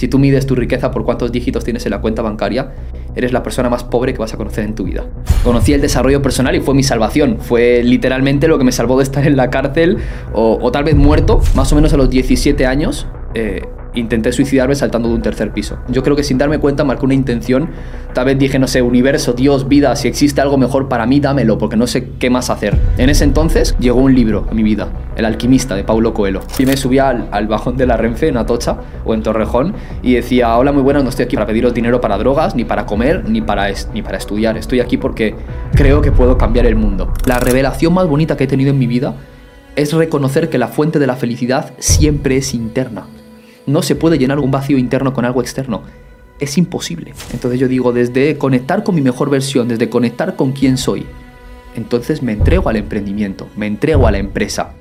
Si tú mides tu riqueza por cuántos dígitos tienes en la cuenta bancaria, eres la persona más pobre que vas a conocer en tu vida. Conocí el desarrollo personal y fue mi salvación. Fue literalmente lo que me salvó de estar en la cárcel o, tal vez muerto, más o menos a los 17 años. Eh, intenté suicidarme saltando de un tercer piso. Yo creo que sin darme cuenta marcé una intención. Tal vez dije, no sé, universo, Dios, vida, si existe algo mejor para mí, dámelo, porque no sé qué más hacer. En ese entonces llegó un libro a mi vida, El alquimista de Paulo Coelho. Y me subía al, al bajón de la Renfe en Atocha o en Torrejón y decía, hola, muy buenas, no estoy aquí para pediros dinero para drogas, ni para comer, ni para, ni para estudiar. Estoy aquí porque creo que puedo cambiar el mundo. La revelación más bonita que he tenido en mi vida es reconocer que la fuente de la felicidad siempre es interna no se puede llenar un vacío interno con algo externo. Es imposible. Entonces yo digo, desde conectar con mi mejor versión, desde conectar con quién soy, entonces me entrego al emprendimiento, me entrego a la empresa.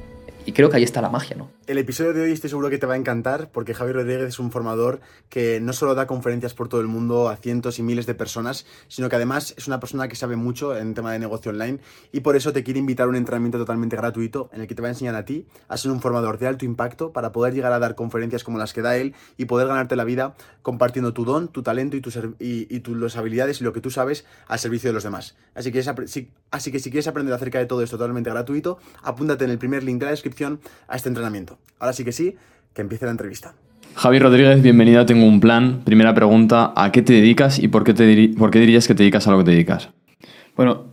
Y creo que ahí está la magia, ¿no? El episodio de hoy estoy seguro que te va a encantar porque Javier Rodríguez es un formador que no solo da conferencias por todo el mundo a cientos y miles de personas, sino que además es una persona que sabe mucho en tema de negocio online y por eso te quiere invitar a un entrenamiento totalmente gratuito en el que te va a enseñar a ti a ser un formador de alto impacto para poder llegar a dar conferencias como las que da él y poder ganarte la vida compartiendo tu don, tu talento y, tus y, y tus habilidades y lo que tú sabes al servicio de los demás. Así que, así que si quieres aprender acerca de todo esto totalmente gratuito, apúntate en el primer link de la descripción a este entrenamiento. Ahora sí que sí, que empiece la entrevista. Javi Rodríguez, bienvenido a Tengo un Plan. Primera pregunta, ¿a qué te dedicas y por qué, te por qué dirías que te dedicas a lo que te dedicas? Bueno,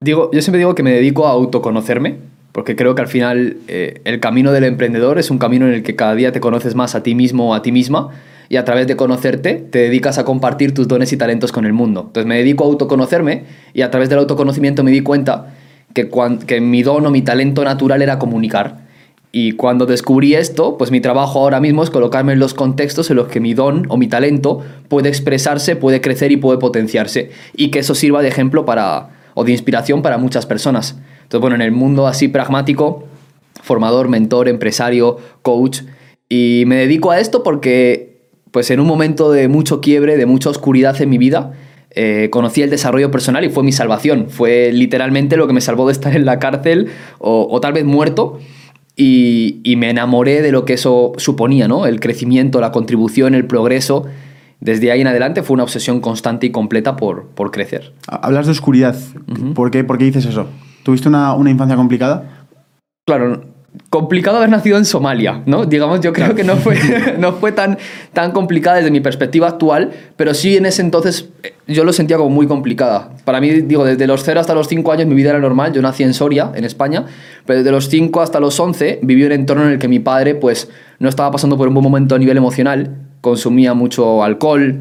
digo, yo siempre digo que me dedico a autoconocerme, porque creo que al final eh, el camino del emprendedor es un camino en el que cada día te conoces más a ti mismo o a ti misma y a través de conocerte te dedicas a compartir tus dones y talentos con el mundo. Entonces me dedico a autoconocerme y a través del autoconocimiento me di cuenta que, que mi don o mi talento natural era comunicar y cuando descubrí esto, pues mi trabajo ahora mismo es colocarme en los contextos en los que mi don o mi talento puede expresarse, puede crecer y puede potenciarse. Y que eso sirva de ejemplo para, o de inspiración para muchas personas. Entonces, bueno, en el mundo así pragmático, formador, mentor, empresario, coach, y me dedico a esto porque, pues en un momento de mucho quiebre, de mucha oscuridad en mi vida, eh, conocí el desarrollo personal y fue mi salvación. Fue literalmente lo que me salvó de estar en la cárcel o, o tal vez muerto y, me enamoré de lo que eso suponía, ¿no? El crecimiento, la contribución, el progreso. Desde ahí en adelante fue una obsesión constante y completa por, por crecer. Hablas de oscuridad. ¿Por, qué, ¿Por, qué, dices eso? ¿Tuviste una, una infancia complicada? Claro, complicado haber nacido en Somalia, ¿no? Digamos, yo creo que no fue, no fue tan, tan complicada desde mi perspectiva actual, pero sí en ese entonces eh, yo lo sentía como muy complicada. Para mí, digo, desde los 0 hasta los 5 años mi vida era normal, yo nací en Soria, en España, pero desde los 5 hasta los 11 viví un entorno en el que mi padre, pues, no estaba pasando por un buen momento a nivel emocional, consumía mucho alcohol,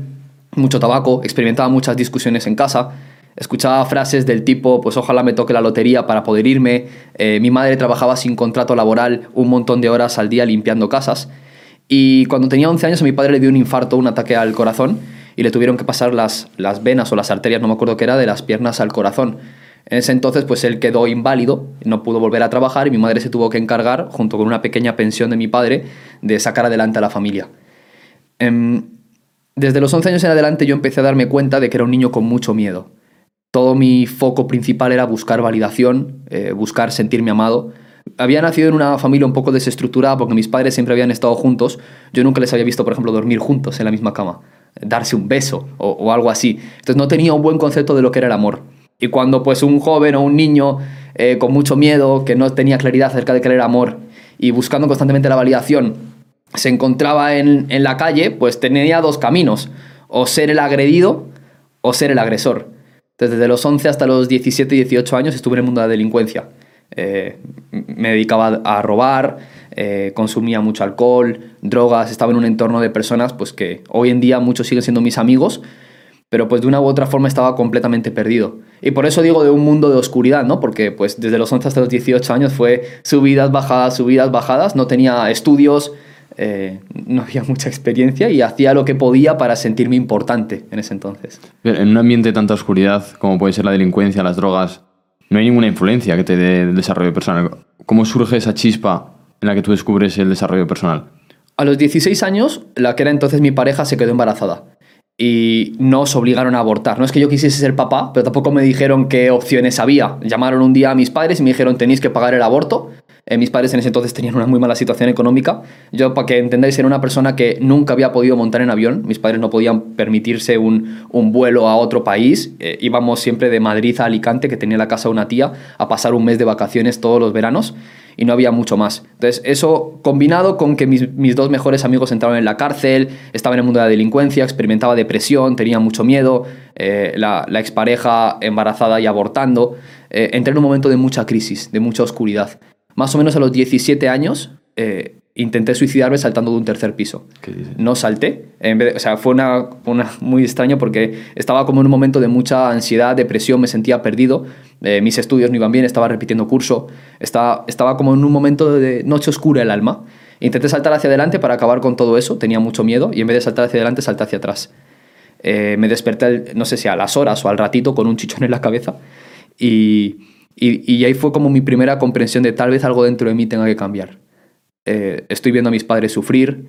mucho tabaco, experimentaba muchas discusiones en casa, Escuchaba frases del tipo, pues ojalá me toque la lotería para poder irme. Eh, mi madre trabajaba sin contrato laboral un montón de horas al día limpiando casas. Y cuando tenía 11 años a mi padre le dio un infarto, un ataque al corazón, y le tuvieron que pasar las, las venas o las arterias, no me acuerdo qué era, de las piernas al corazón. En ese entonces, pues él quedó inválido, no pudo volver a trabajar y mi madre se tuvo que encargar, junto con una pequeña pensión de mi padre, de sacar adelante a la familia. Em, desde los 11 años en adelante yo empecé a darme cuenta de que era un niño con mucho miedo todo mi foco principal era buscar validación, eh, buscar sentirme amado. Había nacido en una familia un poco desestructurada porque mis padres siempre habían estado juntos. Yo nunca les había visto, por ejemplo, dormir juntos en la misma cama, darse un beso o, algo así. Entonces no tenía un buen concepto de lo que era el amor. Y cuando pues un joven o un niño eh, con mucho miedo, que no tenía claridad acerca de qué era amor y buscando constantemente la validación, se encontraba en, en la calle, pues tenía dos caminos, o ser el agredido o ser el agresor. Desde los 11 hasta los 17 y 18 años estuve en el mundo de la delincuencia. Eh, me dedicaba a robar, eh, consumía mucho alcohol, drogas, estaba en un entorno de personas pues que hoy en día muchos siguen siendo mis amigos, pero pues de una u otra forma estaba completamente perdido. Y por eso digo de un mundo de oscuridad, ¿no? Porque pues desde los 11 hasta los 18 años fue subidas, bajadas, subidas, bajadas, no tenía estudios, eh, no había mucha experiencia y hacía lo que podía para sentirme importante en ese entonces. En un ambiente de tanta oscuridad como puede ser la delincuencia, las drogas, no hay ninguna influencia que te dé el desarrollo personal. ¿Cómo surge esa chispa en la que tú descubres el desarrollo personal? A los 16 años, la que era entonces mi pareja se quedó embarazada y nos obligaron a abortar. No es que yo quisiese ser papá, pero tampoco me dijeron qué opciones había. Llamaron un día a mis padres y me dijeron tenéis que pagar el aborto eh, mis padres en ese entonces tenían una muy mala situación económica. Yo, para que entendáis, era una persona que nunca había podido montar en avión. Mis padres no podían permitirse un, vuelo a otro país. Eh, íbamos siempre de Madrid a Alicante, que tenía la casa de una tía, a pasar un mes de vacaciones todos los veranos y no había mucho más. Entonces, eso combinado con que mis, dos mejores amigos entraron en la cárcel, estaba en el mundo de la delincuencia, experimentaba depresión, tenía mucho miedo, eh, la, la, expareja embarazada y abortando, entré en un momento de mucha crisis, de mucha oscuridad. Más o menos a los 17 años eh, intenté suicidarme saltando de un tercer piso. No salté. En vez o sea, fue una, una, muy extraño porque estaba como en un momento de mucha ansiedad, depresión, me sentía perdido. Eh, mis estudios no iban bien, estaba repitiendo curso. Estaba, estaba como en un momento de noche oscura el alma. Intenté saltar hacia adelante para acabar con todo eso, tenía mucho miedo y en vez de saltar hacia adelante salté hacia atrás. Eh, me desperté, no sé si a las horas o al ratito, con un chichón en la cabeza y y, ahí fue como mi primera comprensión de tal vez algo dentro de mí tenga que cambiar. Eh, estoy viendo a mis padres sufrir.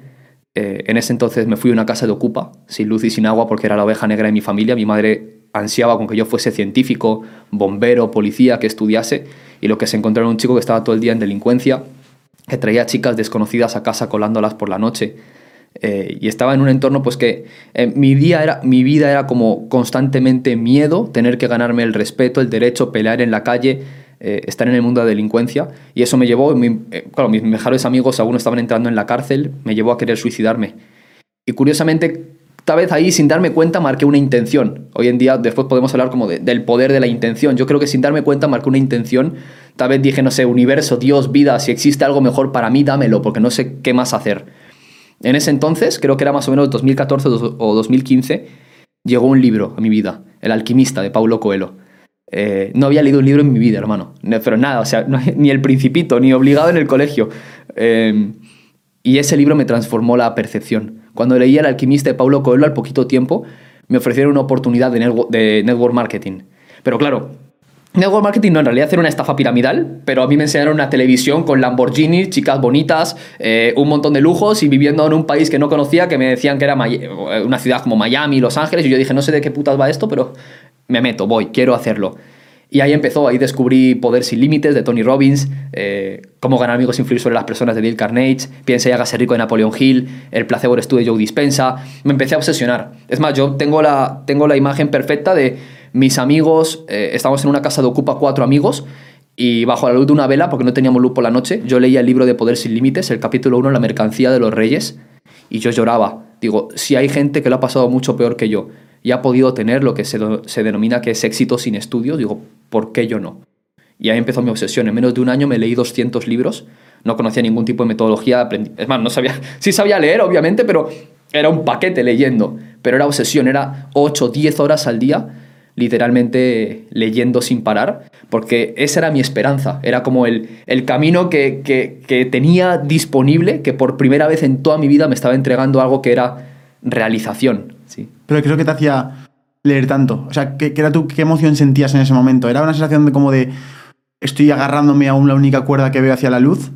Eh, en ese entonces me fui a una casa de ocupa, sin luz y sin agua, porque era la oveja negra de mi familia. Mi madre ansiaba con que yo fuese científico, bombero, policía, que estudiase. Y lo que se encontró era un chico que estaba todo el día en delincuencia, que traía chicas desconocidas a casa colándolas por la noche. Eh, y estaba en un entorno pues que eh, mi, día era, mi vida era como constantemente miedo, tener que ganarme el respeto, el derecho, pelear en la calle, eh, estar en el mundo de la delincuencia. Y eso me llevó, mis mejores amigos aún estaban entrando en la cárcel, me llevó a querer suicidarme. Y curiosamente, tal vez ahí sin darme cuenta marqué una intención. Hoy en día después podemos hablar como del poder de la intención. Yo creo que sin darme cuenta marqué una intención. Tal vez dije, no sé, universo, Dios, vida, si existe algo mejor para mí, dámelo, porque no sé qué más hacer. En ese entonces, creo que era más o menos 2014 o 2015, llegó un libro a mi vida, El alquimista de Paulo Coelho. Eh, no había leído un libro en mi vida, hermano. pero nada, o sea, ni El Principito, ni obligado en el colegio. Em, y ese libro me transformó la percepción. Cuando leí El alquimista de Paulo Coelho, al poquito tiempo, me ofrecieron una oportunidad de, de network marketing. Pero claro, Network marketing no, en realidad era una estafa piramidal, pero a mí me enseñaron una televisión con Lamborghini, chicas bonitas, eh, un montón de lujos y viviendo en un país que no conocía, que me decían que era una ciudad como Miami, Los Ángeles, y yo dije, no sé de qué putas va esto, pero me meto, voy, quiero hacerlo. Y ahí empezó, ahí descubrí Poder sin Límites de Tony Robbins, eh, Cómo ganar amigos e influir sobre las personas de Dale Carnage, Piensa y hágase rico de Napoleon Hill, El placebo eres de Joe Dispensa. Me empecé a obsesionar. Es más, yo tengo la, tengo la imagen perfecta de mis amigos, eh, estábamos en una casa de Ocupa cuatro amigos y bajo la luz de una vela, porque no teníamos luz por la noche, yo leía el libro de Poder sin Límites, el capítulo 1, La mercancía de los reyes, y yo lloraba. Digo, si hay gente que lo ha pasado mucho peor que yo y ha podido tener lo que se, denomina que es éxito sin estudios, digo, ¿por qué yo no? Y ahí empezó mi obsesión. En menos de un año me leí 200 libros, no conocía ningún tipo de metodología, es más, no sabía, sí sabía leer, obviamente, pero era un paquete leyendo, pero era obsesión, era 8, 10 horas al día literalmente leyendo sin parar, porque esa era mi esperanza, era como el, el camino que, que, tenía disponible, que por primera vez en toda mi vida me estaba entregando algo que era realización. Sí. Pero creo que te hacía leer tanto, o sea, ¿qué, era tú, qué emoción sentías en ese momento? ¿Era una sensación de como de estoy agarrándome a una única cuerda que veo hacia la luz?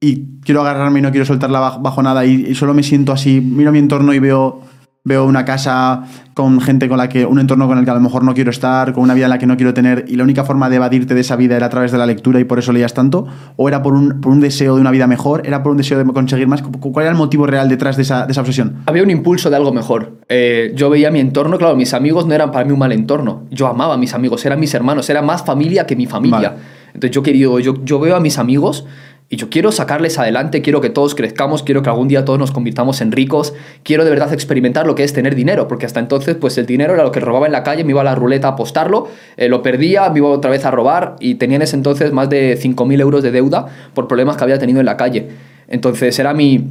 Y quiero agarrarme y no quiero soltarla bajo, nada y solo me siento así, miro mi entorno y veo veo una casa con gente con la que, un entorno con el que a lo mejor no quiero estar, con una vida en la que no quiero tener, y la única forma de evadirte de esa vida era a través de la lectura y por eso leías tanto, o era por un, por un deseo de una vida mejor, era por un deseo de conseguir más, ¿cuál era el motivo real detrás de esa, de esa obsesión? Había un impulso de algo mejor. Eh, yo veía mi entorno, claro, mis amigos no eran para mí un mal entorno, yo amaba a mis amigos, eran mis hermanos, era más familia que mi familia. Entonces yo quería, yo, yo veo a mis amigos y yo quiero sacarles adelante, quiero que todos crezcamos, quiero que algún día todos nos convirtamos en ricos, quiero de verdad experimentar lo que es tener dinero, porque hasta entonces pues el dinero era lo que robaba en la calle, me iba a la ruleta a apostarlo, eh, lo perdía, me iba otra vez a robar y tenía en ese entonces más de 5.000 euros de deuda por problemas que había tenido en la calle. Entonces era mi,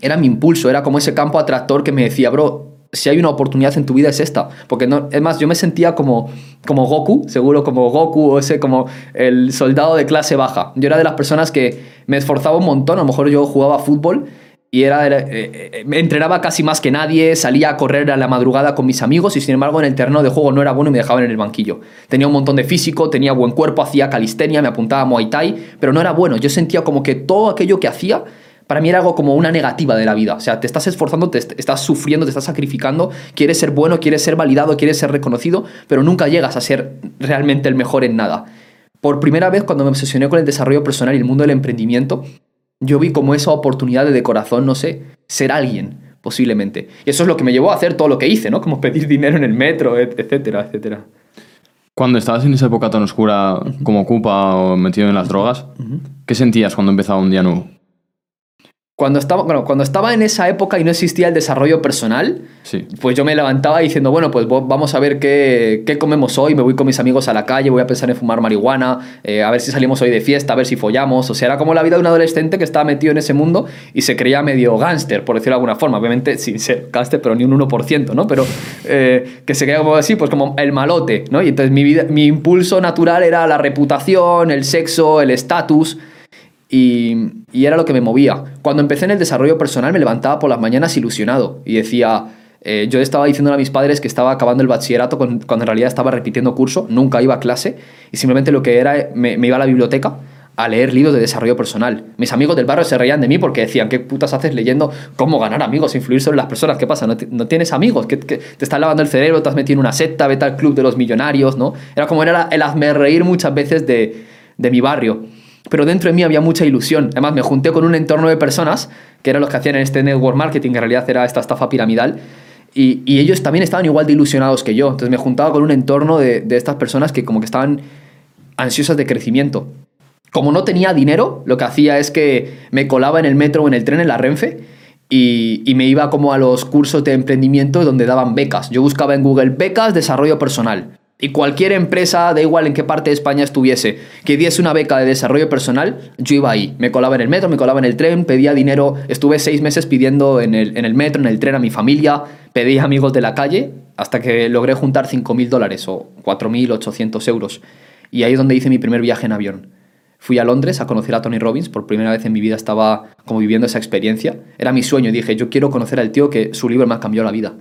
era mi impulso, era como ese campo atractor que me decía, bro, si hay una oportunidad en tu vida es esta. Porque no, es más, yo me sentía como, como Goku, seguro como Goku o ese como el soldado de clase baja. Yo era de las personas que me esforzaba un montón, a lo mejor yo jugaba fútbol y era, eh, eh, me entrenaba casi más que nadie, salía a correr a la madrugada con mis amigos y sin embargo en el terreno de juego no era bueno y me dejaban en el banquillo. Tenía un montón de físico, tenía buen cuerpo, hacía calistenia, me apuntaba a Muay Thai, pero no era bueno. Yo sentía como que todo aquello que hacía para mí era algo como una negativa de la vida. O sea, te estás esforzando, te est- estás sufriendo, te estás sacrificando, quieres ser bueno, quieres ser validado, quieres ser reconocido, pero nunca llegas a ser realmente el mejor en nada. Por primera vez, cuando me obsesioné con el desarrollo personal y el mundo del emprendimiento, yo vi como esa oportunidad de de corazón, no sé, ser alguien, posiblemente. Y eso es lo que me llevó a hacer todo lo que hice, ¿no? Como pedir dinero en el metro, et- etcétera, etcétera. Cuando estabas en esa época tan oscura como ocupa o metido en las drogas, ¿qué sentías cuando empezaba un día nuevo? Cuando estaba, bueno, cuando estaba en esa época y no existía el desarrollo personal, Sí. pues yo me levantaba diciendo, bueno, pues vamos a ver qué, qué comemos hoy, me voy con mis amigos a la calle, voy a pensar en fumar marihuana, eh, a ver si salimos hoy de fiesta, a ver si follamos. O sea, era como la vida de un adolescente que estaba metido en ese mundo y se creía medio gángster, por decirlo de alguna forma. Obviamente sin ser gángster, pero ni un 1%, ¿no? Pero eh, que se creía como así, pues como el malote, ¿no? Y entonces mi, vida, mi impulso natural era la reputación, el sexo, el estatus. Y, era lo que me movía. Cuando empecé en el desarrollo personal me levantaba por las mañanas ilusionado y decía, eh, yo estaba diciendo a mis padres que estaba acabando el bachillerato cuando en realidad estaba repitiendo curso, nunca iba a clase y simplemente lo que era, me, iba a la biblioteca a leer libros de desarrollo personal. Mis amigos del barrio se reían de mí porque decían, ¿qué putas haces leyendo cómo ganar amigos, influir sobre las personas? ¿Qué pasa? ¿No, no tienes amigos? ¿Qué, qué- te estás lavando el cerebro? ¿Te has metido en una secta? ¿Vete al club de los millonarios? ¿no? Era como era el hazme reír muchas veces de, de mi barrio. Pero dentro de mí había mucha ilusión. Además, me junté con un entorno de personas que eran los que hacían este network marketing, que en realidad era esta estafa piramidal. Y, y ellos también estaban igual de ilusionados que yo. Entonces me juntaba con un entorno de, de estas personas que como que estaban ansiosas de crecimiento. Como no tenía dinero, lo que hacía es que me colaba en el metro o en el tren en la Renfe y, y me iba como a los cursos de emprendimiento donde daban becas. Yo buscaba en Google becas, desarrollo personal. Y cualquier empresa, da igual en qué parte de España estuviese, que diese una beca de desarrollo personal, yo iba ahí. Me colaba en el metro, me colaba en el tren, pedía dinero. Estuve seis meses pidiendo en el, metro, en el tren a mi familia, pedía amigos de la calle, hasta que logré juntar 5.000 dólares o 4.800 euros. Y ahí es donde hice mi primer viaje en avión. Fui a Londres a conocer a Tony Robbins, por primera vez en mi vida estaba como viviendo esa experiencia. Era mi sueño dije, yo quiero conocer al tío que su libro me ha cambiado la vida.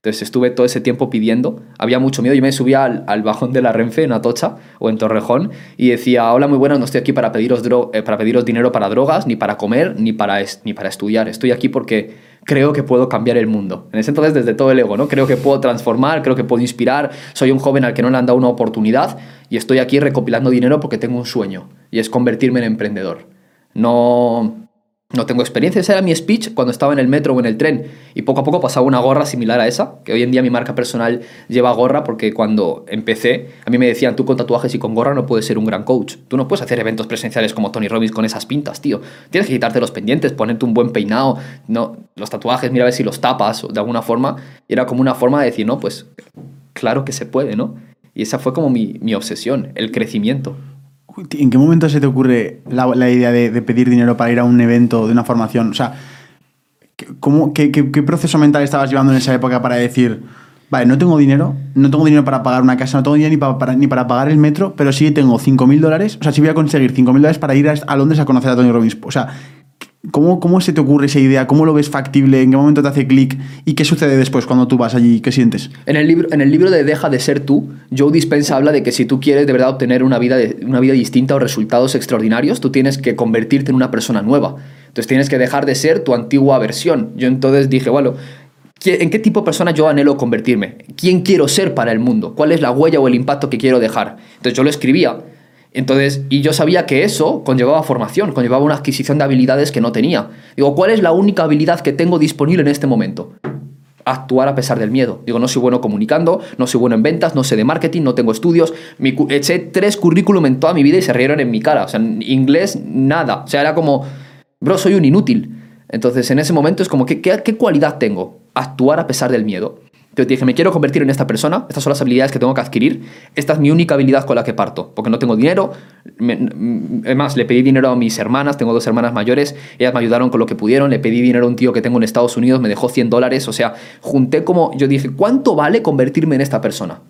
Entonces estuve todo ese tiempo pidiendo, había mucho miedo, yo me subía al, al bajón de la Renfe en Atocha o en Torrejón y decía, hola muy buenas, no estoy aquí para pediros, dro- eh, para pediros dinero para drogas, ni para comer, ni para, ni para estudiar, estoy aquí porque creo que puedo cambiar el mundo. En ese entonces desde todo el ego, ¿no? Creo que puedo transformar, creo que puedo inspirar, soy un joven al que no le han dado una oportunidad y estoy aquí recopilando dinero porque tengo un sueño y es convertirme en emprendedor. No, no tengo experiencia, ese era mi speech cuando estaba en el metro o en el tren. Y poco a poco pasaba una gorra similar a esa, que hoy en día mi marca personal lleva gorra porque cuando empecé, a mí me decían, tú con tatuajes y con gorra no puedes ser un gran coach. Tú no puedes hacer eventos presenciales como Tony Robbins con esas pintas, tío. Tienes que quitarte los pendientes, ponerte un buen peinado, no, los tatuajes, mira a ver si los tapas de alguna forma. Y era como una forma de decir, no, pues claro que se puede, ¿no? Y esa fue como mi, mi obsesión, el crecimiento. ¿En qué momento se te ocurre la, idea de, pedir dinero para ir a un evento de una formación? O sea, ¿qué- ¿cómo, qué, qué- qué proceso mental estabas llevando en esa época para decir, vale, no tengo dinero, no tengo dinero para pagar una casa, no tengo dinero ni para, para- ni para pagar el metro, pero sí tengo 5.000 dólares, o sea, sí voy a conseguir 5.000 dólares para ir a, a Londres a conocer a Tony Robbins? O sea, ¿cómo, ¿cómo se te ocurre esa idea? ¿Cómo lo ves factible? ¿En qué momento te hace clic? ¿Y qué sucede después cuando tú vas allí? ¿Qué sientes? En el, libro, en el libro de Deja de ser tú, Joe Dispenza habla de que si tú quieres de verdad obtener una vida, de- una vida distinta o resultados extraordinarios, tú tienes que convertirte en una persona nueva. Entonces tienes que dejar de ser tu antigua versión. Yo entonces dije, bueno, ¿qué- ¿en qué tipo de persona yo anhelo convertirme? ¿Quién quiero ser para el mundo? ¿Cuál es la huella o el impacto que quiero dejar? Entonces yo lo escribía. Entonces, y yo sabía que eso conllevaba formación, conllevaba una adquisición de habilidades que no tenía. Digo, ¿cuál es la única habilidad que tengo disponible en este momento? actuar a pesar del miedo. Digo, no soy bueno comunicando, no soy bueno en ventas, no sé de marketing, no tengo estudios. Mi eché tres currículum en toda mi vida y se rieron en mi cara. O sea, en inglés, nada. O sea, era como, bro, soy un inútil. Entonces, en ese momento es como, ¿qué, qué, qué cualidad tengo? Actuar a pesar del miedo. Entonces dije, me quiero convertir en esta persona, estas son las habilidades que tengo que adquirir, esta es mi única habilidad con la que parto, porque no tengo dinero, me- mm, además le pedí dinero a mis hermanas, tengo dos hermanas mayores, ellas me ayudaron con lo que pudieron, le pedí dinero a un tío que tengo en Estados Unidos, me dejó 100 dólares, o sea, junté como, yo dije, ¿cuánto vale convertirme en esta persona?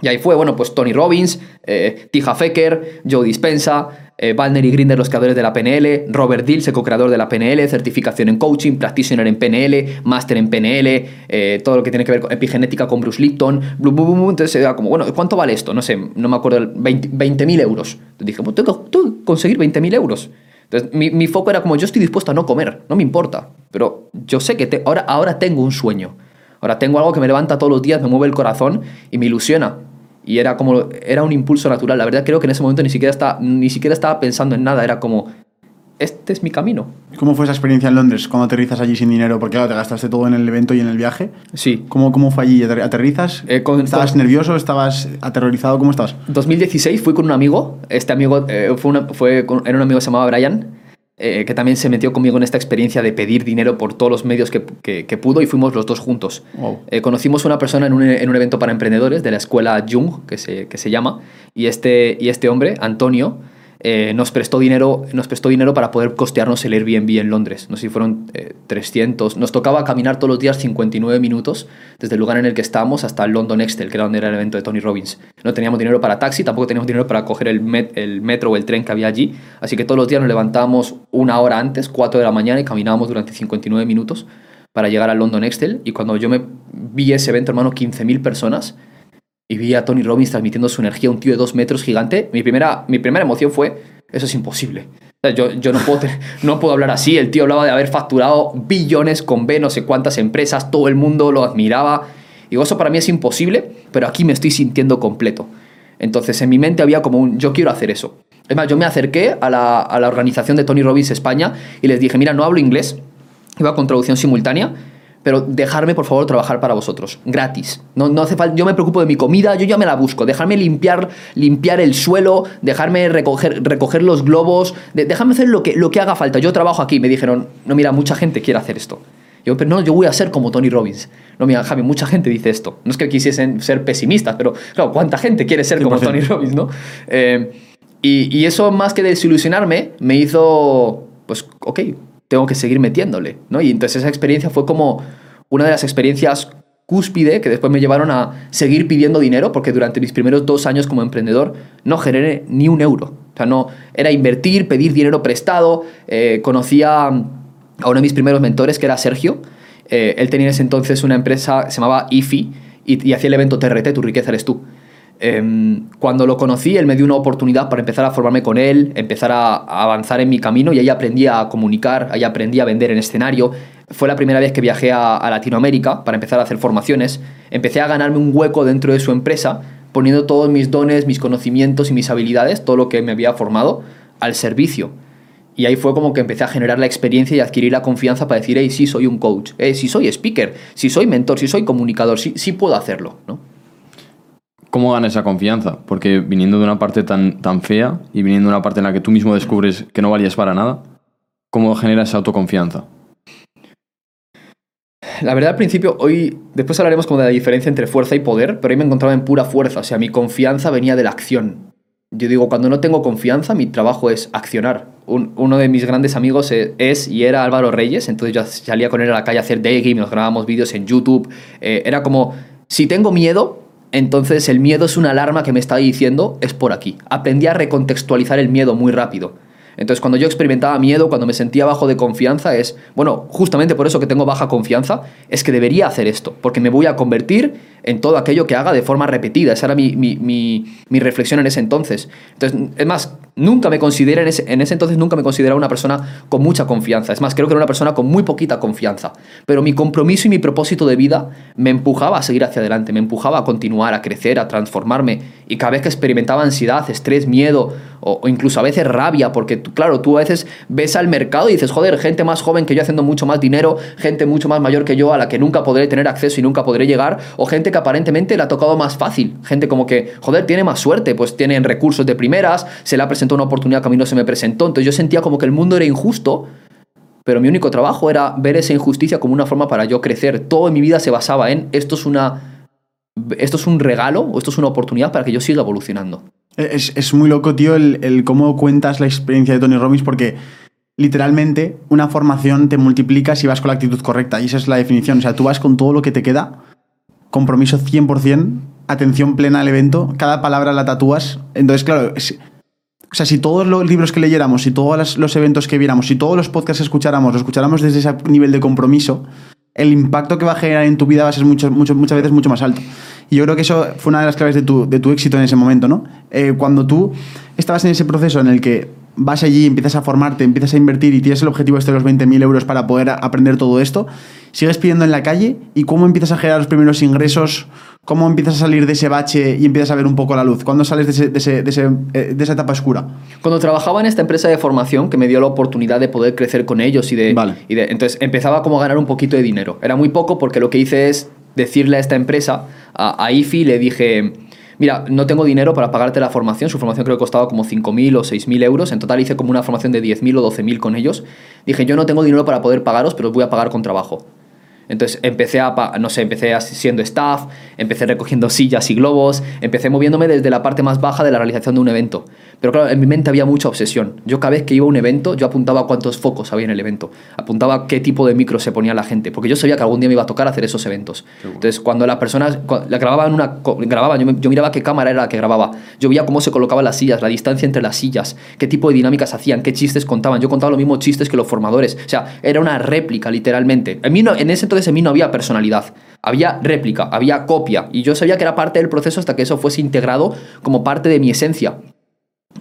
Y ahí fue, bueno, pues Tony Robbins, eh, Tija Fecker, Joe Dispensa, eh, Balner y Grinder, los creadores de la PNL, Robert Dills, co-creador de la PNL, certificación en coaching, practitioner en PNL, máster en PNL, eh, todo lo que tiene que ver con epigenética con Bruce Lipton, blu, blu, blu, entonces como, bueno, ¿cuánto vale esto? No sé, no me acuerdo, 20.000 euros. Entonces dije, pues tengo, que conseguir 20.000 euros. Entonces, mi, mi, foco era como, yo estoy dispuesto a no comer, no me importa, pero yo sé que ahora, ahora tengo un sueño, ahora tengo algo que me levanta todos los días, me mueve el corazón y me ilusiona. Y era como, era un impulso natural. La verdad creo que en ese momento ni siquiera, estaba, ni siquiera estaba pensando en nada, era como, este es mi camino. ¿Cómo fue esa experiencia en Londres cuando aterrizas allí sin dinero? Porque claro, te gastaste todo en el evento y en el viaje. Sí. ¿Cómo, cómo fue allí? ¿Aterrizas? Eh, con- ¿Estabas con- nervioso? ¿Estabas aterrorizado? ¿Cómo estabas? 2016 fui con un amigo. Este amigo eh, fue, una- fue con- era un amigo que se llamaba Brian, eh, que también se metió conmigo en esta experiencia de pedir dinero por todos los medios que, que- que pudo y fuimos los dos juntos. Wow. Eh, conocimos una persona en un, en un evento para emprendedores de la escuela Jung, que se, que se llama, y este, y este hombre, Antonio, eh, nos, prestó dinero, nos prestó dinero para poder costearnos el Airbnb en Londres. No sé si fueron eh, 300. Nos tocaba caminar todos los días 59 minutos desde el lugar en el que estábamos hasta el London Excel, que era donde era el evento de Tony Robbins. No teníamos dinero para taxi, tampoco teníamos dinero para coger el, met- el metro o el tren que había allí. Así que todos los días nos levantábamos una hora antes, 4 de la mañana, y caminábamos durante 59 minutos para llegar al London Excel. Y cuando yo me vi ese evento, hermano, 15.000 personas, y vi a Tony Robbins transmitiendo su energía, un tío de dos metros gigante, mi primera, mi primera emoción fue, eso es imposible. Yo, yo no, puedo, no puedo hablar así. El tío hablaba de haber facturado billones con B, no sé cuántas empresas, todo el mundo lo admiraba. Digo, eso para mí es imposible, pero aquí me estoy sintiendo completo. Entonces en mi mente había como un, yo quiero hacer eso. Es más, yo me acerqué a la, a la organización de Tony Robbins España y les dije, mira, no hablo inglés, iba con traducción simultánea, pero dejarme por favor trabajar para vosotros, gratis. No, no hace falta, yo me preocupo de mi comida, yo ya me la busco. Dejarme limpiar, limpiar el suelo, dejarme recoger, recoger los globos, de- dejarme hacer lo que, lo que haga falta. Yo trabajo aquí. Me dijeron, no, mira, mucha gente quiere hacer esto. Yo, pero no, yo voy a ser como Tony Robbins. No, mira, Javi, mucha gente dice esto. No es que quisiesen ser pesimistas, pero claro, ¿cuánta gente quiere ser como 100%. Tony Robbins, no? Eh, y, y eso, más que desilusionarme, me hizo, pues, ok, tengo que seguir metiéndole, ¿no? Y entonces esa experiencia fue como una de las experiencias cúspide que después me llevaron a seguir pidiendo dinero, porque durante mis primeros dos años como emprendedor no generé ni un euro. O sea, no, era invertir, pedir dinero prestado. Eh, conocía a uno de mis primeros mentores, que era Sergio. Eh, él tenía en ese entonces una empresa, se llamaba IFI, y, hacía el evento TRT, Tu riqueza eres tú. Em, cuando lo conocí, él me dio una oportunidad para empezar a formarme con él, empezar a, a avanzar en mi camino y ahí aprendí a comunicar, ahí aprendí a vender en escenario. Fue la primera vez que viajé a, Latinoamérica para empezar a hacer formaciones. Empecé a ganarme un hueco dentro de su empresa, poniendo todos mis dones, mis conocimientos y mis habilidades, todo lo que me había formado, al servicio. Y ahí fue como que empecé a generar la experiencia y adquirir la confianza para decir, hey, sí soy un coach, hey, sí soy speaker, sí soy mentor, sí soy comunicador, sí, sí puedo hacerlo, ¿no? ¿Cómo ganas esa confianza? Porque viniendo de una parte tan, tan fea y viniendo de una parte en la que tú mismo descubres que no valías para nada, ¿cómo generas esa autoconfianza? La verdad, al principio, hoy, después hablaremos como de la diferencia entre fuerza y poder, pero hoy me encontraba en pura fuerza, o sea, mi confianza venía de la acción. Yo digo, cuando no tengo confianza, mi trabajo es accionar. Un- uno de mis grandes amigos e- es y era Álvaro Reyes, entonces yo salía con él a la calle a hacer daygame, nos grabábamos vídeos en YouTube. eh, era como, si tengo miedo, entonces el miedo es una alarma que me está diciendo, es por aquí. Aprendí a recontextualizar el miedo muy rápido. Entonces, cuando yo experimentaba miedo, cuando me sentía bajo de confianza, es, bueno, justamente por eso que tengo baja confianza, es que debería hacer esto, porque me voy a convertir en todo aquello que haga de forma repetida. Esa era mi, mi- mi- mi reflexión en ese entonces. Entonces, es más, nunca me consideré, en ese, en ese entonces nunca me consideraba una persona con mucha confianza. Es más, creo que era una persona con muy poquita confianza. Pero mi compromiso y mi propósito de vida me empujaba a seguir hacia adelante, me empujaba a continuar, a crecer, a transformarme. Y cada vez que experimentaba ansiedad, estrés, miedo o, incluso a veces rabia, porque claro, tú a veces ves al mercado y dices, joder, gente más joven que yo haciendo mucho más dinero, gente mucho más mayor que yo a la que nunca podré tener acceso y nunca podré llegar, o gente que aparentemente le ha tocado más fácil, gente como que, joder, tiene más suerte, pues tienen recursos de primeras, se le ha presentado una oportunidad que a mí no se me presentó, entonces yo sentía como que el mundo era injusto, pero mi único trabajo era ver esa injusticia como una forma para yo crecer. Todo en mi vida se basaba en esto es una esto es un regalo o esto es una oportunidad para que yo siga evolucionando. Es, es muy loco, tío, el, el cómo cuentas la experiencia de Tony Robbins porque literalmente una formación te multiplica si vas con la actitud correcta y esa es la definición. O sea, tú vas con todo lo que te queda, compromiso 100%, atención plena al evento, cada palabra la tatúas. Entonces, claro, o sea, si todos los libros que leyéramos, si todos los eventos que viéramos, si todos los podcasts que escucháramos, los escucháramos desde ese nivel de compromiso, el impacto que va a generar en tu vida va a ser mucho, mucho- muchas veces mucho más alto. Y yo creo que eso fue una de las claves de tu, de tu éxito en ese momento, ¿no? Eh, cuando tú estabas en ese proceso en el que vas allí, empiezas a formarte, empiezas a invertir y tienes el objetivo este de los 20.000 euros para poder aprender todo esto, sigues pidiendo en la calle y cómo empiezas a generar los primeros ingresos, cómo empiezas a salir de ese bache y empiezas a ver un poco la luz, cuándo sales de, ese- de ese- de ese, eh, de esa etapa oscura. Cuando trabajaba en esta empresa de formación que me dio la oportunidad de poder crecer con ellos y de, Vale. y de- entonces empezaba como a ganar un poquito de dinero. Era muy poco porque lo que hice es decirle a esta empresa, a, IFI, le dije, mira, no tengo dinero para pagarte la formación. Su formación creo que costaba como 5.000 o 6.000 euros. En total hice como una formación de 10.000 o 12.000 con ellos. Dije, yo no tengo dinero para poder pagaros, pero os voy a pagar con trabajo. Entonces empecé a, no sé, empecé siendo staff, empecé recogiendo sillas y globos, empecé moviéndome desde la parte más baja de la realización de un evento. Pero claro, en mi mente había mucha obsesión. Yo cada vez que iba a un evento, yo apuntaba cuántos focos había en el evento, apuntaba qué tipo de micro se ponía la gente, porque yo sabía que algún día me iba a tocar hacer esos eventos. Entonces cuando las personas la grababan una, grababan, yo, yo miraba qué cámara era la que grababa, yo veía cómo se colocaban las sillas, la distancia entre las sillas, qué tipo de dinámicas hacían, qué chistes contaban. Yo contaba los mismos chistes que los formadores. O sea, era una réplica, literalmente. En, mí no- en ese entonces en mí no había personalidad. Había réplica, había copia. Y yo sabía que era parte del proceso hasta que eso fuese integrado como parte de mi esencia.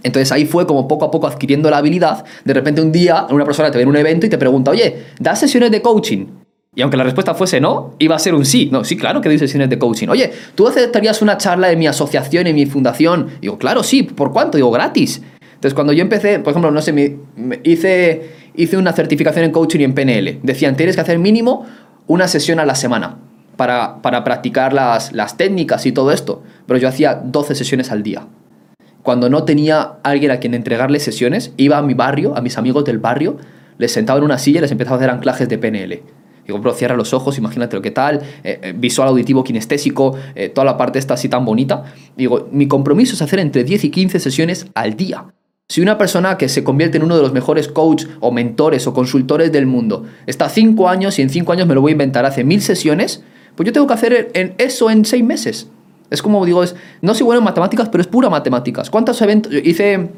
Entonces ahí fue como poco a poco adquiriendo la habilidad. De repente un día una persona te ve en un evento y te pregunta, oye, ¿das sesiones de coaching? Y aunque la respuesta fuese no, iba a ser un sí. No, sí, claro que doy sesiones de coaching. Oye, ¿tú aceptarías una charla en mi asociación, en mi fundación? Digo, claro, sí. ¿Por cuánto? Digo, gratis. Entonces cuando yo empecé, por ejemplo, no sé, me- me hice, hice una certificación en coaching y en PNL. Decían, tienes que hacer mínimo una sesión a la semana para, para practicar las, las técnicas y todo esto. Pero yo hacía 12 sesiones al día cuando no tenía alguien a quien entregarle sesiones, iba a mi barrio, a mis amigos del barrio, les sentaba en una silla y les empezaba a hacer anclajes de PNL. Digo, bro, cierra los ojos, imagínate lo que tal, eh, eh, visual, auditivo, kinestésico, eh, toda la parte esta así tan bonita. Digo, mi compromiso es hacer entre 10 y 15 sesiones al día. Si una persona que se convierte en uno de los mejores coach o mentores o consultores del mundo está 5 años y en 5 años me lo voy a inventar, hace mil sesiones, pues yo tengo que hacer en eso en 6 meses. Es como digo, es, no soy bueno en matemáticas, pero es pura matemáticas. ¿Cuántos eventos? Hice,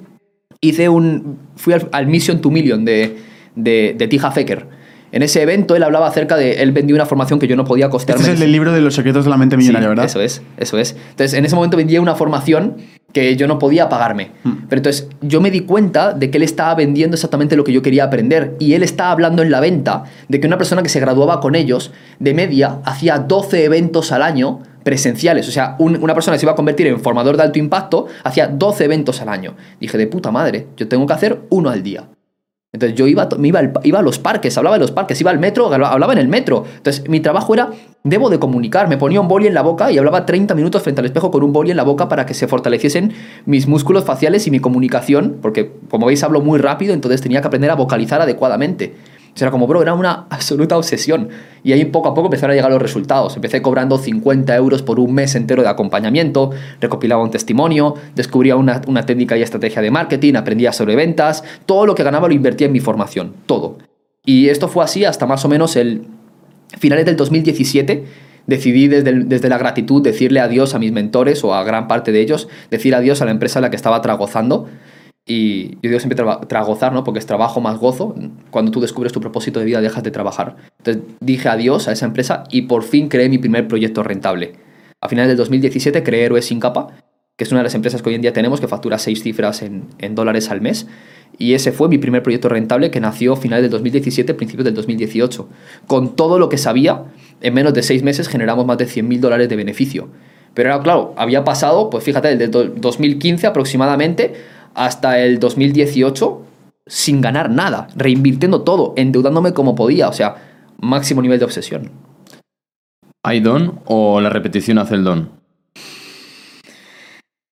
hice un. Fui al, al Mission to Million de, de, de Tija Fecker. En ese evento él hablaba acerca de. Él vendió una formación que yo no podía costearme. Este es el del libro de los secretos de la mente millonaria, Sí, ¿verdad? Eso es, eso es. Entonces, en ese momento vendía una formación que yo no podía pagarme. Hmm. Pero entonces yo me di cuenta de que él estaba vendiendo exactamente lo que yo quería aprender. Y él estaba hablando en la venta de que una persona que se graduaba con ellos, de media, hacía 12 eventos al año presenciales. O sea, un- una persona que se iba a convertir en formador de alto impacto, hacía 12 eventos al año. Dije, de puta madre, yo tengo que hacer uno al día. Entonces yo iba, me iba, iba a los parques, hablaba de los parques, iba al metro, habla- hablaba en el metro. Entonces mi trabajo era, debo de comunicar, me ponía un boli en la boca y hablaba 30 minutos frente al espejo con un boli en la boca para que se fortaleciesen mis músculos faciales y mi comunicación, porque como veis hablo muy rápido, entonces tenía que aprender a vocalizar adecuadamente. Era como, bro, era una absoluta obsesión. Y ahí poco a poco empezaron a llegar los resultados. Empecé cobrando 50 euros por un mes entero de acompañamiento, recopilaba un testimonio, descubría una, una técnica y estrategia de marketing, aprendía sobre ventas, todo lo que ganaba lo invertía en mi formación, todo. Y esto fue así hasta más o menos el finales del 2017. Decidí desde, el- desde la gratitud decirle adiós a mis mentores o a gran parte de ellos, decir adiós a la empresa en la que estaba tragozando y yo digo siempre traba- tragozar, ¿no? Porque es trabajo más gozo. Cuando tú descubres tu propósito de vida, dejas de trabajar. Entonces dije adiós a esa empresa y por fin creé mi primer proyecto rentable. A finales del 2017 creé Héroes sin capa, que es una de las empresas que hoy en día tenemos que factura seis cifras en, en dólares al mes. Y ese fue mi primer proyecto rentable que nació a finales del 2017, principios del 2018. Con todo lo que sabía, en menos de seis meses generamos más de 100 mil dólares de beneficio. Pero era claro, había pasado, pues fíjate, desde do- 2015 aproximadamente hasta el 2018 sin ganar nada, reinvirtiendo todo, endeudándome como podía, o sea, máximo nivel de obsesión. ¿Hay don o la repetición hace el don?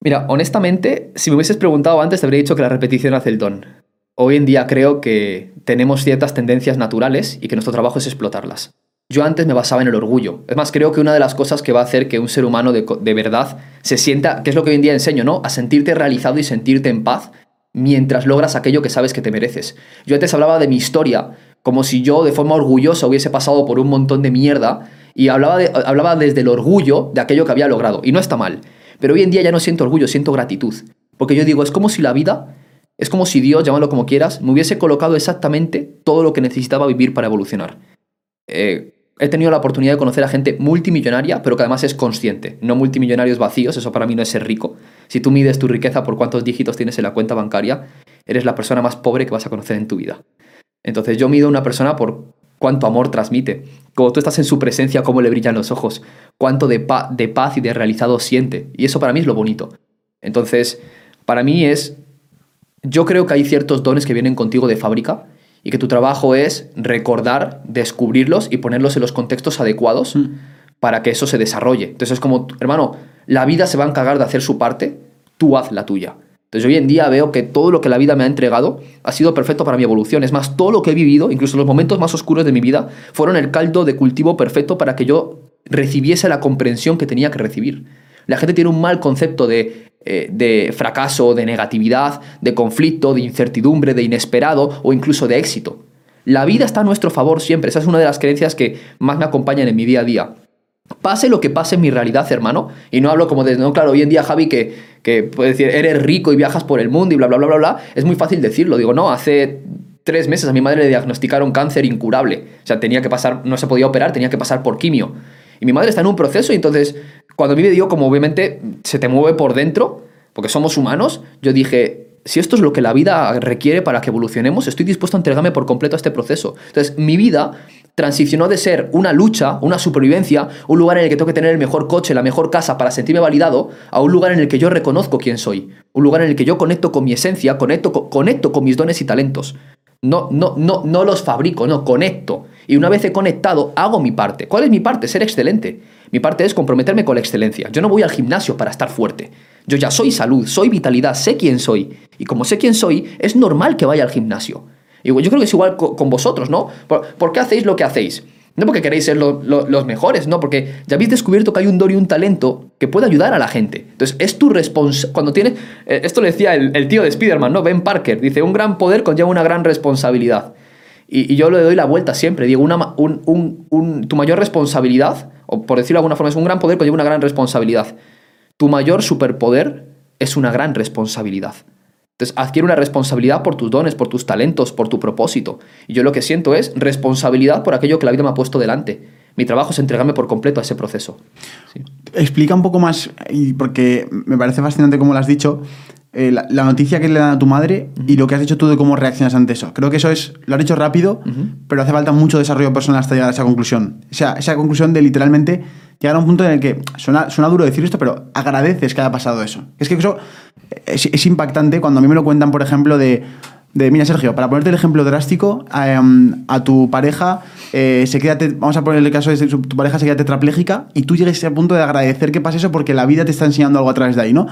Mira, honestamente, si me hubieses preguntado antes, te habría dicho que la repetición hace el don. Hoy en día creo que tenemos ciertas tendencias naturales y que nuestro trabajo es explotarlas. Yo antes me basaba en el orgullo. Es más, creo que una de las cosas que va a hacer que un ser humano de, de verdad se sienta, que es lo que hoy en día enseño, ¿no? A sentirte realizado y sentirte en paz mientras logras aquello que sabes que te mereces. Yo antes hablaba de mi historia como si yo de forma orgullosa hubiese pasado por un montón de mierda y hablaba, de- hablaba desde el orgullo de aquello que había logrado. Y no está mal. Pero hoy en día ya no siento orgullo, siento gratitud. Porque yo digo, es como si la vida Es como si Dios, llámalo como quieras, me hubiese colocado exactamente todo lo que necesitaba vivir para evolucionar. Eh, he tenido la oportunidad de conocer a gente multimillonaria, pero que además es consciente, no multimillonarios vacíos, eso para mí no es ser rico. Si tú mides tu riqueza por cuántos dígitos tienes en la cuenta bancaria, eres la persona más pobre que vas a conocer en tu vida. Entonces yo mido a una persona por cuánto amor transmite, como tú estás en su presencia, cómo le brillan los ojos, cuánto de, de paz y de realizado siente. Y eso para mí es lo bonito. Entonces, para mí es yo creo que hay ciertos dones que vienen contigo de fábrica y que tu trabajo es recordar, descubrirlos y ponerlos en los contextos adecuados mm. para que eso se desarrolle. Entonces es como, hermano, la vida se va a encargar de hacer su parte, tú haz la tuya. Entonces hoy en día veo que todo lo que la vida me ha entregado ha sido perfecto para mi evolución. Es más, todo lo que he vivido, incluso los momentos más oscuros de mi vida, fueron el caldo de cultivo perfecto para que yo recibiese la comprensión que tenía que recibir. La gente tiene un mal concepto de eh, de fracaso, de negatividad, de conflicto, de incertidumbre, de inesperado o incluso de éxito. La vida está a nuestro favor siempre. Esa es una de las creencias que más me acompañan en mi día a día. Pase lo que pase en mi realidad, hermano, y no hablo como de, no, claro, hoy en día, Javi, que, que puedes decir, eres rico y viajas por el mundo y bla, bla, bla, bla, bla, es muy fácil decirlo. Digo, no, hace tres meses a mi madre le diagnosticaron cáncer incurable. O sea, tenía que pasar, no se podía operar, tenía que pasar por quimio. Y mi madre está en un proceso y entonces cuando me dio, como obviamente se te mueve por dentro, porque somos humanos, yo dije, si esto es lo que la vida requiere para que evolucionemos, estoy dispuesto a entregarme por completo a este proceso. Entonces, mi vida transicionó de ser una lucha, una supervivencia, un lugar en el que tengo que tener el mejor coche, la mejor casa para sentirme validado, a un lugar en el que yo reconozco quién soy, un lugar en el que yo conecto con mi esencia, conecto, conecto con mis dones y talentos. No, no, no, no los fabrico, no, conecto. Y una vez he conectado, hago mi parte. ¿Cuál es mi parte? Ser excelente. Mi parte es comprometerme con la excelencia. Yo no voy al gimnasio para estar fuerte. Yo ya soy salud, soy vitalidad, sé quién soy. Y como sé quién soy, es normal que vaya al gimnasio. Y yo creo que es igual con vosotros, ¿no? ¿Por, qué hacéis lo que hacéis? No porque queréis ser los mejores, no, porque ya habéis descubierto que hay un don y un talento que puede ayudar a la gente. Entonces, es tu responsabilidad. Cuando tienes. Eh, esto le decía el, tío de Spider-Man, ¿no? Ben Parker. Dice: un gran poder conlleva una gran responsabilidad. Y, yo le doy la vuelta siempre. Digo, una, tu mayor responsabilidad, o por decirlo de alguna forma, es un gran poder conlleva una gran responsabilidad. Tu mayor superpoder es una gran responsabilidad. Entonces, adquiere una responsabilidad por tus dones, por tus talentos, por tu propósito. Y yo lo que siento es responsabilidad por aquello que la vida me ha puesto delante. Mi trabajo es entregarme por completo a ese proceso. Explica un poco más, porque me parece fascinante como lo has dicho, eh, la, noticia que le dan a tu madre y lo que has dicho tú de cómo reaccionas ante eso. Creo que eso es, lo has hecho rápido, pero hace falta mucho desarrollo personal hasta llegar a esa conclusión. O sea, esa conclusión de literalmente llegar a un punto en el que, suena, suena duro decir esto, pero agradeces que haya pasado eso. Es que eso es, impactante cuando a mí me lo cuentan, por ejemplo, de, de mira Sergio, para ponerte el ejemplo drástico, em, a tu pareja eh, se queda, vamos a poner el caso de tu pareja se queda tetrapléjica y tú llegues a punto de agradecer que pase eso porque la vida te está enseñando algo a través de ahí, ¿no?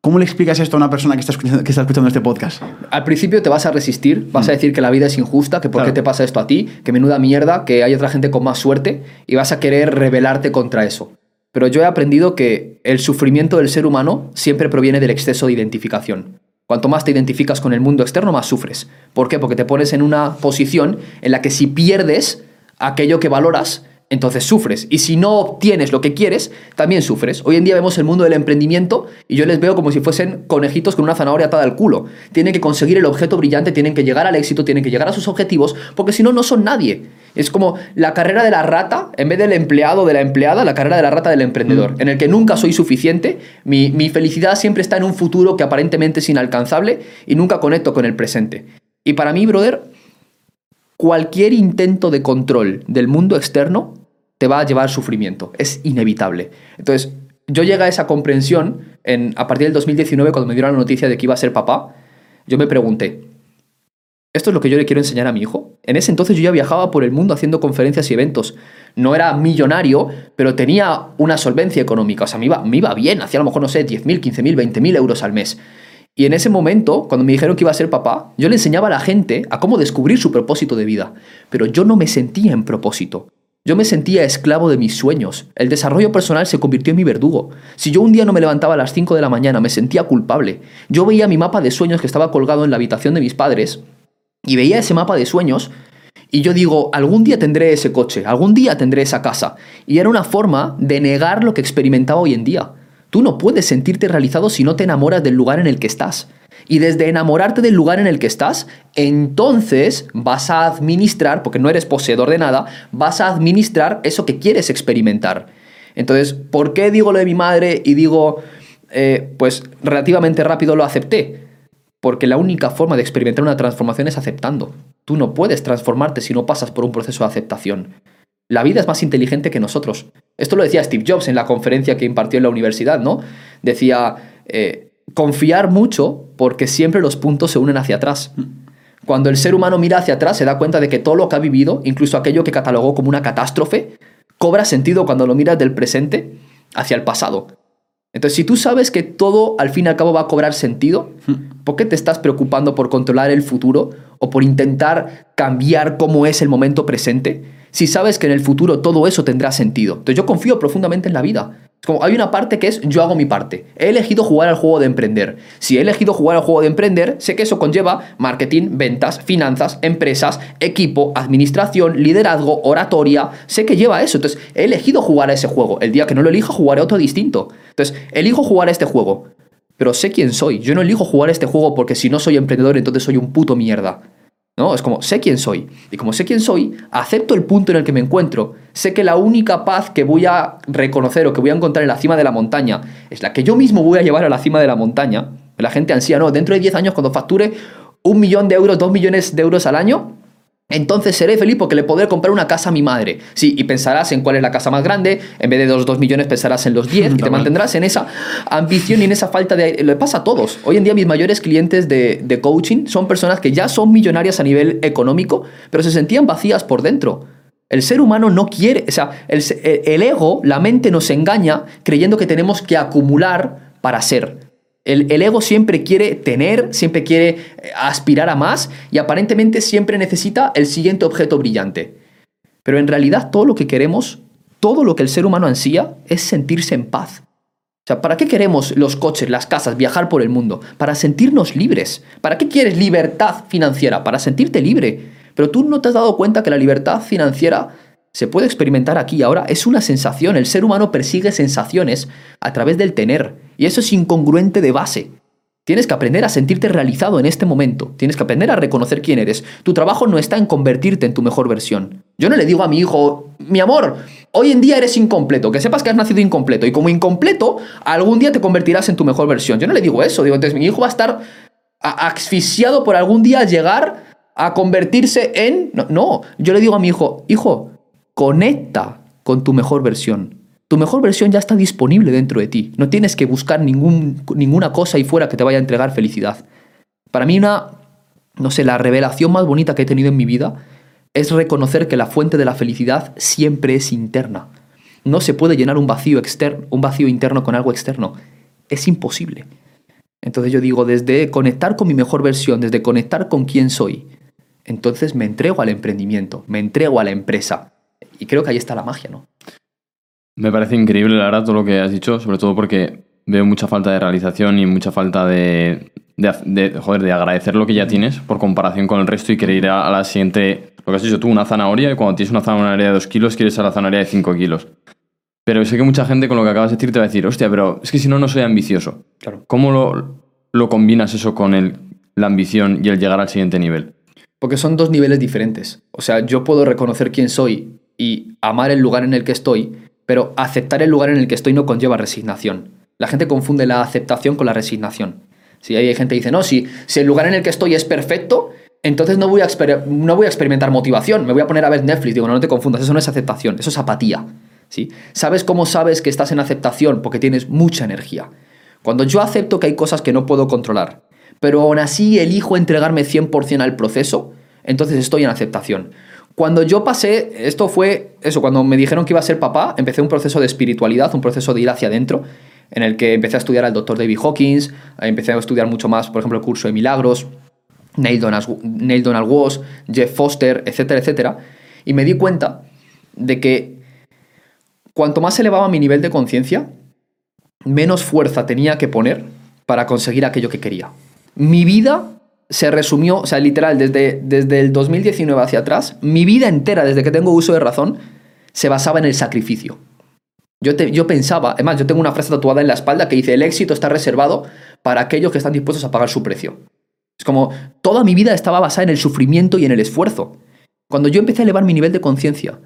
¿Cómo le explicas esto a una persona que está, escuchando, que está escuchando este podcast? Al principio te vas a resistir, vas a mm. decir que la vida es injusta, que por qué te pasa esto a ti, que menuda mierda, que hay otra gente con más suerte y vas a querer rebelarte contra eso. Pero yo he aprendido que el sufrimiento del ser humano siempre proviene del exceso de identificación. Cuanto más te identificas con el mundo externo, más sufres. ¿Por qué? Porque te pones en una posición en la que si pierdes aquello que valoras, entonces sufres. Y si no obtienes lo que quieres, también sufres. Hoy en día vemos el mundo del emprendimiento y yo les veo como si fuesen conejitos con una zanahoria atada al culo. Tienen que conseguir el objeto brillante, tienen que llegar al éxito, tienen que llegar a sus objetivos, porque si no, no son nadie. Es como la carrera de la rata, en vez del empleado de la empleada, la carrera de la rata del emprendedor, mm. en el que nunca soy suficiente, mi, mi felicidad siempre está en un futuro que aparentemente es inalcanzable y nunca conecto con el presente. Y para mí, brother, cualquier intento de control del mundo externo te va a llevar sufrimiento. Es inevitable. Entonces, yo llegué a esa comprensión en, a partir del 2019, cuando me dieron la noticia de que iba a ser papá. Yo me pregunté, ¿esto es lo que yo le quiero enseñar a mi hijo? En ese entonces yo ya viajaba por el mundo haciendo conferencias y eventos. No era millonario, pero tenía una solvencia económica. O sea, me iba, me iba bien. Hacía a lo mejor, no sé, 10.000, 15.000, 20.000 euros al mes. Y en ese momento, cuando me dijeron que iba a ser papá, yo le enseñaba a la gente a cómo descubrir su propósito de vida. Pero yo no me sentía en propósito. Yo me sentía esclavo de mis sueños. El desarrollo personal se convirtió en mi verdugo. Si yo un día no me levantaba a las 5 de la mañana, me sentía culpable. Yo veía mi mapa de sueños que estaba colgado en la habitación de mis padres y veía ese mapa de sueños y yo digo, algún día tendré ese coche, algún día tendré esa casa. Y era una forma de negar lo que experimentaba hoy en día. Tú no puedes sentirte realizado si no te enamoras del lugar en el que estás. Y desde enamorarte del lugar en el que estás, entonces vas a administrar, porque no eres poseedor de nada, vas a administrar eso que quieres experimentar. Entonces, ¿por qué digo lo de mi madre y digo, eh, pues relativamente rápido lo acepté? Porque la única forma de experimentar una transformación es aceptando. Tú no puedes transformarte si no pasas por un proceso de aceptación. La vida es más inteligente que nosotros. Esto lo decía Steve Jobs en la conferencia que impartió en la universidad, ¿no? Decía, eh, confiar mucho porque siempre los puntos se unen hacia atrás. Cuando el ser humano mira hacia atrás se da cuenta de que todo lo que ha vivido, incluso aquello que catalogó como una catástrofe, cobra sentido cuando lo miras del presente hacia el pasado. Entonces, si tú sabes que todo al fin y al cabo va a cobrar sentido, ¿por qué te estás preocupando por controlar el futuro o por intentar cambiar cómo es el momento presente? Si sabes que en el futuro todo eso tendrá sentido. Entonces, yo confío profundamente en la vida. Es como, hay una parte que es yo hago mi parte. He elegido jugar al juego de emprender. Si he elegido jugar al juego de emprender, sé que eso conlleva marketing, ventas, finanzas, empresas, equipo, administración, liderazgo, oratoria. Sé que lleva eso. Entonces, he elegido jugar a ese juego. El día que no lo elija, jugaré otro distinto. Entonces, elijo jugar a este juego. Pero sé quién soy. Yo no elijo jugar a este juego porque si no soy emprendedor, entonces soy un puto mierda. ¿No? Es como, sé quién soy. Y como sé quién soy, acepto el punto en el que me encuentro. Sé que la única paz que voy a reconocer o que voy a encontrar en la cima de la montaña es la que yo mismo voy a llevar a la cima de la montaña. La gente ansía, no, dentro de 10 años cuando facture un millón de euros, dos millones de euros al año, entonces seré feliz porque le podré comprar una casa a mi madre. Sí, y pensarás en cuál es la casa más grande. En vez de los 2 millones pensarás en los 10 y te mantendrás en esa ambición y en esa falta de... Lo pasa a todos. Hoy en día mis mayores clientes de, de coaching son personas que ya son millonarias a nivel económico, pero se sentían vacías por dentro. El ser humano no quiere, o sea, el, el ego, la mente nos engaña creyendo que tenemos que acumular para ser. El, ego siempre quiere tener, siempre quiere eh, aspirar a más y aparentemente siempre necesita el siguiente objeto brillante. Pero en realidad todo lo que queremos, todo lo que el ser humano ansía es sentirse en paz. O sea, ¿para qué queremos los coches, las casas, viajar por el mundo? Para sentirnos libres. ¿Para qué quieres libertad financiera? Para sentirte libre. Pero tú no te has dado cuenta que la libertad financiera se puede experimentar aquí ahora, es una sensación. El ser humano persigue sensaciones a través del tener. Y eso es incongruente de base. Tienes que aprender a sentirte realizado en este momento. Tienes que aprender a reconocer quién eres. Tu trabajo no está en convertirte en tu mejor versión. Yo no le digo a mi hijo, mi amor, hoy en día eres incompleto, que sepas que has nacido incompleto. Y como incompleto, algún día te convertirás en tu mejor versión. Yo no le digo eso. Digo, entonces mi hijo va a estar asfixiado por algún día llegar a convertirse en... No, no, yo le digo a mi hijo, hijo, Conecta con tu mejor versión. Tu mejor versión ya está disponible dentro de ti. No tienes que buscar ninguna cosa ahí fuera que te vaya a entregar felicidad. Para mí una, no sé, la revelación más bonita que he tenido en mi vida es reconocer que la fuente de la felicidad siempre es interna. No se puede llenar un vacío externo, un vacío interno con algo externo. Es imposible. Entonces yo digo, desde conectar con mi mejor versión, desde conectar con quién soy, entonces me entrego al emprendimiento, me entrego a la empresa, y creo que ahí está la magia, ¿no? Me parece increíble, la verdad, todo lo que has dicho, sobre todo porque veo mucha falta de realización y mucha falta de, de, joder, de agradecer lo que ya tienes por comparación con el resto y querer ir a, la siguiente, lo que has dicho tú, una zanahoria, y cuando tienes una zanahoria de 2 kilos, quieres a la zanahoria de 5 kilos. Pero sé que mucha gente con lo que acabas de decir te va a decir, hostia, pero es que si no, no soy ambicioso. Claro. ¿Cómo lo, lo combinas eso con el, la ambición y el llegar al siguiente nivel? Porque son dos niveles diferentes. O sea, yo puedo reconocer quién soy y amar el lugar en el que estoy, pero aceptar el lugar en el que estoy no conlleva resignación. La gente confunde la aceptación con la resignación. Si hay gente que dice, no, si, si el lugar en el que estoy es perfecto, entonces no voy, a no voy a experimentar motivación, me voy a poner a ver Netflix. Digo, no, no te confundas, eso no es aceptación, eso es apatía. ¿sí? ¿Sabes cómo sabes que estás en aceptación? Porque tienes mucha energía. Cuando yo acepto que hay cosas que no puedo controlar, pero aún así elijo entregarme 100% al proceso, entonces estoy en aceptación. Cuando yo pasé, esto fue eso, cuando me dijeron que iba a ser papá, empecé un proceso de espiritualidad, un proceso de ir hacia adentro, en el que empecé a estudiar al doctor David Hawkins, empecé a estudiar mucho más, por ejemplo, el curso de milagros, Neil Donald, Walsh, Jeff Foster, etcétera, etcétera, y me di cuenta de que cuanto más elevaba mi nivel de conciencia, menos fuerza tenía que poner para conseguir aquello que quería. Mi vida se resumió, o sea, literal, desde, desde el 2019 hacia atrás, mi vida entera, desde que tengo uso de razón, se basaba en el sacrificio. Yo, te- yo pensaba, además, yo tengo una frase tatuada en la espalda que dice: el éxito está reservado para aquellos que están dispuestos a pagar su precio. Es como toda mi vida estaba basada en el sufrimiento y en el esfuerzo. Cuando yo empecé a elevar mi nivel de conciencia,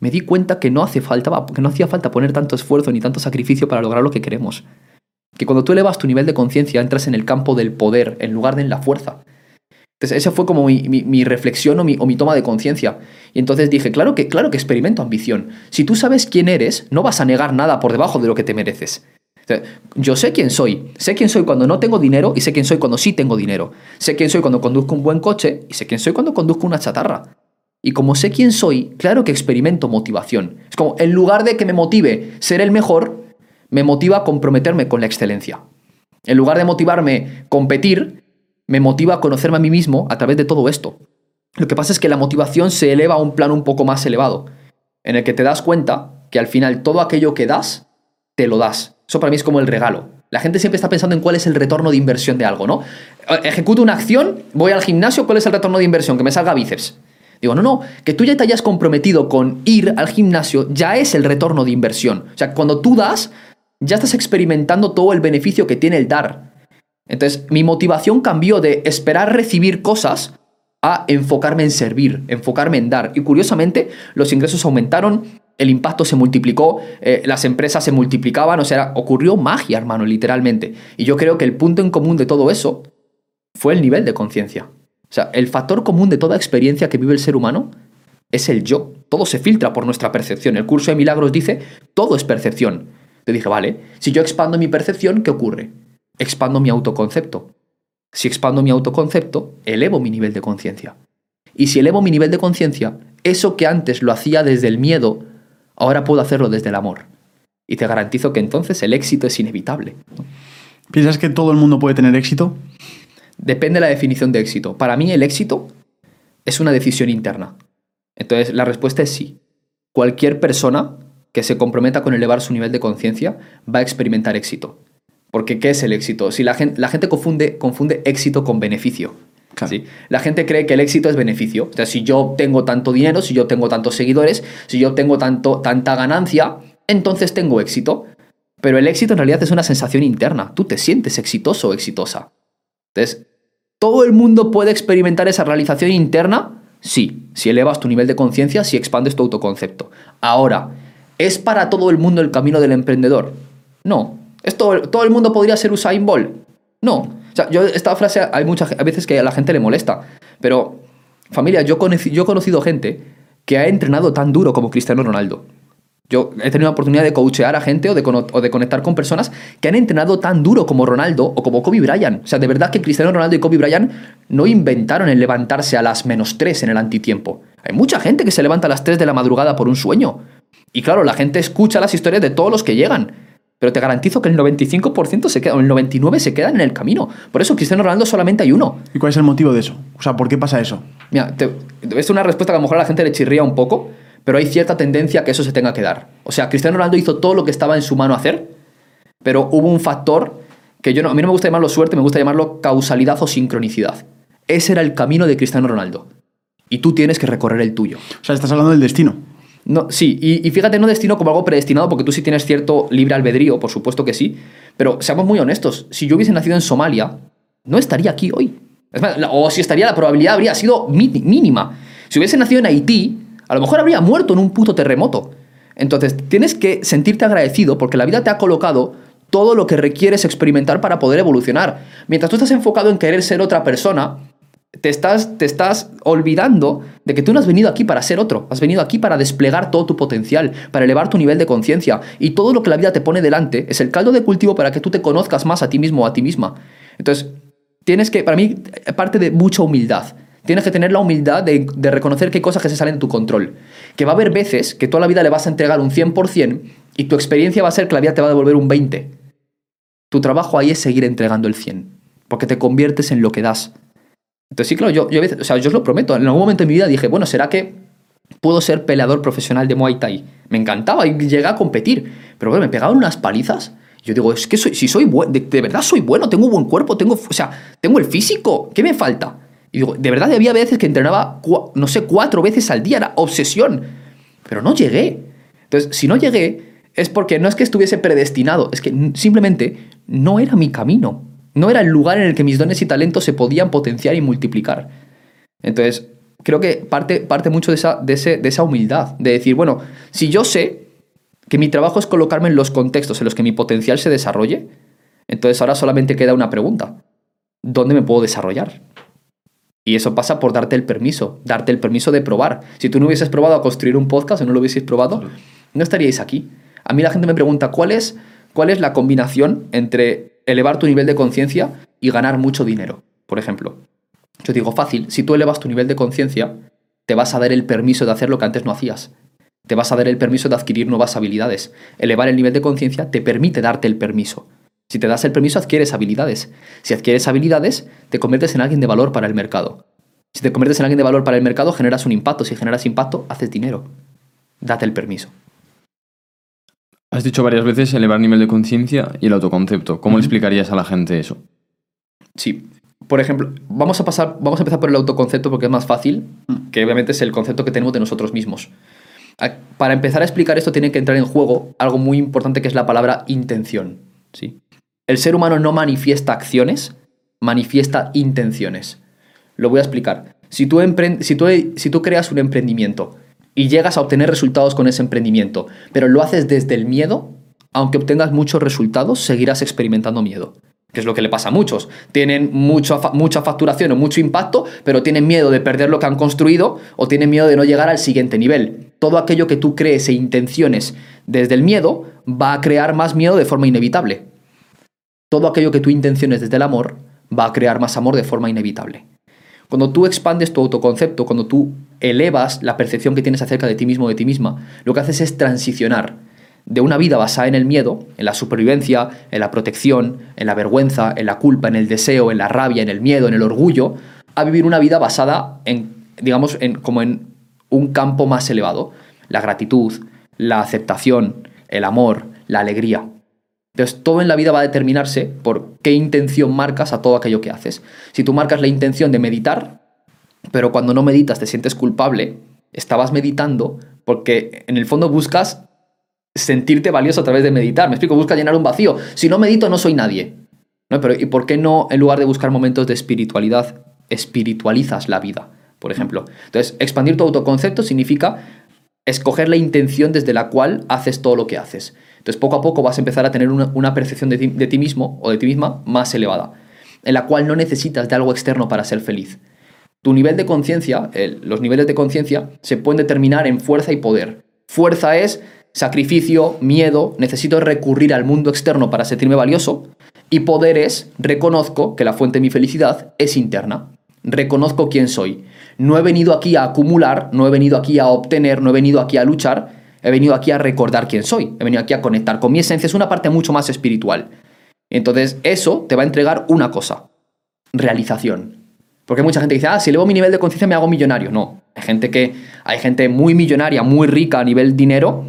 me di cuenta que no, hace falta, que no hacía falta poner tanto esfuerzo ni tanto sacrificio para lograr lo que queremos. Que cuando tú elevas tu nivel de conciencia entras en el campo del poder en lugar de en la fuerza. Entonces, esa fue como mi, reflexión o mi, toma de conciencia. Y entonces dije, claro que, claro que experimento ambición. Si tú sabes quién eres, no vas a negar nada por debajo de lo que te mereces. Yo sé quién soy. Sé quién soy cuando no tengo dinero y sé quién soy cuando sí tengo dinero. Sé quién soy cuando conduzco un buen coche y sé quién soy cuando conduzco una chatarra. Y como sé quién soy, claro que experimento motivación. Es como, en lugar de que me motive ser el mejor, me motiva comprometerme con la excelencia. En lugar de motivarme competir, me motiva conocerme a mí mismo a través de todo esto. Lo que pasa es que la motivación se eleva a un plano un poco más elevado, en el que te das cuenta que al final todo aquello que das, te lo das. Eso para mí es como el regalo. La gente siempre está pensando en cuál es el retorno de inversión de algo, ¿no? Ejecuto una acción, voy al gimnasio, ¿cuál es el retorno de inversión? Que me salga bíceps. Digo, no, no, que tú ya te hayas comprometido con ir al gimnasio ya es el retorno de inversión. O sea, cuando tú das, ya estás experimentando todo el beneficio que tiene el dar. Entonces, mi motivación cambió de esperar recibir cosas a enfocarme en servir, enfocarme en dar. Y curiosamente, los ingresos aumentaron, el impacto se multiplicó, eh, las empresas se multiplicaban, o sea, ocurrió magia, hermano, literalmente. Y yo creo que el punto en común de todo eso fue el nivel de conciencia. O sea, el factor común de toda experiencia que vive el ser humano es el yo. Todo se filtra por nuestra percepción. El curso de milagros dice, todo es percepción. Te dije, vale, si yo expando mi percepción, ¿qué ocurre? Expando mi autoconcepto. Si expando mi autoconcepto, elevo mi nivel de conciencia. Y si elevo mi nivel de conciencia, eso que antes lo hacía desde el miedo, ahora puedo hacerlo desde el amor. Y te garantizo que entonces el éxito es inevitable. ¿Piensas que todo el mundo puede tener éxito? Depende de la definición de éxito. Para mí el éxito es una decisión interna. Entonces la respuesta es sí. Cualquier persona que se comprometa con elevar su nivel de conciencia va a experimentar éxito. Porque ¿qué es el éxito? Si la gente, la gente confunde, confunde éxito con beneficio. Claro. ¿sí? La gente cree que el éxito es beneficio. O sea, si yo tengo tanto dinero, si yo tengo tantos seguidores, si yo tengo tanto, tanta ganancia, entonces tengo éxito. Pero el éxito en realidad es una sensación interna. Tú te sientes exitoso o exitosa. Entonces, ¿todo el mundo puede experimentar esa realización interna? Sí, si elevas tu nivel de conciencia, si expandes tu autoconcepto. Ahora, ¿es para todo el mundo el camino del emprendedor? No. ¿Es todo, el mundo podría ser Usain Bolt? No. O sea, yo esta frase hay muchas veces que a la gente le molesta, pero familia, yo, yo he conocido gente que ha entrenado tan duro como Cristiano Ronaldo. Yo he tenido la oportunidad de coachear a gente o de, o de conectar con personas que han entrenado tan duro como Ronaldo o como Kobe Bryant. O sea, de verdad que Cristiano Ronaldo y Kobe Bryant no inventaron el levantarse a las menos 3 en el antitiempo. Hay mucha gente que se levanta a las 3 de la madrugada por un sueño. Y claro, la gente escucha las historias de todos los que llegan. Pero te garantizo que el 95% se queda, o el 99% se quedan en el camino. Por eso Cristiano Ronaldo solamente hay uno. ¿Y cuál es el motivo de eso? O sea, ¿por qué pasa eso? Mira, te- es una respuesta que a lo mejor a la gente le chirría un poco, pero hay cierta tendencia a que eso se tenga que dar. O sea, Cristiano Ronaldo hizo todo lo que estaba en su mano hacer, pero hubo un factor que yo no, a mí no me gusta llamarlo suerte, me gusta llamarlo causalidad o sincronicidad. Ese era el camino de Cristiano Ronaldo. Y tú tienes que recorrer el tuyo. O sea, estás hablando del destino. No, sí, y, y fíjate, no destino como algo predestinado, porque tú sí tienes cierto libre albedrío, por supuesto que sí, pero seamos muy honestos, si yo hubiese nacido en Somalia, no estaría aquí hoy. Es más, o si estaría, la probabilidad habría sido mínima. Si hubiese nacido en Haití, a lo mejor habría muerto en un puto terremoto. Entonces, tienes que sentirte agradecido porque la vida te ha colocado todo lo que requieres experimentar para poder evolucionar. Mientras tú estás enfocado en querer ser otra persona, te estás, te estás olvidando de que tú no has venido aquí para ser otro, has venido aquí para desplegar todo tu potencial, para elevar tu nivel de conciencia y todo lo que la vida te pone delante es el caldo de cultivo para que tú te conozcas más a ti mismo o a ti misma. Entonces, tienes que, para mí, parte de mucha humildad. Tienes que tener la humildad de, de reconocer hay cosas que se salen de tu control. Que va a haber veces que toda la vida le vas a entregar un 100% y tu experiencia va a ser que la vida te va a devolver un 20%. Tu trabajo ahí es seguir entregando el 100%, porque te conviertes en lo que das. Entonces, sí, claro, yo, yo, a veces- o sea, yo os lo prometo. En algún momento de mi vida dije, bueno, ¿será que puedo ser peleador profesional de Muay Thai? Me encantaba y llegué a competir. Pero bueno, me pegaban unas palizas. Yo digo, es que soy, si soy bueno, de, de verdad soy bueno, tengo buen cuerpo, tengo, o sea, tengo el físico, ¿qué me falta? Y digo, de verdad había veces que entrenaba, no sé, cuatro veces al día, era obsesión. Pero no llegué. Entonces, si no llegué, es porque no es que estuviese predestinado, es que simplemente no era mi camino. No era el lugar en el que mis dones y talentos se podían potenciar y multiplicar. Entonces, creo que parte, parte mucho de esa, de, ese- de esa humildad, de decir, bueno, si yo sé que mi trabajo es colocarme en los contextos en los que mi potencial se desarrolle, entonces ahora solamente queda una pregunta. ¿Dónde me puedo desarrollar? Y eso pasa por darte el permiso, darte el permiso de probar. Si tú no hubieses probado a construir un podcast o no lo hubieses probado, no estaríais aquí. A mí la gente me pregunta, ¿cuál es, cuál es la combinación entre elevar tu nivel de conciencia y ganar mucho dinero? Por ejemplo, yo digo, fácil, si tú elevas tu nivel de conciencia, te vas a dar el permiso de hacer lo que antes no hacías. Te vas a dar el permiso de adquirir nuevas habilidades. Elevar el nivel de conciencia te permite darte el permiso. Si te das el permiso, adquieres habilidades. Si adquieres habilidades, te conviertes en alguien de valor para el mercado. Si te conviertes en alguien de valor para el mercado, generas un impacto. Si generas impacto, haces dinero. Date el permiso. Has dicho varias veces elevar nivel de conciencia y el autoconcepto. ¿Cómo le explicarías a la gente eso? Sí. Por ejemplo, vamos a pasar, vamos a empezar por el autoconcepto porque es más fácil, que obviamente es el concepto que tenemos de nosotros mismos. Para empezar a explicar esto tiene que entrar en juego algo muy importante que es la palabra intención. ¿sí? El ser humano no manifiesta acciones, manifiesta intenciones. Lo voy a explicar. Si tú, si tú, si tú creas un emprendimiento y llegas a obtener resultados con ese emprendimiento, pero lo haces desde el miedo, aunque obtengas muchos resultados, seguirás experimentando miedo. Que es lo que le pasa a muchos. Tienen mucha, fa- mucha facturación o mucho impacto, pero tienen miedo de perder lo que han construido o tienen miedo de no llegar al siguiente nivel. Todo aquello que tú crees e intenciones desde el miedo va a crear más miedo de forma inevitable. Todo aquello que tú intenciones desde el amor va a crear más amor de forma inevitable. Cuando tú expandes tu autoconcepto, cuando tú elevas la percepción que tienes acerca de ti mismo o de ti misma, lo que haces es transicionar de una vida basada en el miedo, en la supervivencia, en la protección, en la vergüenza, en la culpa, en el deseo, en la rabia, en el miedo, en el orgullo, a vivir una vida basada en, digamos, en, como en un campo más elevado. La gratitud, la aceptación, el amor, la alegría. Entonces, todo en la vida va a determinarse por qué intención marcas a todo aquello que haces. Si tú marcas la intención de meditar, pero cuando no meditas te sientes culpable, estabas meditando porque en el fondo buscas sentirte valioso a través de meditar. Me explico, buscas llenar un vacío. Si no medito, no soy nadie. ¿No? Pero ¿y por qué no, en lugar de buscar momentos de espiritualidad, espiritualizas la vida? Por ejemplo. Entonces, expandir tu autoconcepto significa escoger la intención desde la cual haces todo lo que haces. Entonces, poco a poco vas a empezar a tener una, percepción de ti mismo o de ti misma más elevada, en la cual no necesitas de algo externo para ser feliz. Tu nivel de conciencia, los niveles de conciencia, se pueden determinar en fuerza y poder. Fuerza es sacrificio, miedo, necesito recurrir al mundo externo para sentirme valioso. Y poder es, reconozco que la fuente de mi felicidad es interna. Reconozco quién soy. No he venido aquí a acumular, no he venido aquí a obtener, no he venido aquí a luchar, he venido aquí a recordar quién soy. He venido aquí a conectar con mi esencia. Es una parte mucho más espiritual. Entonces, eso te va a entregar una cosa, realización. Porque mucha gente dice, ah, si elevo mi nivel de conciencia me hago millonario. No, hay gente que hay gente muy millonaria, muy rica a nivel dinero,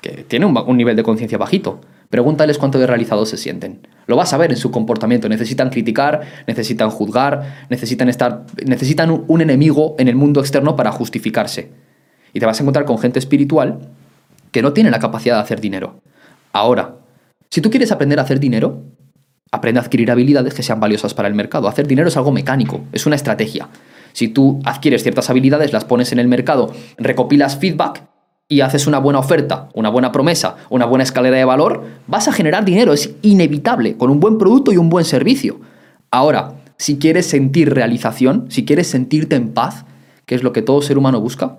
que tiene un, nivel de conciencia bajito. Pregúntales cuánto de realizados se sienten. Lo vas a ver en su comportamiento. Necesitan criticar, necesitan juzgar, necesitan estar, necesitan un enemigo en el mundo externo para justificarse. Y te vas a encontrar con gente espiritual que no tiene la capacidad de hacer dinero. Ahora, si tú quieres aprender a hacer dinero, aprende a adquirir habilidades que sean valiosas para el mercado. Hacer dinero es algo mecánico, es una estrategia. Si tú adquieres ciertas habilidades, las pones en el mercado, recopilas feedback y haces una buena oferta, una buena promesa, una buena escalera de valor, vas a generar dinero, es inevitable, con un buen producto y un buen servicio. Ahora, si quieres sentir realización, si quieres sentirte en paz, que es lo que todo ser humano busca,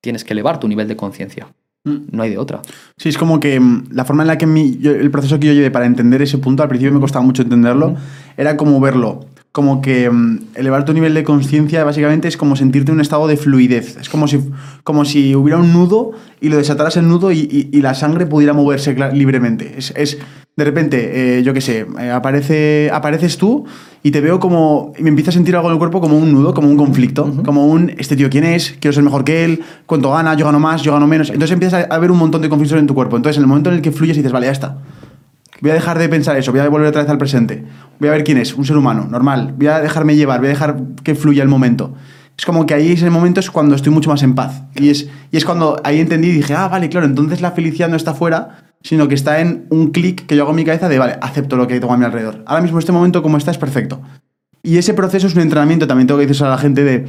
tienes que elevar tu nivel de conciencia. No hay de otra. Sí, es como que mm, la forma en la que mi- yo- el proceso que yo llevé para entender ese punto, al principio me costaba mucho entenderlo, era como verlo, como que mm, elevar tu nivel de conciencia básicamente es como sentirte en un estado de fluidez. Es como si, como si hubiera un nudo y lo desataras el nudo y, y- y la sangre pudiera moverse libremente. Es, es, de repente, eh, yo qué sé, eh, aparece, apareces tú y te veo como. Y me empiezo a sentir algo en el cuerpo como un nudo, como un conflicto, como un. Este tío, ¿quién es? Quiero ser mejor que él. ¿Cuánto gana? Yo gano más, yo gano menos. Entonces empiezas a, ver un montón de conflictos en tu cuerpo. Entonces, en el momento en el que fluyes y dices, vale, ya está. Voy a dejar de pensar eso, voy a volver otra vez al presente. Voy a ver quién es, un ser humano, normal. Voy a dejarme llevar, voy a dejar que fluya el momento. Es como que ahí ese momento es cuando estoy mucho más en paz. Y es, y es cuando ahí entendí y dije, ah, vale, claro, entonces la felicidad no está fuera, sino que está en un clic que yo hago en mi cabeza de, vale, acepto lo que tengo a mi alrededor. Ahora mismo, este momento como está, es perfecto. Y ese proceso es un entrenamiento, también tengo que decir a la gente de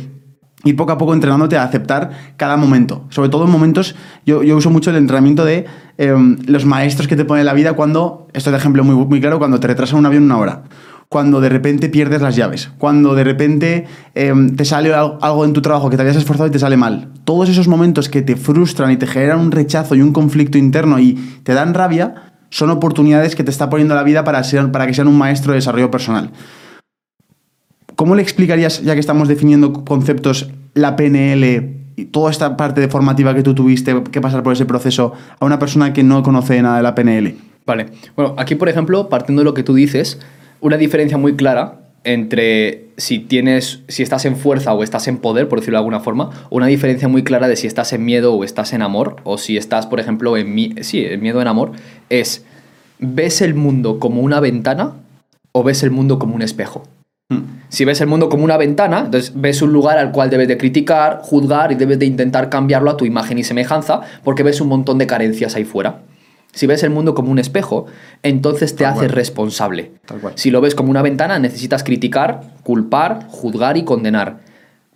ir poco a poco entrenándote a aceptar cada momento. Sobre todo en momentos, yo, yo uso mucho el entrenamiento de em, los maestros que te ponen la vida cuando, esto es ejemplo muy, muy claro, cuando te retrasa un avión una hora cuando de repente pierdes las llaves, cuando de repente em, te sale algo en tu trabajo que te habías esforzado y te sale mal. Todos esos momentos que te frustran y te generan un rechazo y un conflicto interno y te dan rabia, son oportunidades que te está poniendo la vida para, ser, para que sean un maestro de desarrollo personal. ¿Cómo le explicarías, ya que estamos definiendo conceptos, la PNL y toda esta parte de formativa que tú tuviste que pasar por ese proceso a una persona que no conoce nada de la PNL? Vale. Bueno, aquí, por ejemplo, partiendo de lo que tú dices, una diferencia muy clara entre si tienes si estás en fuerza o estás en poder, por decirlo de alguna forma, una diferencia muy clara de si estás en miedo o estás en amor, o si estás, por ejemplo, en sí, en miedo en amor, es ¿ves el mundo como una ventana o ves el mundo como un espejo? Hmm. Si ves el mundo como una ventana, entonces ves un lugar al cual debes de criticar, juzgar y debes de intentar cambiarlo a tu imagen y semejanza porque ves un montón de carencias ahí fuera. Si ves el mundo como un espejo, entonces te haces responsable. Si lo ves como una ventana, necesitas criticar, culpar, juzgar y condenar.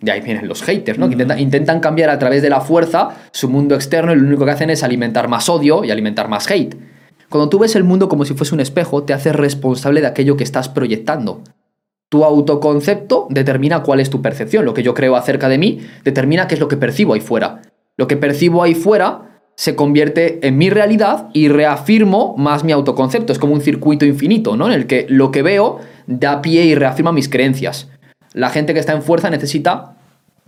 De ahí vienen los haters, ¿no? Que intentan, cambiar a través de la fuerza su mundo externo y lo único que hacen es alimentar más odio y alimentar más hate. Cuando tú ves el mundo como si fuese un espejo, te haces responsable de aquello que estás proyectando. Tu autoconcepto determina cuál es tu percepción. Lo que yo creo acerca de mí determina qué es lo que percibo ahí fuera. Lo que percibo ahí fuera se convierte en mi realidad y reafirmo más mi autoconcepto. Es como un circuito infinito, ¿no? En el que lo que veo da pie y reafirma mis creencias. La gente que está en fuerza necesita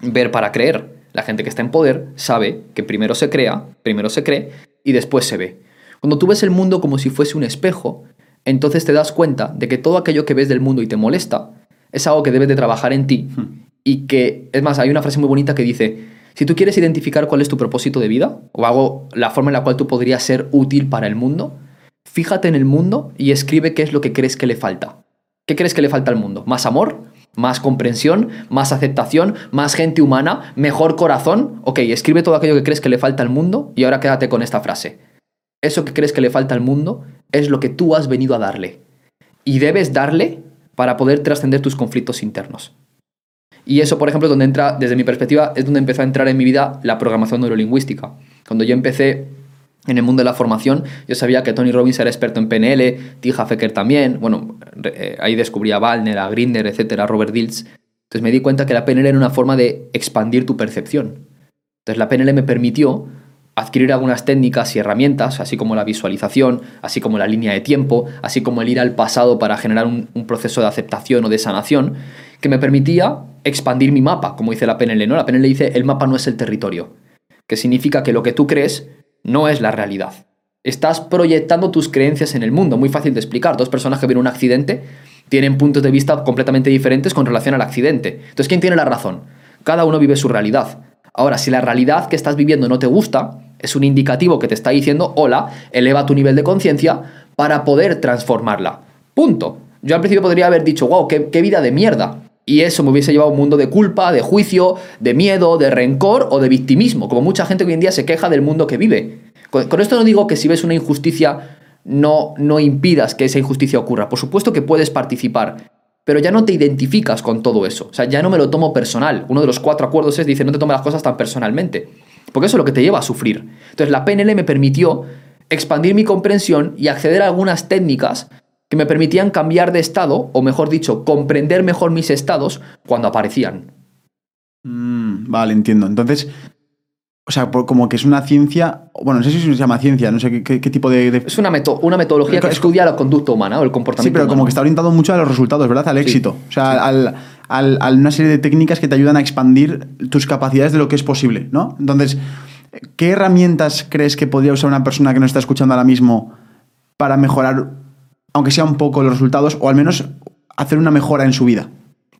ver para creer. La gente que está en poder sabe que primero se crea, primero se cree y después se ve. Cuando tú ves el mundo como si fuese un espejo, entonces te das cuenta de que todo aquello que ves del mundo y te molesta es algo que debes de trabajar en ti hmm. y que, es más, hay una frase muy bonita que dice, si tú quieres identificar cuál es tu propósito de vida o algo, la forma en la cual tú podrías ser útil para el mundo, fíjate en el mundo y escribe qué es lo que crees que le falta. ¿Qué crees que le falta al mundo? ¿Más amor? ¿Más comprensión? ¿Más aceptación? ¿Más gente humana? ¿Mejor corazón? Ok, escribe todo aquello que crees que le falta al mundo y ahora quédate con esta frase. Eso que crees que le falta al mundo es lo que tú has venido a darle. Y debes darle para poder trascender tus conflictos internos. Y eso, por ejemplo, es donde entra, desde mi perspectiva, es donde empezó a entrar en mi vida la programación neurolingüística. Cuando yo empecé en el mundo de la formación, yo sabía que Tony Robbins era experto en PNL, Tija Fecker también, bueno, eh, ahí descubrí a Balner, a Grinder, etcétera, Robert Dills. Entonces me di cuenta que la PNL era una forma de expandir tu percepción. Entonces la PNL me permitió adquirir algunas técnicas y herramientas, así como la visualización, así como la línea de tiempo, así como el ir al pasado para generar un, proceso de aceptación o de sanación, que me permitía expandir mi mapa, como dice la PNL. ¿no? La PNL dice el mapa no es el territorio, que significa que lo que tú crees no es la realidad. Estás proyectando tus creencias en el mundo, muy fácil de explicar. Dos personas que ven un accidente tienen puntos de vista completamente diferentes con relación al accidente. Entonces, ¿quién tiene la razón? Cada uno vive su realidad. Ahora, si la realidad que estás viviendo no te gusta, es un indicativo que te está diciendo, hola, eleva tu nivel de conciencia para poder transformarla. Punto. Yo al principio podría haber dicho, wow, qué, vida de mierda. Y eso me hubiese llevado a un mundo de culpa, de juicio, de miedo, de rencor o de victimismo, como mucha gente hoy en día se queja del mundo que vive. Con, con esto no digo que si ves una injusticia no, no impidas que esa injusticia ocurra. Por supuesto que puedes participar, pero ya no te identificas con todo eso. O sea, ya no me lo tomo personal. Uno de los cuatro acuerdos es, dice, no te tomes las cosas tan personalmente. Porque eso es lo que te lleva a sufrir. Entonces, la PNL me permitió expandir mi comprensión y acceder a algunas técnicas que me permitían cambiar de estado, o mejor dicho, comprender mejor mis estados cuando aparecían. Mm, vale, entiendo. Entonces, o sea, como que es una ciencia, bueno, no sé si se llama ciencia, no sé qué, tipo de, Es una, una metodología que estudia la conducta humana o el comportamiento Sí, pero como que está orientado mucho a los resultados, ¿verdad? Al éxito. o sea, al, a una serie de técnicas que te ayudan a expandir tus capacidades de lo que es posible, ¿no? Entonces, ¿qué herramientas crees que podría usar una persona que nos está escuchando ahora mismo para mejorar, aunque sea un poco los resultados, o al menos hacer una mejora en su vida?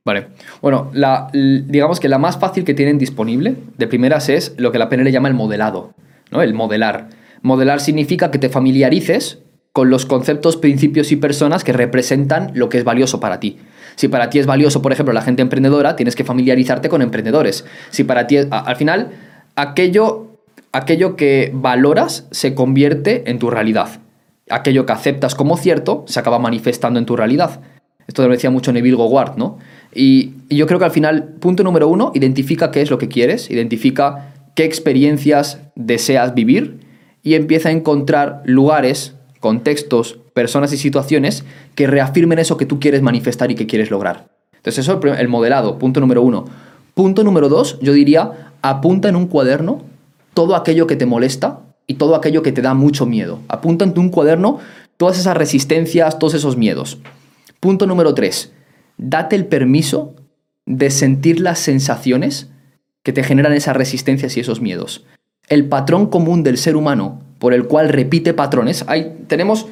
Vale. Bueno, la, digamos que la más fácil que tienen disponible de primeras es lo que la PNL llama el modelado, ¿no? El modelar. Modelar significa que te familiarices con los conceptos, principios y personas que representan lo que es valioso para ti. Si para ti es valioso, por ejemplo, la gente emprendedora, tienes que familiarizarte con emprendedores. Si para ti, al final, aquello, aquello que valoras se convierte en tu realidad. aquello que aceptas como cierto se acaba manifestando en tu realidad. Esto lo decía mucho Neville Goddard, ¿no? Y, y yo creo que al final, punto número uno, identifica qué es lo que quieres, identifica qué experiencias deseas vivir y empieza a encontrar lugares, contextos, personas y situaciones que reafirmen eso que tú quieres manifestar y que quieres lograr. Entonces eso es el modelado, punto número uno. Punto número dos, yo diría, apunta en un cuaderno todo aquello que te molesta y todo aquello que te da mucho miedo. Apunta en un cuaderno todas esas resistencias, todos esos miedos. Punto número tres, date el permiso de sentir las sensaciones que te generan esas resistencias y esos miedos. El patrón común del ser humano por el cual repite patrones, hay, tenemos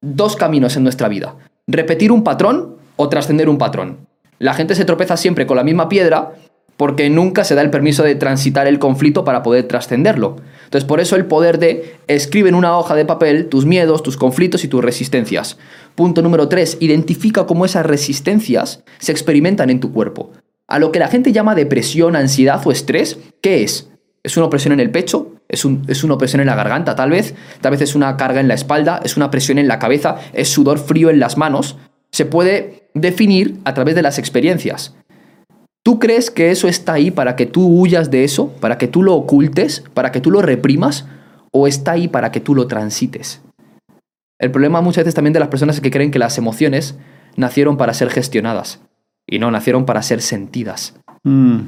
dos caminos en nuestra vida. Repetir un patrón o trascender un patrón. La gente se tropeza siempre con la misma piedra porque nunca se da el permiso de transitar el conflicto para poder trascenderlo. Entonces, por eso el poder de escribe en una hoja de papel tus miedos, tus conflictos y tus resistencias. Punto número 3. Identifica cómo esas resistencias se experimentan en tu cuerpo. A lo que la gente llama depresión, ansiedad o estrés, ¿qué es? ¿Es una opresión en el pecho? ¿Es, ¿Es una opresión en la garganta tal vez? Tal vez es una carga en la espalda, es una presión en la cabeza, es sudor frío en las manos. Se puede definir a través de las experiencias. ¿Tú crees que eso está ahí para que tú huyas de eso, para que tú lo ocultes, para que tú lo reprimas, o está ahí para que tú lo transites? El problema muchas veces también de las personas es que creen que las emociones nacieron para ser gestionadas y no nacieron para ser sentidas. Mm.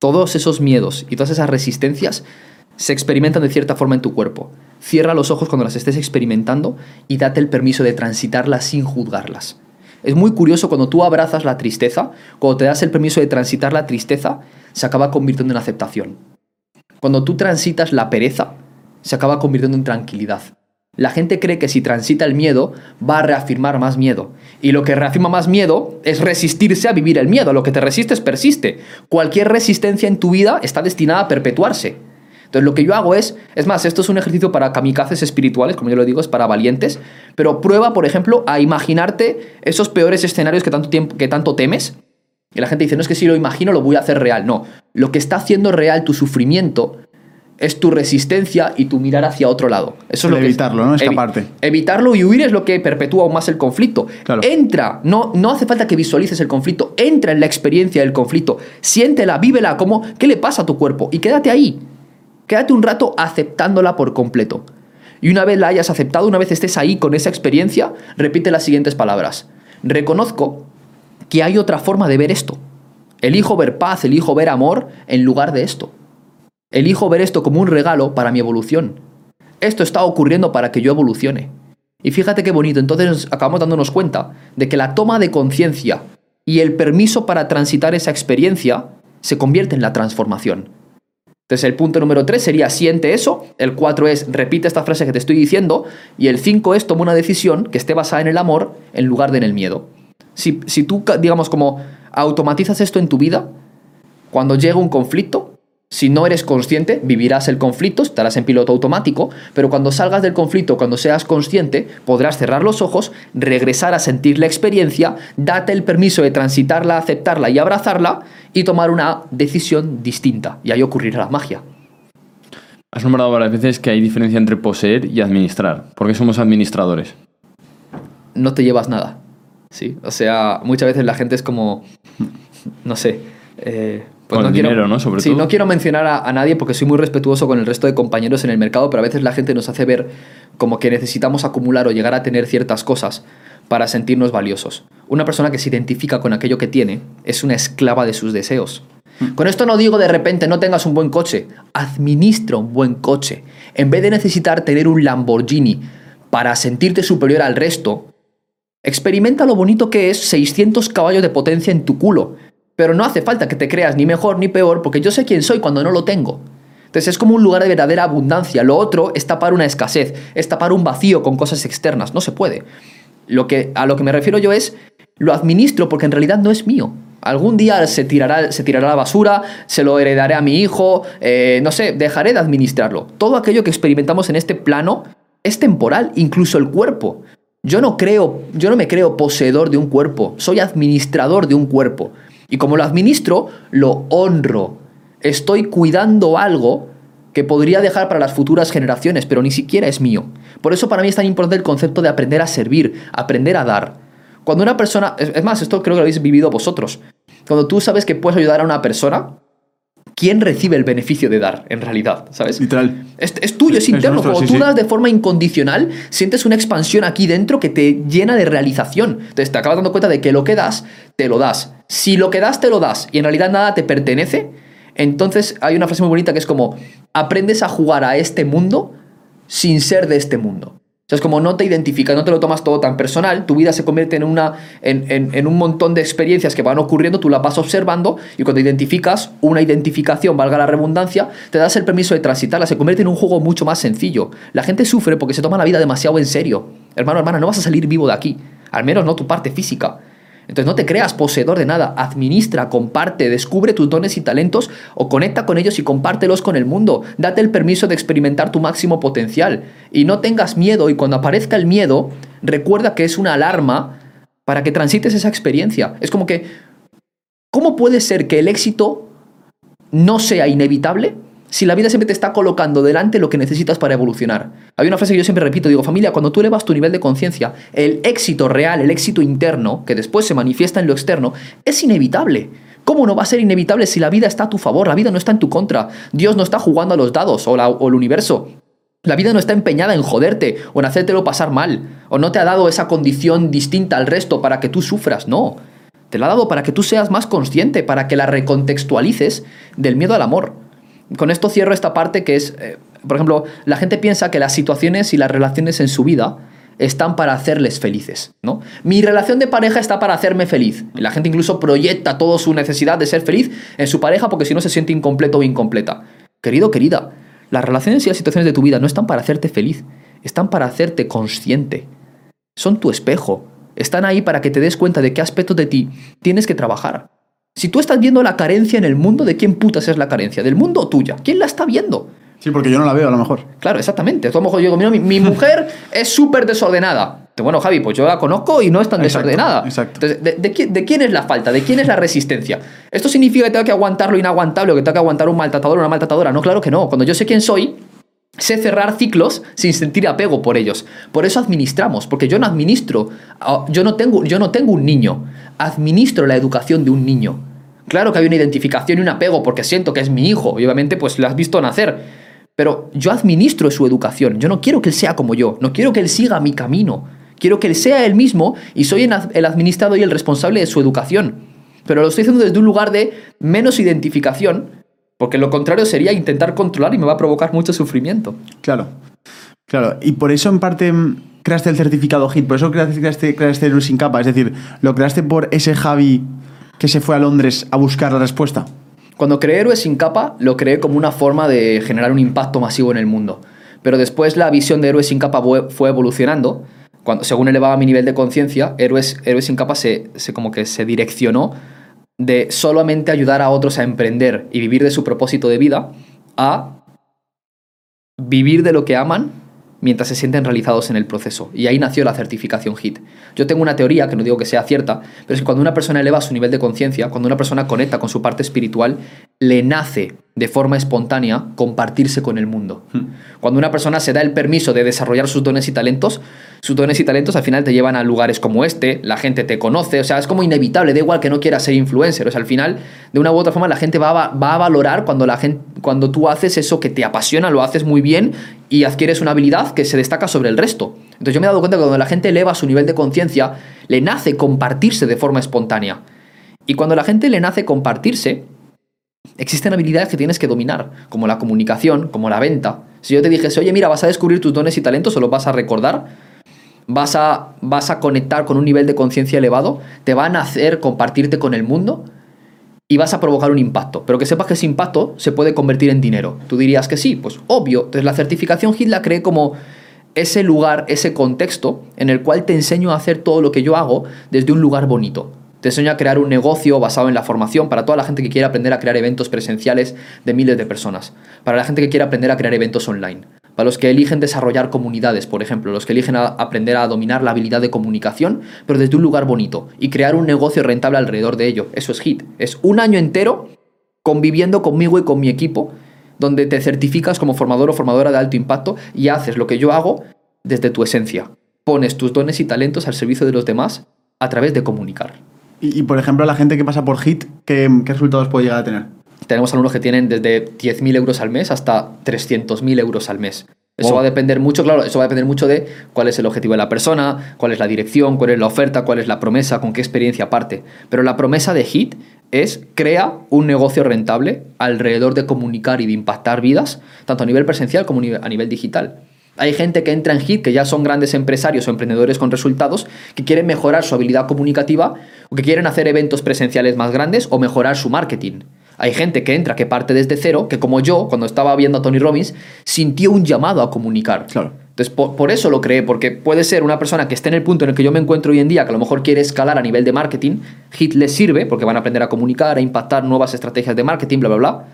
Todos esos miedos y todas esas resistencias se experimentan de cierta forma en tu cuerpo. Cierra los ojos cuando las estés experimentando y date el permiso de transitarlas sin juzgarlas. Es muy curioso cuando tú abrazas la tristeza, cuando te das el permiso de transitar la tristeza, se acaba convirtiendo en aceptación. Cuando tú transitas la pereza, se acaba convirtiendo en tranquilidad. La gente cree que si transita el miedo va a reafirmar más miedo. Y lo que reafirma más miedo es resistirse a vivir el miedo. Lo que te resistes persiste. Cualquier resistencia en tu vida está destinada a perpetuarse. Entonces lo que yo hago es, es más, esto es un ejercicio para kamikazes espirituales, como yo lo digo, es para valientes, pero prueba, por ejemplo, a imaginarte esos peores escenarios que tanto, tiempo, que tanto temes. Y la gente dice, no es que si lo imagino lo voy a hacer real. No, lo que está haciendo real tu sufrimiento es tu resistencia y tu mirar hacia otro lado. Eso es lo que evitarlo, ¿no? Evi- Escaparte. evitarlo y huir es lo que perpetúa aún más el conflicto. Claro. Entra, no, no hace falta que visualices el conflicto, entra en la experiencia del conflicto, siéntela, vívela, como, ¿qué le pasa a tu cuerpo? Y quédate ahí. Quédate un rato aceptándola por completo. Y una vez la hayas aceptado, una vez estés ahí con esa experiencia, repite las siguientes palabras. Reconozco que hay otra forma de ver esto. Elijo ver paz, elijo ver amor en lugar de esto. Elijo ver esto como un regalo para mi evolución. Esto está ocurriendo para que yo evolucione. Y fíjate qué bonito, entonces acabamos dándonos cuenta de que la toma de conciencia y el permiso para transitar esa experiencia se convierte en la transformación. Entonces el punto número 3 sería siente eso, el 4 es repite esta frase que te estoy diciendo y el 5 es toma una decisión que esté basada en el amor en lugar de en el miedo. Si, si tú, digamos, como automatizas esto en tu vida, cuando llega un conflicto, si no eres consciente, vivirás el conflicto, estarás en piloto automático, pero cuando salgas del conflicto, cuando seas consciente, podrás cerrar los ojos, regresar a sentir la experiencia, date el permiso de transitarla, aceptarla y abrazarla y tomar una decisión distinta. Y ahí ocurrirá la magia. Has nombrado varias veces que hay diferencia entre poseer y administrar. ¿Por qué somos administradores? no te llevas nada. ¿sí? O sea, muchas veces la gente es como, no sé. eh, pues Con el quiero, dinero, ¿no? Sobre sí, todo. no quiero mencionar a, a nadie porque soy muy respetuoso con el resto de compañeros en el mercado, pero a veces la gente nos hace ver como que necesitamos acumular o llegar a tener ciertas cosas para sentirnos valiosos. Una persona que se identifica con aquello que tiene es una esclava de sus deseos. Con esto no digo de repente no tengas un buen coche, administra un buen coche. En vez de necesitar tener un Lamborghini para sentirte superior al resto, experimenta lo bonito que es 600 caballos de potencia en tu culo. Pero no hace falta que te creas ni mejor ni peor porque yo sé quién soy cuando no lo tengo. Entonces es como un lugar de verdadera abundancia. Lo otro es tapar una escasez, es tapar un vacío con cosas externas. No se puede. Lo que, a lo que me refiero yo es, lo administro porque en realidad no es mío. Algún día se tirará, se tirará a la basura, se lo heredaré a mi hijo, eh, no sé, dejaré de administrarlo. Todo aquello que experimentamos en este plano es temporal, incluso el cuerpo. Yo no creo, yo no me creo poseedor de un cuerpo, soy administrador de un cuerpo. Y como lo administro, lo honro. Estoy cuidando algo que podría dejar para las futuras generaciones, pero ni siquiera es mío. Por eso para mí es tan importante el concepto de aprender a servir, aprender a dar. Cuando una persona, es más, esto creo que lo habéis vivido vosotros, cuando tú sabes que puedes ayudar a una persona, ¿quién recibe el beneficio de dar en realidad? ¿Sabes? Literal. Es, es tuyo, es interno. Cuando sí, tú sí. das de forma incondicional, sientes una expansión aquí dentro que te llena de realización. Entonces te acabas dando cuenta de que lo que das, te lo das. Si lo que das, te lo das y en realidad nada te pertenece, entonces hay una frase muy bonita que es como, aprendes a jugar a este mundo sin ser de este mundo. O sea, es como no te identificas, no te lo tomas todo tan personal, tu vida se convierte en, una, en, en- en un montón de experiencias que van ocurriendo, tú las vas observando y cuando identificas una identificación, valga la redundancia, te das el permiso de transitarla, se convierte en un juego mucho más sencillo. La gente sufre porque se toma la vida demasiado en serio. Hermano, hermana, no vas a salir vivo de aquí, al menos no tu parte física. Entonces no te creas poseedor de nada, administra, comparte, descubre tus dones y talentos o conecta con ellos y compártelos con el mundo. Date el permiso de experimentar tu máximo potencial y no tengas miedo y cuando aparezca el miedo, recuerda que es una alarma para que transites esa experiencia. Es como que, ¿cómo puede ser que el éxito no sea inevitable si la vida siempre te está colocando delante lo que necesitas para evolucionar. Hay una frase que yo siempre repito, digo, familia, cuando tú elevas tu nivel de conciencia, el éxito real, el éxito interno, que después se manifiesta en lo externo, es inevitable. ¿Cómo no va a ser inevitable si la vida está a tu favor? La vida no está en tu contra. Dios no está jugando a los dados o, la- el universo. La vida no está empeñada en joderte o en hacértelo pasar mal. O no te ha dado esa condición distinta al resto para que tú sufras. No. Te la ha dado para que tú seas más consciente, para que la recontextualices del miedo al amor. Con esto cierro esta parte que es, eh, por ejemplo, la gente piensa que las situaciones y las relaciones en su vida están para hacerles felices, ¿no? Mi relación de pareja está para hacerme feliz. La gente incluso proyecta toda su necesidad de ser feliz en su pareja porque si no se siente incompleto o incompleta. Querido, querida, las relaciones y las situaciones de tu vida no están para hacerte feliz, están para hacerte consciente. Son tu espejo. Están ahí para que te des cuenta de qué aspectos de ti tienes que trabajar. Si tú estás viendo la carencia en el mundo, ¿de quién putas es la carencia? ¿Del mundo o tuya? ¿Quién la está viendo? Sí, porque yo no la veo a lo mejor. Claro, exactamente. A lo mejor yo digo, "Mira, mi, mi mujer es súper desordenada. Bueno, Javi, pues yo la conozco y no es tan Exacto, desordenada. exacto. Entonces, ¿de, de quién, de quién es la falta? ¿De quién es la resistencia? ¿Esto significa que tengo que aguantar lo inaguantable o que tengo que aguantar un maltratador o una maltratadora? No, claro que no. Cuando yo sé quién soy, sé cerrar ciclos sin sentir apego por ellos. Por eso administramos, porque yo no administro, yo no tengo, yo no tengo un niño, administro la educación de un niño. Claro que hay una identificación y un apego porque siento que es mi hijo y obviamente pues lo has visto nacer. Pero yo administro su educación, yo no quiero que él sea como yo, no quiero que él siga mi camino, quiero que él sea él mismo y soy el administrador y el responsable de su educación. Pero lo estoy haciendo desde un lugar de menos identificación, porque lo contrario sería intentar controlar y me va a provocar mucho sufrimiento. Claro. Claro. Y por eso en parte mm, creaste el certificado HIT, por eso creaste, creaste, creaste el sin capa. Es decir, lo creaste por ese Javi que se fue a Londres a buscar la respuesta. Cuando creé Héroes sin capa, lo creé como una forma de generar un impacto masivo en el mundo. Pero después la visión de Héroes sin capa fue fue evolucionando. Cuando, según elevaba mi nivel de conciencia, Héroes, Héroes sin capa se, se como que se direccionó de solamente ayudar a otros a emprender y vivir de su propósito de vida a vivir de lo que aman mientras se sienten realizados en el proceso. Y ahí nació la certificación HIT. Yo tengo una teoría, que no digo que sea cierta, pero es que cuando una persona eleva su nivel de conciencia, cuando una persona conecta con su parte espiritual, le nace de forma espontánea compartirse con el mundo. Cuando una persona se da el permiso de desarrollar sus dones y talentos, sus dones y talentos al final te llevan a lugares como este, la gente te conoce, o sea, es como inevitable, da igual que no quieras ser influencer, o sea, al final, de una u otra forma, la gente va a, va a valorar cuando, la gente, cuando tú haces eso que te apasiona, lo haces muy bien y adquieres una habilidad que se destaca sobre el resto. Entonces yo me he dado cuenta que cuando la gente eleva su nivel de conciencia, le nace compartirse de forma espontánea. Y cuando la gente le nace compartirse, existen habilidades que tienes que dominar, como la comunicación, como la venta. Si yo te dijese, oye, mira, vas a descubrir tus dones y talentos o los vas a recordar, vas a, vas a conectar con un nivel de conciencia elevado, te van a hacer compartirte con el mundo y vas a provocar un impacto. Pero que sepas que ese impacto se puede convertir en dinero. Tú dirías que sí, pues obvio. Entonces la certificación HIT la cree como ese lugar, ese contexto en el cual te enseño a hacer todo lo que yo hago desde un lugar bonito. Te enseño a crear un negocio basado en la formación para toda la gente que quiere aprender a crear eventos presenciales de miles de personas. Para la gente que quiere aprender a crear eventos online. Para los que eligen desarrollar comunidades, por ejemplo. Los que eligen aprender a dominar la habilidad de comunicación, pero desde un lugar bonito. Y crear un negocio rentable alrededor de ello. Eso es HIT. Es un año entero conviviendo conmigo y con mi equipo donde te certificas como formador o formadora de alto impacto y haces lo que yo hago desde tu esencia. Pones tus dones y talentos al servicio de los demás a través de comunicar. Y, y, por ejemplo, la gente que pasa por HIT, ¿qué, qué resultados puede llegar a tener? Tenemos alumnos que tienen desde 10.000 euros al mes hasta 300.000 euros al mes. Eso Wow. va a depender mucho, claro, eso va a depender mucho de cuál es el objetivo de la persona, cuál es la dirección, cuál es la oferta, cuál es la promesa, con qué experiencia parte. Pero la promesa de HIT es crea un negocio rentable alrededor de comunicar y de impactar vidas, tanto a nivel presencial como a nivel digital. Hay gente que entra en HIT, que ya son grandes empresarios o emprendedores con resultados, que quieren mejorar su habilidad comunicativa o que quieren hacer eventos presenciales más grandes o mejorar su marketing. Hay gente que entra, que parte desde cero, que como yo, cuando estaba viendo a Tony Robbins, sintió un llamado a comunicar. Claro. Entonces, por, por eso lo creé, porque puede ser una persona que esté en el punto en el que yo me encuentro hoy en día, que a lo mejor quiere escalar a nivel de marketing, HIT les sirve, porque van a aprender a comunicar, a impactar nuevas estrategias de marketing, bla, bla, bla.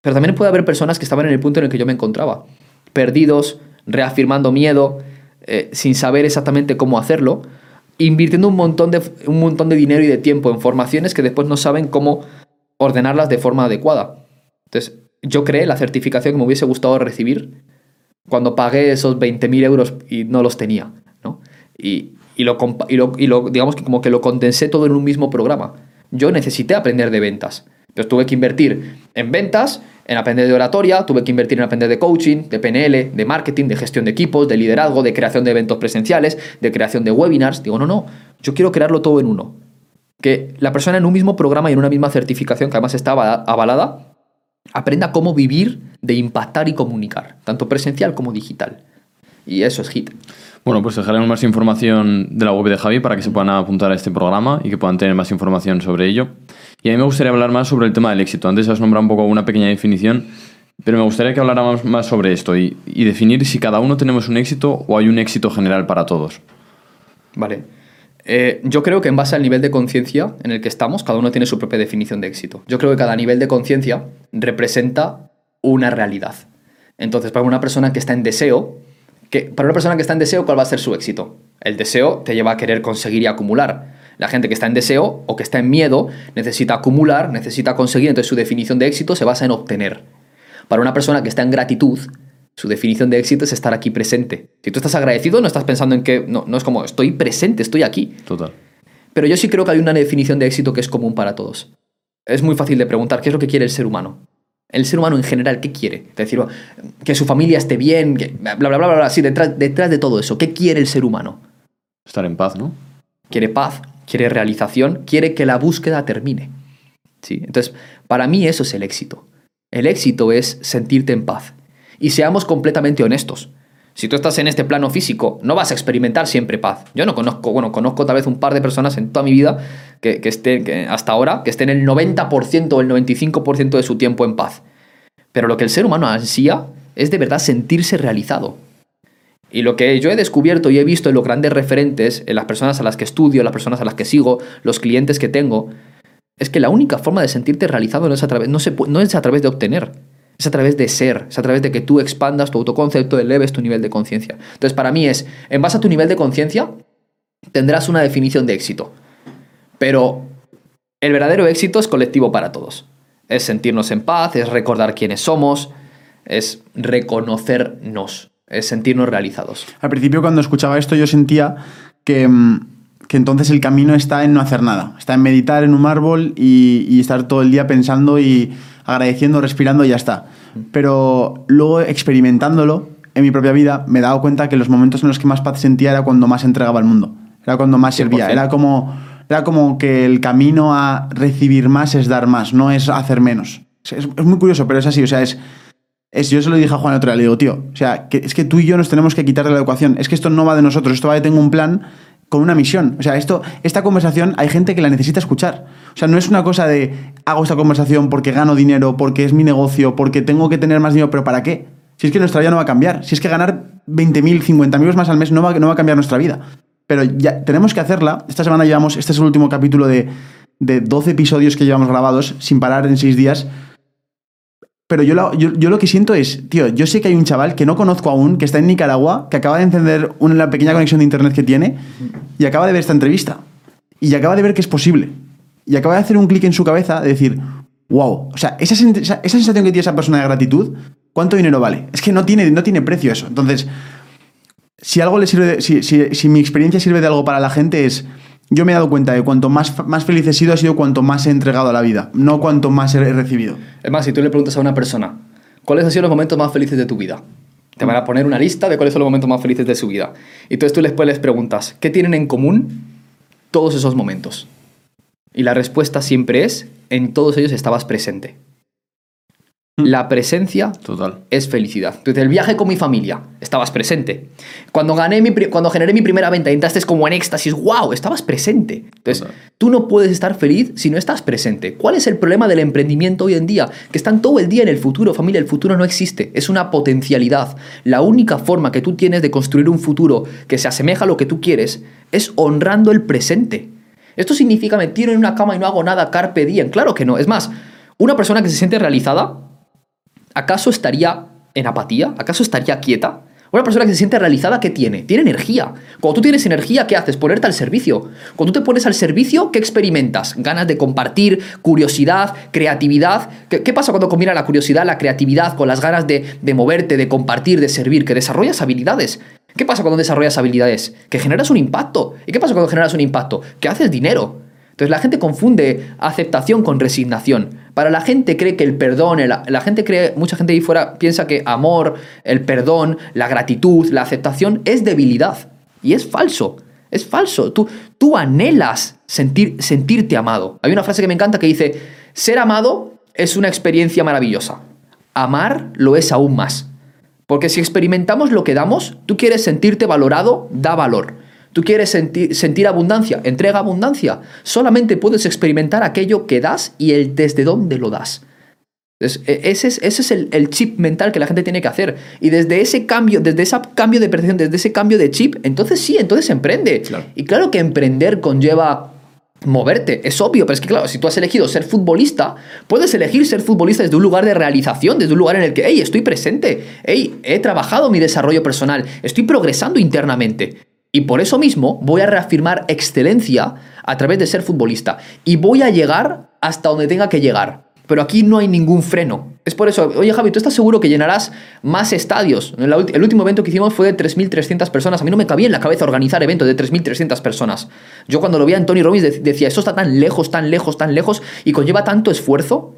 Pero también puede haber personas que estaban en el punto en el que yo me encontraba, perdidos, reafirmando miedo, eh, sin saber exactamente cómo hacerlo, invirtiendo un montón, de, un montón de dinero y de tiempo en formaciones que después no saben cómo ordenarlas de forma adecuada. Entonces, yo creé la certificación que me hubiese gustado recibir cuando pagué esos 20.000 euros y no los tenía, ¿no? Y, y, lo, y lo- digamos que como que lo condensé todo en un mismo programa. Yo necesité aprender de ventas. Entonces tuve que invertir en ventas, en aprender de oratoria, tuve que invertir en aprender de coaching, de PNL, de marketing, de gestión de equipos, de liderazgo, de creación de eventos presenciales, de creación de webinars. Digo, no, no, yo quiero crearlo todo en uno. Que la persona en un mismo programa y en una misma certificación, que además está avala- avalada, aprenda cómo vivir de impactar y comunicar, tanto presencial como digital. Y eso es HIT. Bueno, pues dejaremos más información de la web de Javi para que se puedan apuntar a este programa y que puedan tener más información sobre ello. Y a mí me gustaría hablar más sobre el tema del éxito. Antes has nombrado un poco una pequeña definición, pero me gustaría que habláramos más sobre esto y, definir si cada uno tenemos un éxito o hay un éxito general para todos. Vale. Eh, yo creo que en base al nivel de conciencia en el que estamos, cada uno tiene su propia definición de éxito. Yo creo que cada nivel de conciencia representa una realidad. Entonces, para una persona que está en deseo, que, para una persona que está en deseo, ¿cuál va a ser su éxito? El deseo te lleva a querer conseguir y acumular. La gente que está en deseo o que está en miedo necesita acumular, necesita conseguir, entonces su definición de éxito se basa en obtener. Para una persona que está en gratitud, su definición de éxito es estar aquí presente. Si tú estás agradecido, no estás pensando en que, no, no es como, estoy presente, estoy aquí. Total. Pero yo sí creo que hay una definición de éxito que es común para todos. Es muy fácil de preguntar, ¿qué es lo que quiere el ser humano? El ser humano en general, ¿qué quiere? Es decir, que su familia esté bien, que bla, bla, bla, bla, bla. Sí, detrás, detrás de todo eso, ¿qué quiere el ser humano? Estar en paz, ¿no? Quiere paz, quiere realización, quiere que la búsqueda termine. ¿Sí? Entonces, para mí eso es el éxito. El éxito es sentirte en paz. Y seamos completamente honestos. Si tú estás en este plano físico, no vas a experimentar siempre paz. Yo no conozco, bueno, conozco tal vez un par de personas en toda mi vida que, estén, que hasta ahora, que estén el 90% o el 95% de su tiempo en paz. Pero lo que el ser humano ansía es de verdad sentirse realizado. Y lo que yo he descubierto y he visto en los grandes referentes, en las personas a las que estudio, las personas a las que sigo, los clientes que tengo, es que la única forma de sentirte realizado no es a través, no es a través de obtener, es a través de ser, es a través de que tú expandas tu autoconcepto, eleves tu nivel de conciencia. Entonces, para mí es, en base a tu nivel de conciencia, tendrás una definición de éxito. Pero el verdadero éxito es colectivo para todos. Es sentirnos en paz, es recordar quiénes somos, es reconocernos, es sentirnos realizados. Al principio cuando escuchaba esto yo sentía que, mm, que entonces el camino está en no hacer nada, está en meditar en un árbol y, y estar todo el día pensando y agradeciendo, respirando y ya está. Pero luego experimentándolo en mi propia vida me he dado cuenta que los momentos en los que más paz sentía era cuando más entregaba al mundo, era cuando más servía, 100%. era como, era como que el camino a recibir más es dar más, no es hacer menos. Es, es muy curioso, pero es así, o sea, es... Es, yo se lo dije a Juan otro día, le digo, tío, o sea, que, es que tú y yo nos tenemos que quitar de la ecuación. Es que esto no va de nosotros, esto va de tengo un plan con una misión. O sea, esto, esta conversación hay gente que la necesita escuchar. O sea, no es una cosa de hago esta conversación porque gano dinero, porque es mi negocio, porque tengo que tener más dinero, pero ¿para qué? Si es que nuestra vida no va a cambiar. Si es que ganar 20.000, 50.000 euros más al mes no va, no va a cambiar nuestra vida. Pero ya tenemos que hacerla. Esta semana llevamos, este es el último capítulo de, de 12 episodios que llevamos grabados sin parar en 6 días. Pero yo lo, que siento es, tío, yo sé que hay un chaval que no conozco aún, que está en Nicaragua, que acaba de encender una pequeña conexión de internet que tiene y acaba de ver esta entrevista. Y acaba de ver que es posible. Y acaba de hacer un clic en su cabeza de decir, wow. O sea, esa, sen- esa- esa sensación que tiene esa persona de gratitud, ¿cuánto dinero vale? Es que no tiene, no tiene precio eso. Entonces, si algo le sirve, de- si mi experiencia sirve de algo para la gente es, yo me he dado cuenta de cuanto más, más feliz he sido, ha sido cuanto más he entregado a la vida, no cuanto más he recibido. Es más, si tú le preguntas a una persona, ¿cuáles han sido los momentos más felices de tu vida? Te van a poner una lista de cuáles son los momentos más felices de su vida. Y entonces tú después les preguntas, ¿qué tienen en común todos esos momentos? Y la respuesta siempre es, en todos ellos estabas presente. La presencia Total. es felicidad. Entonces, el viaje con mi familia, estabas presente. Cuando, gané mi, cuando generé mi primera venta, entraste como en éxtasis, wow, estabas presente. Entonces, Total. tú no puedes estar feliz si no estás presente. ¿Cuál es el problema del emprendimiento hoy en día? Que están todo el día en el futuro, familia. El futuro no existe, es una potencialidad. La única forma que tú tienes de construir un futuro que se asemeja a lo que tú quieres es honrando el presente. Esto significa me tiro en una cama y no hago nada carpe diem. Claro que no. Es más, una persona que se siente realizada ¿acaso estaría en apatía? ¿Acaso estaría quieta? Una persona que se siente realizada, ¿qué tiene? Tiene energía. Cuando tú tienes energía, ¿qué haces? Ponerte al servicio. Cuando tú te pones al servicio, ¿qué experimentas? Ganas de compartir, curiosidad, creatividad. ¿Qué, pasa cuando combina la curiosidad, la creatividad con las ganas de, de moverte, de compartir, de servir? Que desarrollas habilidades. ¿Qué pasa cuando desarrollas habilidades? Que generas un impacto. ¿Y qué pasa cuando generas un impacto? Que haces dinero. Entonces la gente confunde aceptación con resignación. Para la gente cree que el perdón, la gente cree, mucha gente ahí fuera piensa que amor, el perdón, la gratitud, la aceptación es debilidad. Y es falso. Es falso. Tú, tú anhelas sentir, sentirte amado. Hay una frase que me encanta que dice, ser amado es una experiencia maravillosa. Amar lo es aún más. Porque si experimentamos lo que damos, tú quieres sentirte valorado, da valor. Tú quieres sentir, sentir abundancia, entrega abundancia. Solamente puedes experimentar aquello que das y el desde dónde lo das. Entonces, e- ese es, ese es el, el chip mental que la gente tiene que hacer. Y desde ese cambio, desde ese cambio de percepción, desde ese cambio de chip, entonces sí, entonces emprende. Claro. Y claro que emprender conlleva moverte, es obvio, pero es que claro, si tú has elegido ser futbolista, puedes elegir ser futbolista desde un lugar de realización, desde un lugar en el que, hey, estoy presente, hey, he trabajado mi desarrollo personal, estoy progresando internamente. Y por eso mismo voy a reafirmar excelencia a través de ser futbolista. Y voy a llegar hasta donde tenga que llegar. Pero aquí no hay ningún freno. Es por eso, oye Javi, ¿tú estás seguro que llenarás más estadios? El, último evento que hicimos fue de 3.300 personas. A mí no me cabía en la cabeza organizar eventos de 3.300 personas. Yo cuando lo vi a Tony Robbins de- decía, esto está tan lejos, tan lejos, tan lejos y conlleva tanto esfuerzo.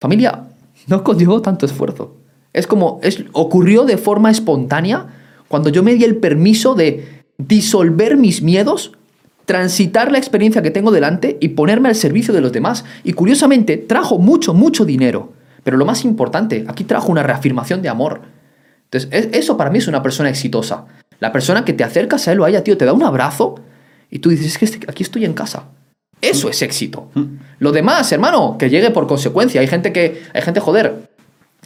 Familia, no conllevó tanto esfuerzo. Es como, es, ocurrió de forma espontánea cuando yo me di el permiso de disolver mis miedos, transitar la experiencia que tengo delante y ponerme al servicio de los demás. Y curiosamente, trajo mucho, mucho dinero. Pero lo más importante, aquí trajo una reafirmación de amor. Entonces, es- eso para mí es una persona exitosa. La persona que te acercas a él o a ella, tío, te da un abrazo y tú dices, es que este- aquí estoy en casa. Eso es éxito. Lo demás, hermano, que llegue por consecuencia. Hay gente que, hay gente, joder,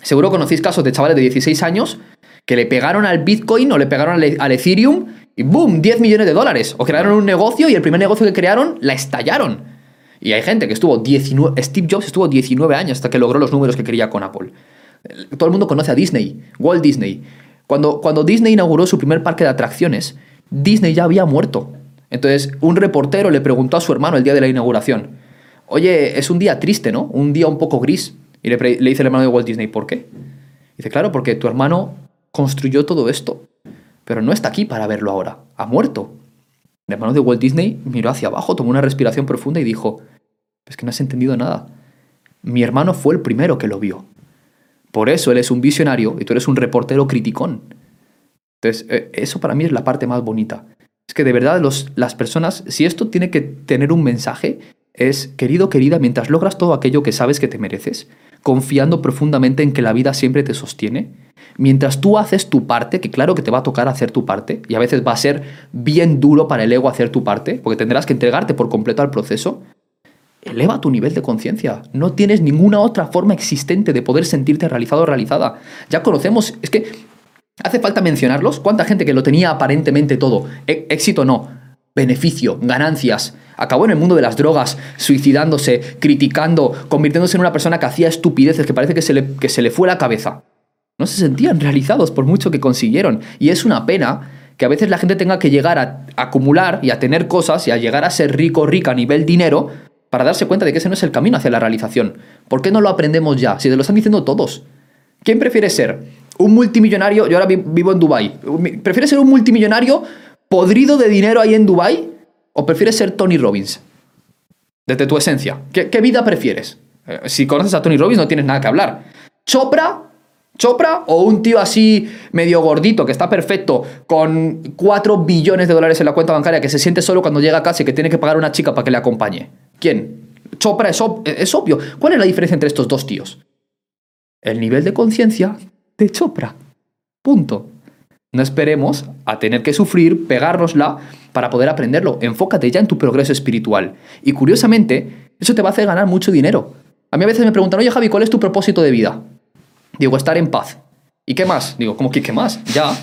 seguro conocéis casos de chavales de 16 años que le pegaron al Bitcoin o le pegaron al, al Ethereum y ¡boom! 10 millones de dólares. O crearon un negocio y el primer negocio que crearon la estallaron. Y hay gente que estuvo 19, Steve Jobs estuvo 19 años hasta que logró los números que quería con Apple. Todo el mundo conoce a Disney, Walt Disney. Cuando, cuando Disney inauguró su primer parque de atracciones, Disney ya había muerto. Entonces, un reportero le preguntó a su hermano el día de la inauguración, oye, es un día triste, ¿no? Un día un poco gris. Y le, dice el hermano de Walt Disney, ¿por qué? Dice, claro, porque tu hermano construyó todo esto, pero no está aquí para verlo ahora, ha muerto. El hermano de Walt Disney miró hacia abajo, tomó una respiración profunda y dijo, es que no has entendido nada. Mi hermano fue el primero que lo vio. Por eso él es un visionario y tú eres un reportero criticón. Entonces, eh, eso para mí es la parte más bonita. Es que de verdad los, las personas, si esto tiene que tener un mensaje, es, querido, querida, mientras logras todo aquello que sabes que te mereces, confiando profundamente en que la vida siempre te sostiene, mientras tú haces tu parte, que claro que te va a tocar hacer tu parte, y a veces va a ser bien duro para el ego hacer tu parte, porque tendrás que entregarte por completo al proceso, eleva tu nivel de conciencia. No tienes ninguna otra forma existente de poder sentirte realizado o realizada. Ya conocemos, es que hace falta mencionarlos. ¿Cuánta gente que lo tenía aparentemente todo? E- éxito no, beneficio, ganancias. Acabó en el mundo de las drogas, suicidándose, criticando, convirtiéndose en una persona que hacía estupideces, que parece que se le, que se le fue la cabeza. No se sentían realizados por mucho que consiguieron. Y es una pena que a veces la gente tenga que llegar a acumular y a tener cosas y a llegar a ser rico, rica a nivel dinero, para darse cuenta de que ese no es el camino hacia la realización. ¿Por qué no lo aprendemos ya? Si te lo están diciendo todos. ¿Quién prefiere ser? ¿Un multimillonario? Yo ahora vi- vivo en Dubai. ¿Prefieres ser un multimillonario podrido de dinero ahí en Dubai? ¿O prefieres ser Tony Robbins? Desde tu esencia. ¿Qué, qué vida prefieres? Eh, si conoces a Tony Robbins no tienes nada que hablar. ¿Chopra? ¿Chopra? ¿O un tío así medio gordito que está perfecto con 4 billones de dólares en la cuenta bancaria que se siente solo cuando llega a casa y que tiene que pagar a una chica para que le acompañe? ¿Quién? Chopra es, es obvio. ¿Cuál es la diferencia entre estos dos tíos? El nivel de conciencia de Chopra. Punto. No esperemos a tener que sufrir, pegárnosla para poder aprenderlo. Enfócate ya en tu progreso espiritual. Y curiosamente, eso te va a hacer ganar mucho dinero. A mí a veces me preguntan, oye Javi, ¿cuál es tu propósito de vida? Digo, estar en paz. ¿Y qué más? Digo, ¿cómo que qué más? Ya.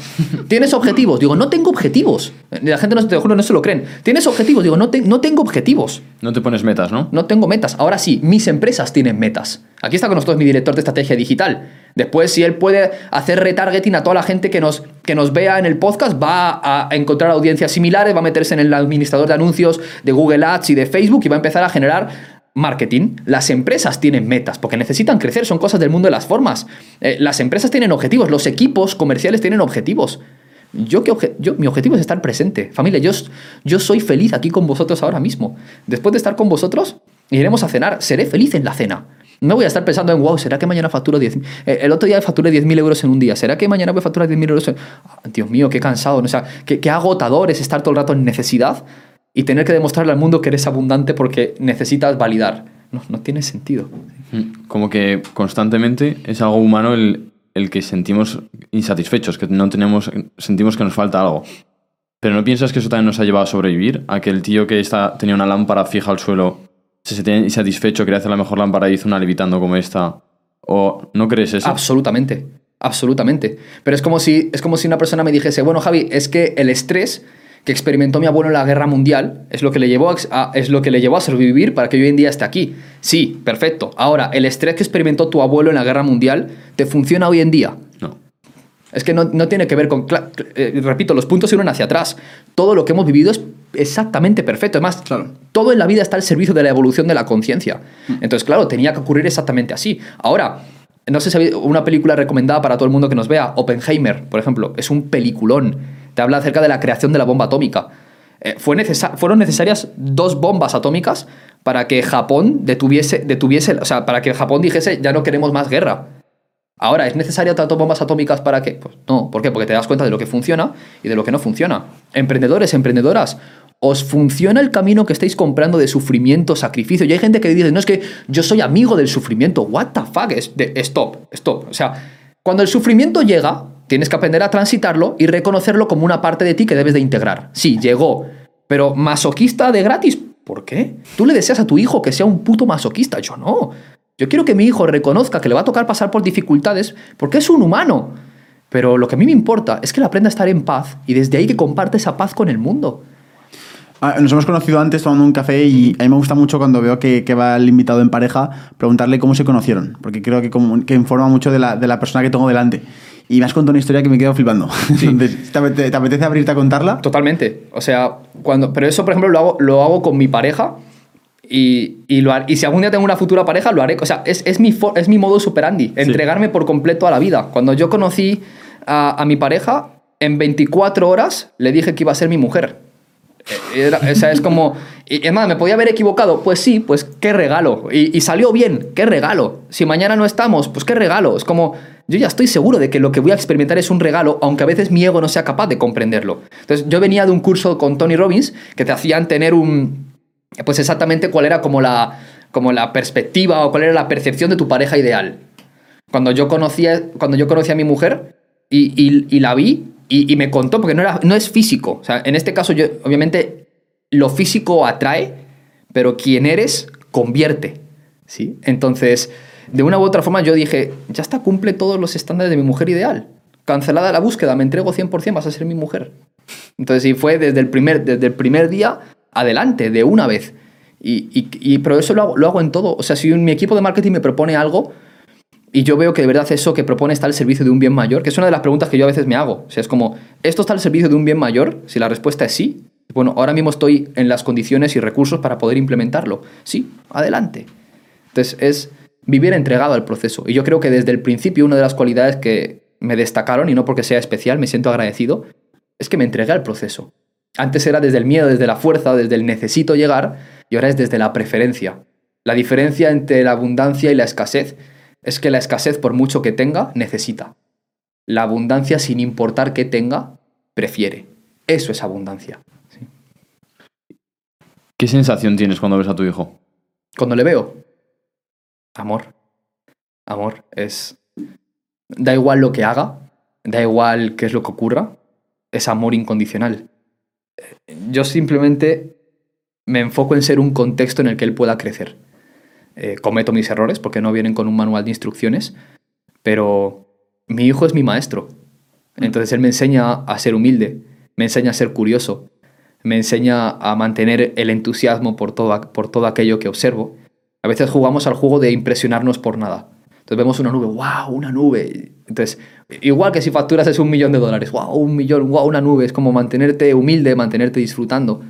¿Tienes objetivos? Digo, no tengo objetivos. La gente, no, te juro, no se lo creen. ¿Tienes objetivos? Digo, no, te- no tengo objetivos. No te pones metas, ¿no? No tengo metas. Ahora sí, mis empresas tienen metas. Aquí está con nosotros mi director de estrategia digital. Después, si él puede hacer retargeting a toda la gente que nos, que nos vea en el podcast, va a encontrar audiencias similares, va a meterse en el administrador de anuncios de Google Ads y de Facebook y va a empezar a generar marketing. Las empresas tienen metas porque necesitan crecer, son cosas del mundo de las formas. Eh, las empresas tienen objetivos, los equipos comerciales tienen objetivos. Yo, qué obje- yo, mi objetivo es estar presente. Familia, yo, yo soy feliz aquí con vosotros ahora mismo. Después de estar con vosotros, iremos a cenar. Seré feliz en la cena. No voy a estar pensando en, wow, ¿será que mañana facturo 10 eh, El otro día facturé 10.000 euros en un día. ¿Será que mañana voy a facturar 10.000 euros? en- Ah, Dios mío, qué cansado. ¿no? O qué, qué agotador es estar todo el rato en necesidad y tener que demostrarle al mundo que eres abundante porque necesitas validar. No, no tiene sentido. Mm, Como que constantemente es algo humano el, el que sentimos insatisfechos, que no tenemos, sentimos que nos falta algo. Pero ¿no piensas que eso también nos ha llevado a sobrevivir? A que el tío que está, tenía una lámpara fija al suelo se sentía insatisfecho, quería hacer la mejor lámpara y hizo una levitando como esta. ¿O no crees eso? Absolutamente, absolutamente. Pero es como si, es como si una persona me dijese, bueno, Javi, es que el estrés que experimentó mi abuelo en la guerra mundial es lo que le llevó a, es lo que le llevó a sobrevivir para que hoy en día esté aquí. Sí, perfecto. Ahora, el estrés que experimentó tu abuelo en la guerra mundial te funciona hoy en día. No. Es que no, no tiene que ver con... eh, repito, los puntos se unen hacia atrás. Todo lo que hemos vivido es exactamente perfecto. Además, Claro. todo en la vida está al servicio de la evolución de la conciencia. Entonces, claro, tenía que ocurrir exactamente así. Ahora, no sé si una película recomendada para todo el mundo que nos vea, Oppenheimer, por ejemplo, es un peliculón. Te habla acerca de la creación de la bomba atómica. Eh, fueron necesarias dos bombas atómicas para que Japón detuviese, detuviese, o sea, para que Japón dijese, ya no queremos más guerra. Ahora, ¿es necesario tanto bombas atómicas para qué? Pues no, ¿por qué? Porque te das cuenta de lo que funciona y de lo que no funciona. Emprendedores, emprendedoras, ¿os funciona el camino que estáis comprando de sufrimiento, sacrificio? Y hay gente que dice, no, es que yo soy amigo del sufrimiento. What the fuck? Es de- stop, stop. O sea, cuando el sufrimiento llega, tienes que aprender a transitarlo y reconocerlo como una parte de ti que debes de integrar. Sí, llegó, pero masoquista de gratis. ¿Por qué? Tú le deseas a tu hijo que sea un puto masoquista. Yo no. Yo quiero que mi hijo reconozca que le va a tocar pasar por dificultades porque es un humano. Pero lo que a mí me importa es que él aprenda a estar en paz y desde ahí que comparte esa paz con el mundo. Ah, Nos hemos conocido antes tomando un café y a mí me gusta mucho cuando veo que, que va el invitado en pareja preguntarle cómo se conocieron, porque creo que, que informa mucho de la, de la persona que tengo delante. Y me has contado una historia que me quedo flipando. Entonces, ¿te, apetece, te apetece abrirte a contarla? Totalmente. O sea, cuando. Pero eso, por ejemplo, lo hago, lo hago con mi pareja. Y, y, lo har- y si algún día tengo una futura pareja, lo haré. O sea, es, es, mi, for- es mi modo superandi. Entregarme por completo a la vida. Cuando yo conocí a, a mi pareja, en 24 horas le dije que iba a ser mi mujer. Era- o sea, es como. Y es más, ¿me podía haber equivocado? Pues sí, pues qué regalo. Y, y salió bien, qué regalo. Si mañana no estamos, pues qué regalo. Es como. Yo ya estoy seguro de que lo que voy a experimentar es un regalo, aunque a veces mi ego no sea capaz de comprenderlo. Entonces, yo venía de un curso con Tony Robbins que te hacían tener un. Pues exactamente cuál era como la, como la perspectiva o cuál era la percepción de tu pareja ideal. Cuando yo conocía, cuando yo conocí a mi mujer y, y- la vi y, me contó, porque no, es físico. En este caso, yo, obviamente, lo físico atrae, pero quien eres convierte. ¿sí? Entonces, de una u otra forma, yo dije, ya está, cumple todos los estándares de mi mujer ideal. Cancelada la búsqueda, me entrego 100%, vas a ser mi mujer. Entonces, y fue desde el primer, desde el primer día adelante, de una vez. Y, y, pero eso lo hago, lo hago en todo. O sea, si mi equipo de marketing me propone algo y yo veo que de verdad eso que propone está al servicio de un bien mayor, que es una de las preguntas que yo a veces me hago. O sea, es como, ¿esto está al servicio de un bien mayor? Si la respuesta es sí, Bueno, ahora mismo estoy en las condiciones y recursos para poder implementarlo. Sí, adelante. Entonces es vivir entregado al proceso. Y yo creo que desde el principio una de las cualidades que me destacaron, y no porque sea especial, me siento agradecido, es que me entregué al proceso. Antes era desde el miedo, desde la fuerza, desde el necesito llegar, y ahora es desde la preferencia. La diferencia entre la abundancia y la escasez es que la escasez, por mucho que tenga, necesita. La abundancia, sin importar qué tenga, prefiere. Eso es abundancia. ¿Qué sensación tienes cuando ves a tu hijo? Cuando le veo, amor. Amor es... Da igual lo que haga, da igual qué es lo que ocurra, es amor incondicional. Yo simplemente me enfoco en ser un contexto en el que él pueda crecer. Eh, cometo mis errores porque no vienen con un manual de instrucciones, pero mi hijo es mi maestro. Entonces él me enseña a ser humilde, me enseña a ser curioso, me enseña a mantener el entusiasmo por todo, por todo aquello que observo. A veces jugamos al juego de impresionarnos por nada. Entonces vemos una nube, wow, una nube. Entonces, igual que si facturas es un millón de dólares, wow, un millón, wow, una nube. Es como mantenerte humilde, mantenerte disfrutando.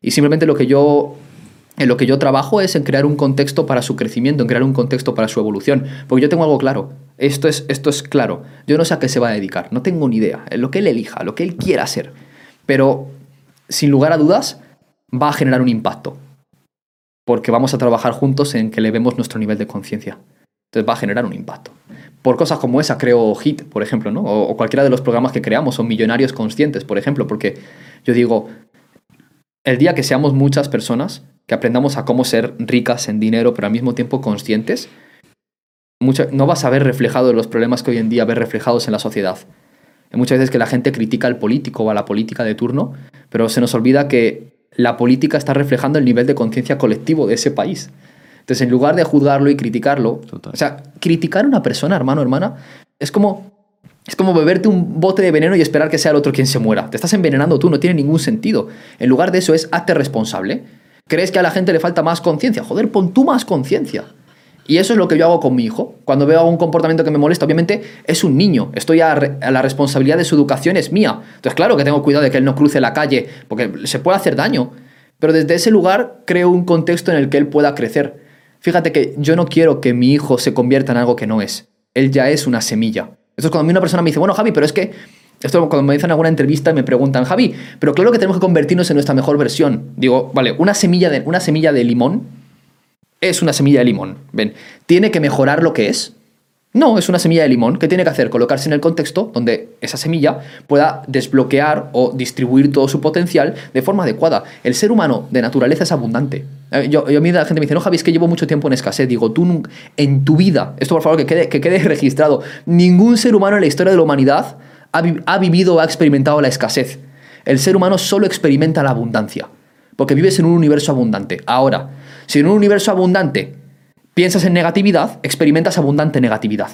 Y simplemente lo que yo en lo que yo trabajo es en crear un contexto para su crecimiento, en crear un contexto para su evolución. Porque yo tengo algo claro. Esto es, esto es claro. Yo no sé a qué se va a dedicar. No tengo ni idea. Lo que él elija, lo que él quiera hacer. Pero, sin lugar a dudas, va a generar un impacto. Porque vamos a trabajar juntos en que le vemos nuestro nivel de conciencia. Entonces va a generar un impacto. Por cosas como esa creo HIT, por ejemplo, ¿no? o, o cualquiera de los programas que creamos, son millonarios conscientes, por ejemplo, porque yo digo, el día que seamos muchas personas, que aprendamos a cómo ser ricas en dinero, pero al mismo tiempo conscientes, no vas a ver reflejado los problemas que hoy en día ves reflejados en la sociedad. Hay muchas veces que la gente critica al político o a la política de turno, pero se nos olvida que la política está reflejando el nivel de conciencia colectivo de ese país. Entonces, en lugar de juzgarlo y criticarlo, o sea, criticar a una persona, hermano, hermana, es como es como beberte un bote de veneno y esperar que sea el otro quien se muera. Te estás envenenando tú, no tiene ningún sentido. En lugar de eso es hazte responsable. ¿Crees que a la gente le falta más conciencia? Joder, pon tú más conciencia. Y eso es lo que yo hago con mi hijo. Cuando veo algún comportamiento que me molesta, obviamente es un niño. Estoy a, la responsabilidad de su educación, es mía. Entonces, claro que tengo cuidado de que él no cruce la calle, porque se puede hacer daño. Pero desde ese lugar creo un contexto en el que él pueda crecer. Fíjate que yo no quiero que mi hijo se convierta en algo que no es. Él ya es una semilla. Esto es cuando a mí una persona me dice, bueno, Javi, pero es que esto cuando me dicen alguna entrevista me preguntan, Javi, pero claro que tenemos que convertirnos en nuestra mejor versión. Digo, vale, una semilla de, una semilla de limón es una semilla de limón. Ven, ¿tiene que mejorar lo que es? No, es una semilla de limón. ¿Qué tiene que hacer? Colocarse en el contexto donde esa semilla pueda desbloquear o distribuir todo su potencial de forma adecuada. El ser humano de naturaleza es abundante. Eh, yo, yo a mí la gente me dice, no, Javi, es que llevo mucho tiempo en escasez. Digo, tú en tu vida, esto por favor que quede, que quede registrado, ningún ser humano en la historia de la humanidad ha, vivido o ha experimentado la escasez. El ser humano solo experimenta la abundancia, porque vives en un universo abundante. Ahora, si en un universo abundante piensas en negatividad, experimentas abundante negatividad.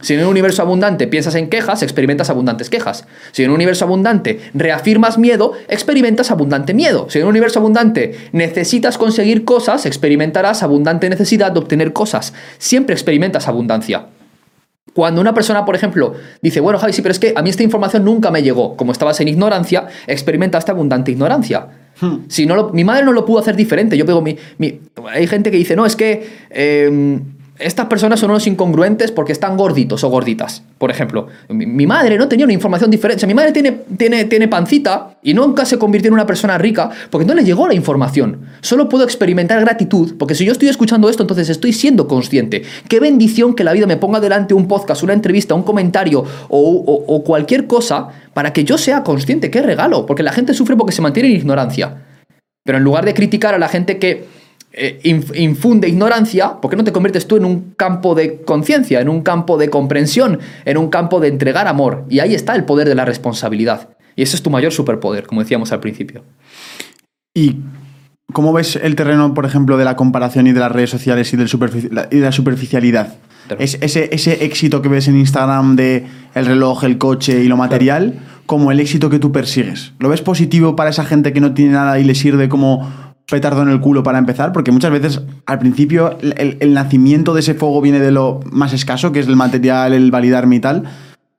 Si en un universo abundante piensas en quejas, experimentas abundantes quejas. Si en un universo abundante reafirmas miedo, experimentas abundante miedo. Si en un universo abundante necesitas conseguir cosas, experimentarás abundante necesidad de obtener cosas. Siempre experimentas abundancia. Cuando una persona, por ejemplo, dice, bueno, Javi, sí, pero es que a mí esta información nunca me llegó, como estabas en ignorancia, experimentaste abundante ignorancia. Hmm. Si no mi madre no lo pudo hacer diferente. Yo pego mi, hay gente que dice, no, es que em, estas personas son unos incongruentes porque están gorditos o gorditas. Por ejemplo, mi, madre no tenía una información diferente. O sea, mi madre tiene, tiene, tiene pancita y nunca se convirtió en una persona rica porque no le llegó la información. Solo puedo experimentar gratitud porque si yo estoy escuchando esto, entonces estoy siendo consciente. Qué bendición que la vida me ponga delante un podcast, una entrevista, un comentario o, o cualquier cosa para que yo sea consciente. Qué regalo, porque la gente sufre porque se mantiene en ignorancia. Pero en lugar de criticar a la gente que eh, infunde ignorancia, ¿por qué no te conviertes tú en un campo de conciencia, en un campo de comprensión, en un campo de entregar amor? Y ahí está el poder de la responsabilidad. Y ese es tu mayor superpoder, como decíamos al principio. ¿Y cómo ves el terreno, por ejemplo, de la comparación y de las redes sociales y, del y de la superficialidad? Es, ese, ese, éxito que ves en Instagram de el reloj, el coche y lo material, como el éxito que tú persigues. ¿Lo ves positivo para esa gente que no tiene nada y le sirve como petardo en el culo para empezar, porque muchas veces al principio el, nacimiento de ese fuego viene de lo más escaso, que es el material, el validarme y tal.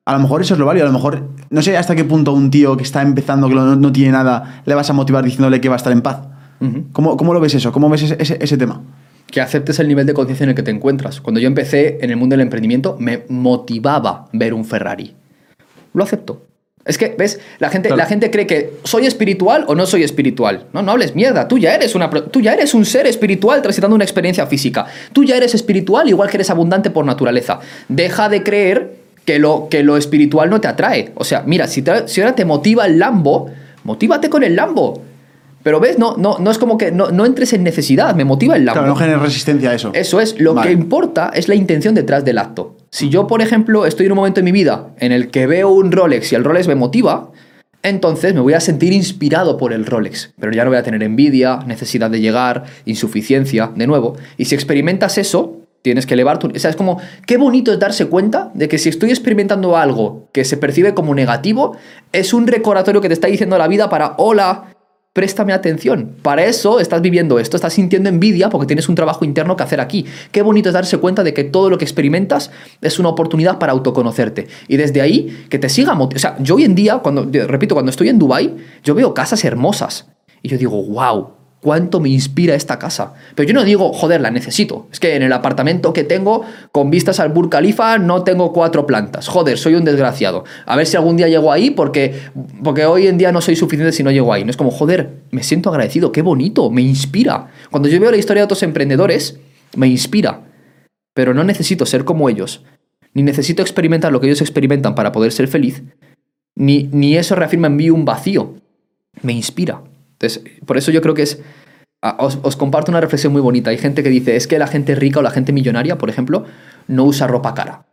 A lo mejor eso es lo válido. A lo mejor, no sé hasta qué punto un tío que está empezando, que no, no tiene nada, le vas a motivar diciéndole que va a estar en paz. ¿Cómo, cómo lo ves eso? ¿Cómo ves ese, ese- ese tema? que aceptes el nivel de conciencia en el que te encuentras. Cuando yo empecé en el mundo del emprendimiento, me motivaba ver un Ferrari. Lo acepto. Es que, ¿ves? La gente, Claro. la gente cree que soy espiritual o no soy espiritual. No, no hables mierda. Tú ya, eres una, tú ya eres un ser espiritual transitando una experiencia física. Tú ya eres espiritual igual que eres abundante por naturaleza. Deja de creer que lo, que lo espiritual no te atrae. O sea, mira, si, te- si ahora te motiva el Lambo, motívate con el Lambo. Pero ves, no, no, no es como que no, no entres en necesidad, me motiva el Lambo. Claro, no generes resistencia a eso. Eso es, lo Vale. que importa es la intención detrás del acto. Si yo, por ejemplo, estoy en un momento en mi vida en el que veo un Rolex y el Rolex me motiva, entonces me voy a sentir inspirado por el Rolex. Pero ya no voy a tener envidia, necesidad de llegar, insuficiencia, de nuevo. Y si experimentas eso, tienes que elevar tu... O sea, es como, qué bonito es darse cuenta de que si estoy experimentando algo que se percibe como negativo, es un recordatorio que te está diciendo la vida para, hola, préstame atención. Para eso estás viviendo esto, estás sintiendo envidia porque tienes un trabajo interno que hacer aquí. Qué bonito es darse cuenta de que todo lo que experimentas es una oportunidad para autoconocerte. Y desde ahí, que te siga O sea, yo hoy en día, cuando, repito, cuando estoy en Dubai, yo veo casas hermosas. Y yo digo, wow, cuánto me inspira esta casa. Pero yo no digo, joder, la necesito. Es que en el apartamento que tengo, con vistas al Burj Khalifa, no tengo cuatro plantas. Joder, soy un desgraciado. A ver si algún día llego ahí, porque, porque hoy en día no soy suficiente si no llego ahí. No es como, joder, me siento agradecido, qué bonito, me inspira. Cuando yo veo la historia de otros emprendedores, me inspira. Pero no necesito ser como ellos, ni necesito experimentar lo que ellos experimentan para poder ser feliz, ni, ni eso reafirma en mí un vacío. Me inspira. Entonces, por eso yo creo que es. os comparto una reflexión muy bonita. Hay gente que dice: es que la gente rica o la gente millonaria, por ejemplo, no usa ropa cara.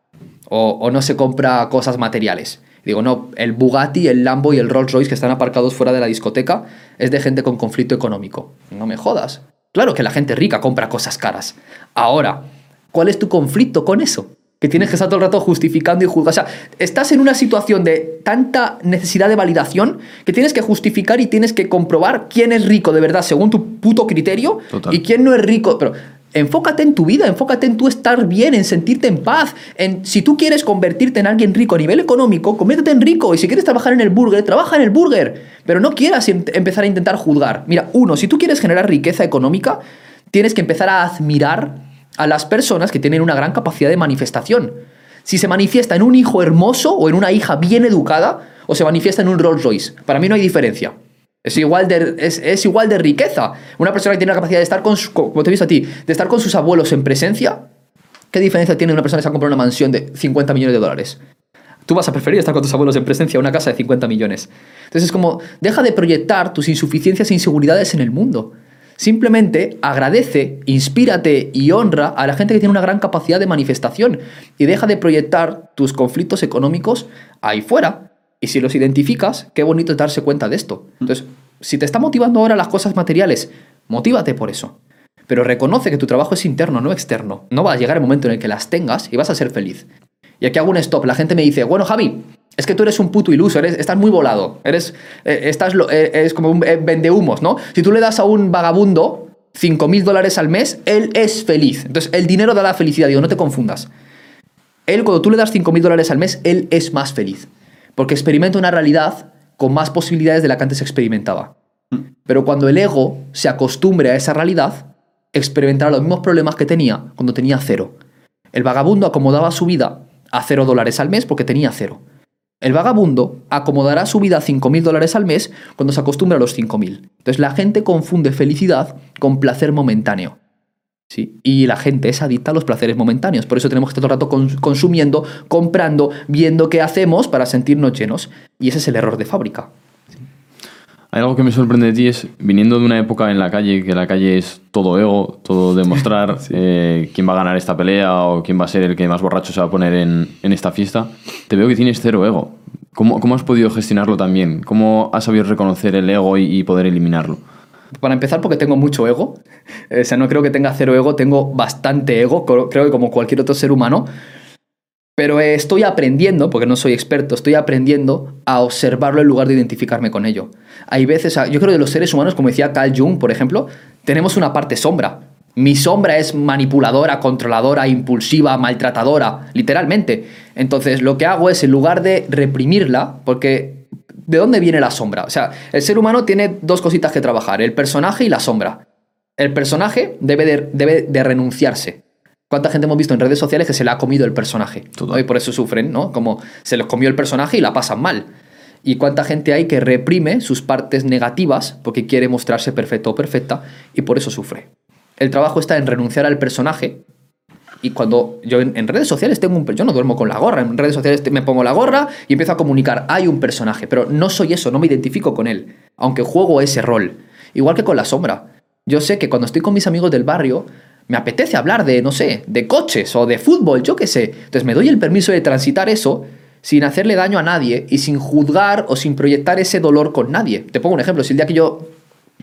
O, o no se compra cosas materiales. Digo, no, el Bugatti, el Lambo y el Rolls Royce que están aparcados fuera de la discoteca es de gente con conflicto económico. No me jodas. Claro que la gente rica compra cosas caras. Ahora, ¿cuál es tu conflicto con eso? Que tienes que estar todo el rato justificando y juzgando. O sea, estás en una situación de tanta necesidad de validación que tienes que justificar y tienes que comprobar quién es rico de verdad según tu puto criterio Total. y quién no es rico. Pero enfócate en tu vida, enfócate en tú estar bien, en sentirte en paz. En, si tú quieres convertirte en alguien rico a nivel económico, conviértete en rico. Y si quieres trabajar en el burger, trabaja en el burger. Pero no quieras em- empezar a intentar juzgar. Mira, uno, si tú quieres generar riqueza económica, tienes que empezar a admirar a las personas que tienen una gran capacidad de manifestación. Si se manifiesta en un hijo hermoso o en una hija bien educada, o se manifiesta en un Rolls Royce. Para mí no hay diferencia. Es igual, de, es, igual de riqueza. Una persona que tiene la capacidad de estar con, su- como te he visto a ti, de estar con sus abuelos en presencia, ¿qué diferencia tiene una persona que se ha comprado una mansión de 50 millones de dólares? Tú vas a preferir estar con tus abuelos en presencia a una casa de 50 millones. Entonces es como, deja de proyectar tus insuficiencias e inseguridades en el mundo. Simplemente agradece, inspírate y honra a la gente que tiene una gran capacidad de manifestación y deja de proyectar tus conflictos económicos ahí fuera. Y si los identificas, qué bonito es darse cuenta de esto. Entonces, si te está motivando ahora las cosas materiales, motívate por eso. Pero reconoce que tu trabajo es interno, no externo. No va a llegar el momento en el que las tengas y vas a ser feliz. Y aquí hago un stop. La gente me dice, bueno, Javi, es que tú eres un puto iluso, eres, estás muy volado. Eres, eh, estás, eh, eres como un eh, vendehumos, ¿no? Si tú le das a un vagabundo 5 mil dólares al mes, él es feliz. Entonces, el dinero da la felicidad. Digo, no te confundas. Él, cuando tú le das 5 mil dólares al mes, él es más feliz. Porque experimenta una realidad con más posibilidades de la que antes experimentaba. Pero cuando el ego se acostumbre a esa realidad, experimentará los mismos problemas que tenía cuando tenía cero. El vagabundo acomodaba su vida a cero dólares al mes porque tenía cero. El vagabundo acomodará su vida a 5.000 dólares al mes cuando se acostumbra a los 5.000. Entonces la gente confunde felicidad con placer momentáneo. ¿sí? Y la gente es adicta a los placeres momentáneos. Por eso tenemos que estar todo el rato cons- consumiendo, comprando, viendo qué hacemos para sentirnos llenos. Y ese es el error de fábrica. Hay algo que me sorprende de ti es, viniendo de una época en la calle, que la calle es todo ego, todo demostrar eh, quién va a ganar esta pelea o quién va a ser el que más borracho se va a poner en, en esta fiesta, te veo que tienes cero ego. ¿Cómo, ¿Cómo has podido gestionarlo también? ¿Cómo has sabido reconocer el ego y, y poder eliminarlo? Para empezar, porque tengo mucho ego. O sea, no creo que tenga cero ego, tengo bastante ego, creo que como cualquier otro ser humano. Pero estoy aprendiendo, porque no soy experto, estoy aprendiendo a observarlo en lugar de identificarme con ello. Hay veces, yo creo que los seres humanos, como decía Carl Jung, por ejemplo, tenemos una parte sombra. Mi sombra es manipuladora, controladora, impulsiva, maltratadora, literalmente. Entonces lo que hago es, en lugar de reprimirla, porque ¿de dónde viene la sombra? O sea, el ser humano tiene dos cositas que trabajar, el personaje y la sombra. El personaje debe de, debe de renunciarse. ¿Cuánta gente hemos visto en redes sociales que se le ha comido el personaje? Y por eso sufren, ¿no? Como se les comió el personaje y la pasan mal. Y cuánta gente hay que reprime sus partes negativas porque quiere mostrarse perfecto o perfecta y por eso sufre. El trabajo está en renunciar al personaje. Y cuando yo en, en redes sociales tengo un... Yo no duermo con la gorra, en redes sociales me pongo la gorra y empiezo a comunicar, hay un personaje, pero no soy eso, no me identifico con él, aunque juego ese rol. Igual que con la sombra. Yo sé que cuando estoy con mis amigos del barrio, me apetece hablar de, no sé, de coches o de fútbol, yo qué sé. Entonces me doy el permiso de transitar eso sin hacerle daño a nadie y sin juzgar o sin proyectar ese dolor con nadie. Te pongo un ejemplo, si el día que yo...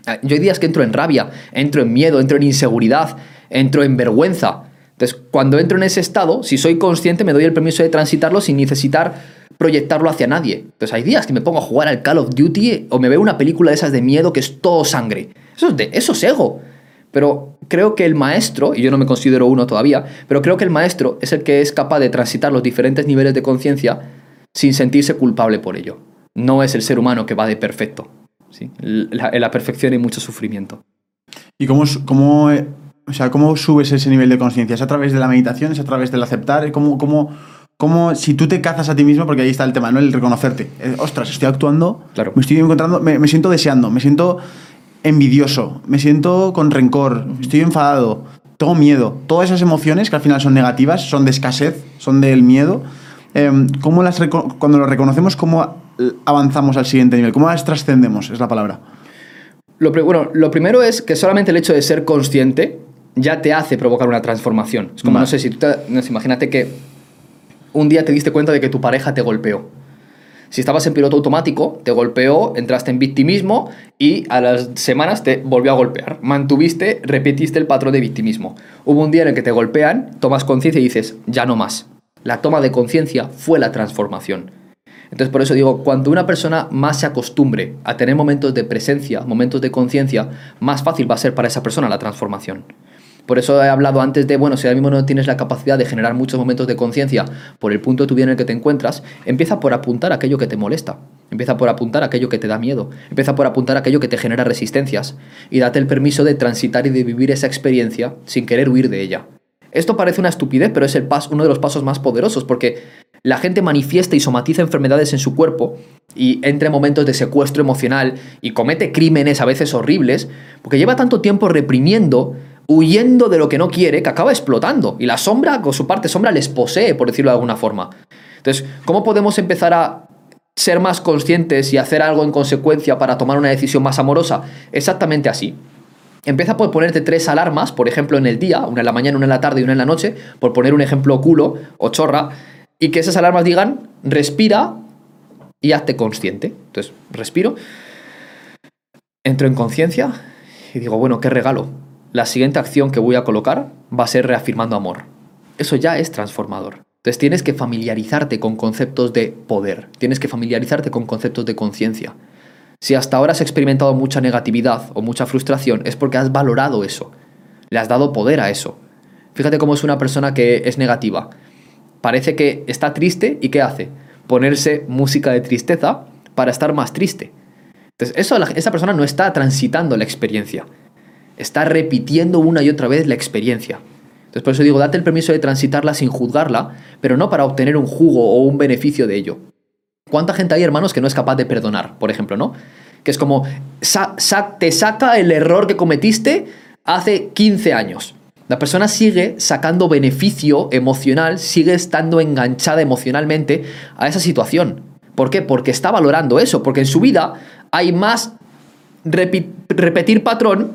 eh, Yo hay días que entro en rabia, entro en miedo, entro en inseguridad, entro en vergüenza. Entonces, cuando entro en ese estado, si soy consciente, me doy el permiso de transitarlo sin necesitar proyectarlo hacia nadie. Entonces, hay días que me pongo a jugar al Call of Duty o me veo una película de esas de miedo que es todo sangre. Eso es, de, eso es ego. Pero creo que el maestro, y yo no me considero uno todavía, pero creo que el maestro es el que es capaz de transitar los diferentes niveles de conciencia sin sentirse culpable por ello. No es el ser humano que va de perfecto. ¿sí? La- en la perfección hay mucho sufrimiento. ¿Y cómo, cómo, eh, o sea, cómo subes ese nivel de conciencia? ¿Es a través de la meditación? ¿Es a través del aceptar? ¿Cómo, cómo, cómo, si tú te cazas a ti mismo, porque ahí está el tema, ¿no? El reconocerte. Eh, ostras, estoy actuando, Claro. me estoy encontrando, me, me siento deseando, me siento envidioso, me siento con rencor, estoy enfadado, tengo miedo. Todas esas emociones que al final son negativas, son de escasez, son del miedo. eh, ¿cómo las cuando lo reconocemos, cómo avanzamos al siguiente nivel? ¿Cómo las trascendemos? Es la palabra. Lo, bueno, lo primero es que solamente el hecho de ser consciente ya te hace provocar una transformación. Es como, Vale. no sé, si tú te- no sé, imagínate que un día te diste cuenta de que tu pareja te golpeó. Si estabas en piloto automático, te golpeó, entraste en victimismo y a las semanas te volvió a golpear. Mantuviste, repetiste el patrón de victimismo. Hubo un día en el que te golpean, tomas conciencia y dices, ya no más. La toma de conciencia fue la transformación. Entonces, por eso digo, cuando una persona más se acostumbre a tener momentos de presencia, momentos de conciencia, más fácil va a ser para esa persona la transformación. Por eso he hablado antes de, bueno, si ahora mismo no tienes la capacidad de generar muchos momentos de conciencia por el punto de tu vida en el que te encuentras, empieza por apuntar aquello que te molesta. Empieza por apuntar aquello que te da miedo. Empieza por apuntar aquello que te genera resistencias. Y date el permiso de transitar y de vivir esa experiencia sin querer huir de ella. Esto parece una estupidez, pero es el pas- uno de los pasos más poderosos porque la gente manifiesta y somatiza enfermedades en su cuerpo y entra en momentos de secuestro emocional y comete crímenes a veces horribles porque lleva tanto tiempo reprimiendo, huyendo de lo que no quiere, que acaba explotando. Y la sombra, con su parte sombra, les posee, por decirlo de alguna forma. Entonces, ¿cómo podemos empezar a ser más conscientes y hacer algo en consecuencia para tomar una decisión más amorosa? Exactamente así. Empieza por ponerte tres alarmas, por ejemplo, en el día, una en la mañana, una en la tarde y una en la noche, por poner un ejemplo culo o chorra, y que esas alarmas digan, respira y hazte consciente. Entonces, respiro, entro en conciencia y digo, bueno, qué regalo. La siguiente acción que voy a colocar va a ser reafirmando amor. Eso ya es transformador. Entonces tienes que familiarizarte con conceptos de poder, tienes que familiarizarte con conceptos de conciencia. Si hasta ahora has experimentado mucha negatividad o mucha frustración, es porque has valorado eso. Le has dado poder a eso. Fíjate cómo es una persona que es negativa. Parece que está triste y ¿qué hace? Ponerse música de tristeza para estar más triste. Entonces, esa persona no está transitando la experiencia. Está repitiendo una y otra vez la experiencia. Entonces, por eso digo, date el permiso de transitarla sin juzgarla, pero no para obtener un jugo o un beneficio de ello. ¿Cuánta gente hay, hermanos, que no es capaz de perdonar, por ejemplo, ¿no? Que es como, sa- te saca el error que cometiste hace 15 años. La persona sigue sacando beneficio emocional, sigue estando enganchada emocionalmente a esa situación. ¿Por qué? Porque está valorando eso, porque en su vida hay más repetir patrón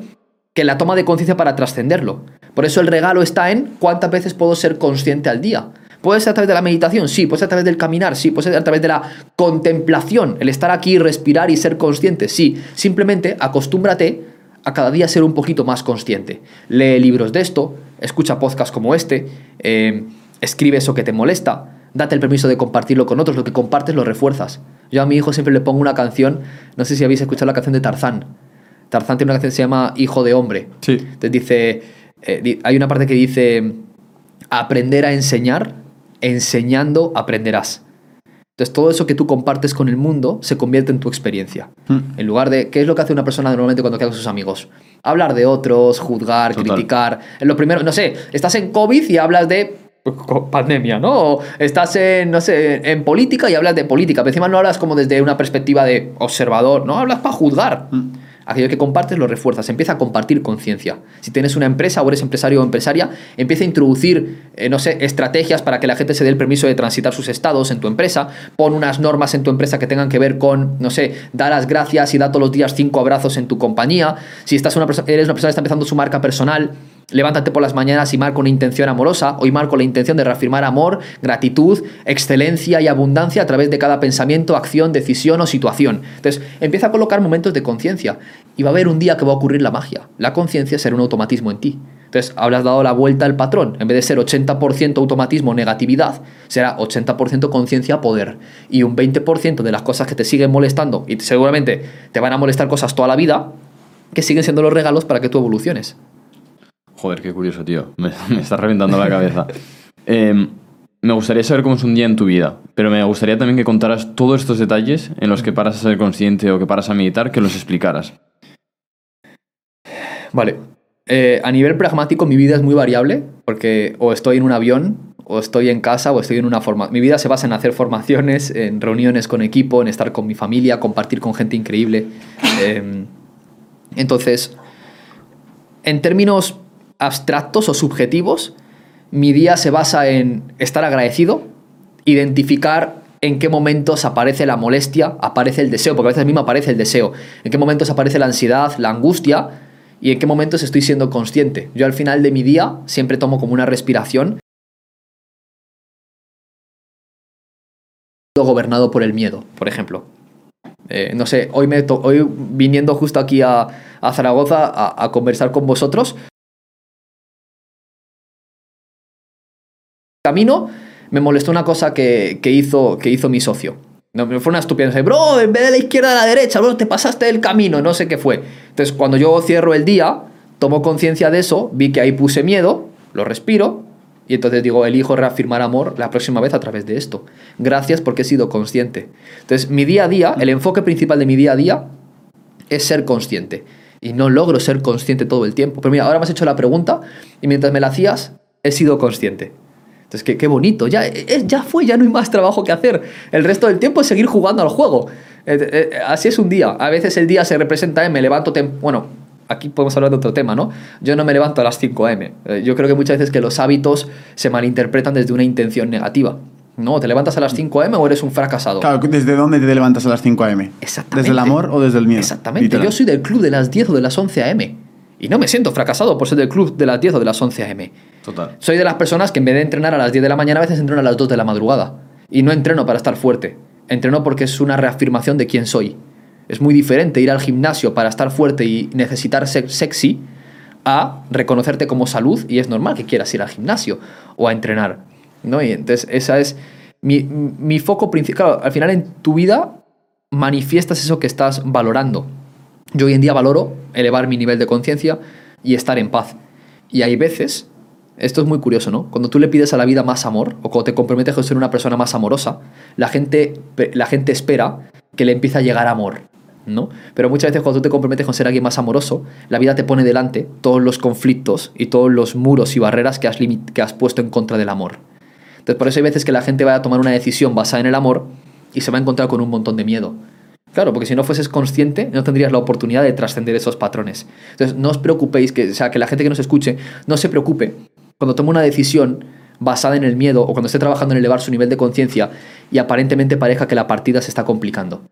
que la toma de conciencia para trascenderlo. Por eso el regalo está en cuántas veces puedo ser consciente al día. ¿Puede ser a través de la meditación? Sí. ¿Puede ser a través del caminar? Sí. ¿Puede ser a través de la contemplación? El estar aquí, respirar y ser consciente? Sí. Simplemente acostúmbrate a cada día ser un poquito más consciente. Lee libros de esto, escucha podcasts como este, eh, escribe eso que te molesta, date el permiso de compartirlo con otros, lo que compartes lo refuerzas. Yo a mi hijo siempre le pongo una canción, no sé si habéis escuchado la canción de Tarzán. Tarzán tiene una canción que se llama Hijo de Hombre. Sí. Entonces dice, eh, hay una parte que dice, aprender a enseñar, enseñando aprenderás. Entonces todo eso que tú compartes con el mundo se convierte en tu experiencia. En lugar de, ¿qué es lo que hace una persona normalmente cuando queda con sus amigos? Hablar de otros, juzgar, Total. criticar. Lo primero, no sé, estás en COVID y hablas de pandemia, ¿no? O estás en, no sé, en política y hablas de política, pero encima no hablas como desde una perspectiva de observador, no hablas para juzgar. Aquello que compartes lo refuerzas, empieza a compartir conciencia. Si tienes una empresa o eres empresario o empresaria, empieza a introducir, eh, no sé, estrategias para que la gente se dé el permiso de transitar sus estados en tu empresa. Pon unas normas en tu empresa que tengan que ver con, no sé, da las gracias y da todos los días cinco abrazos en tu compañía. Si estás una eres una persona que está empezando su marca personal, Levántate por las mañanas y marca una intención amorosa. Hoy marco la intención de reafirmar amor, gratitud, excelencia y abundancia a través de cada pensamiento, acción, decisión o situación. Entonces, empieza a colocar momentos de conciencia y va a haber un día que va a ocurrir la magia. La conciencia será un automatismo en ti. Entonces, habrás dado la vuelta al patrón. En vez de ser 80% automatismo, negatividad, será 80% conciencia, poder. Y un 20% de las cosas que te siguen molestando, y seguramente te van a molestar cosas toda la vida, que siguen siendo los regalos para que tú evoluciones. Joder, qué curioso, tío. Me, me está reventando la cabeza. Eh, me gustaría saber cómo es un día en tu vida, pero me gustaría también que contaras todos estos detalles en los que paras a ser consciente o que paras a meditar, que los explicaras. Vale. Eh, a nivel pragmático, mi vida es muy variable, porque o estoy en un avión, o estoy en casa, o estoy en una forma. Mi vida se basa en hacer formaciones, en reuniones con equipo, en estar con mi familia, compartir con gente increíble. Eh, entonces, en términos abstractos o subjetivos, mi día se basa en estar agradecido, identificar en qué momentos aparece la molestia, aparece el deseo, porque a veces mismo aparece el deseo, en qué momentos aparece la ansiedad, la angustia y en qué momentos estoy siendo consciente. Yo al final de mi día siempre tomo como una respiración gobernado por el miedo, por ejemplo. Eh, no sé, hoy, me hoy viniendo justo aquí a, Zaragoza a conversar con vosotros, camino me molestó una cosa que, hizo, que hizo mi socio. No, fue una estupidez. Bro, en vez de la izquierda a la derecha, bro, te pasaste del camino, no sé qué fue. Entonces, cuando yo cierro el día, tomo conciencia de eso, vi que ahí puse miedo, lo respiro, y entonces digo, elijo reafirmar amor la próxima vez a través de esto. Gracias porque he sido consciente. Entonces, mi día a día, el enfoque principal de mi día a día es ser consciente. Y no logro ser consciente todo el tiempo. Pero mira, ahora me has hecho la pregunta y mientras me la hacías, he sido consciente. Entonces, qué, qué bonito. Ya, eh, ya fue, ya no hay más trabajo que hacer. El resto del tiempo es seguir jugando al juego. Eh, eh, así es un día. A veces el día se representa en me levanto Bueno, aquí podemos hablar de otro tema, ¿no? Yo no me levanto a las 5 am. Eh, yo creo que muchas veces que los hábitos se malinterpretan desde una intención negativa. No, ¿te levantas a las 5 am o eres un fracasado? Claro, ¿desde dónde te levantas a las 5 am? Exactamente. ¿Desde el amor o desde el miedo? Exactamente. Literal. Yo soy del club de las 10 o de las 11 am. Y no me siento fracasado por ser del club de las 10 o de las 11 am. Total. Soy de las personas que en vez de entrenar a las 10 de la mañana, a veces entreno a las 2 de la madrugada. Y no entreno para estar fuerte. Entreno porque es una reafirmación de quién soy. Es muy diferente ir al gimnasio para estar fuerte y necesitar ser sexy a reconocerte como salud y es normal que quieras ir al gimnasio o a entrenar. ¿no? Y entonces esa es mi, mi foco principal. Claro, al final en tu vida manifiestas eso que estás valorando. Yo hoy en día valoro elevar mi nivel de conciencia y estar en paz. Y hay veces, esto es muy curioso, ¿no? Cuando tú le pides a la vida más amor o cuando te comprometes con ser una persona más amorosa, la gente, la gente espera que le empiece a llegar amor, ¿no? Pero muchas veces cuando tú te comprometes con ser alguien más amoroso, la vida te pone delante todos los conflictos y todos los muros y barreras que has, que has puesto en contra del amor. Entonces por eso hay veces que la gente va a tomar una decisión basada en el amor y se va a encontrar con un montón de miedo. Claro, porque si no fueses consciente, no tendrías la oportunidad de trascender esos patrones. Entonces, no os preocupéis, que, o sea, que la gente que nos escuche no se preocupe cuando tome una decisión basada en el miedo o cuando esté trabajando en elevar su nivel de conciencia y aparentemente parezca que la partida se está complicando.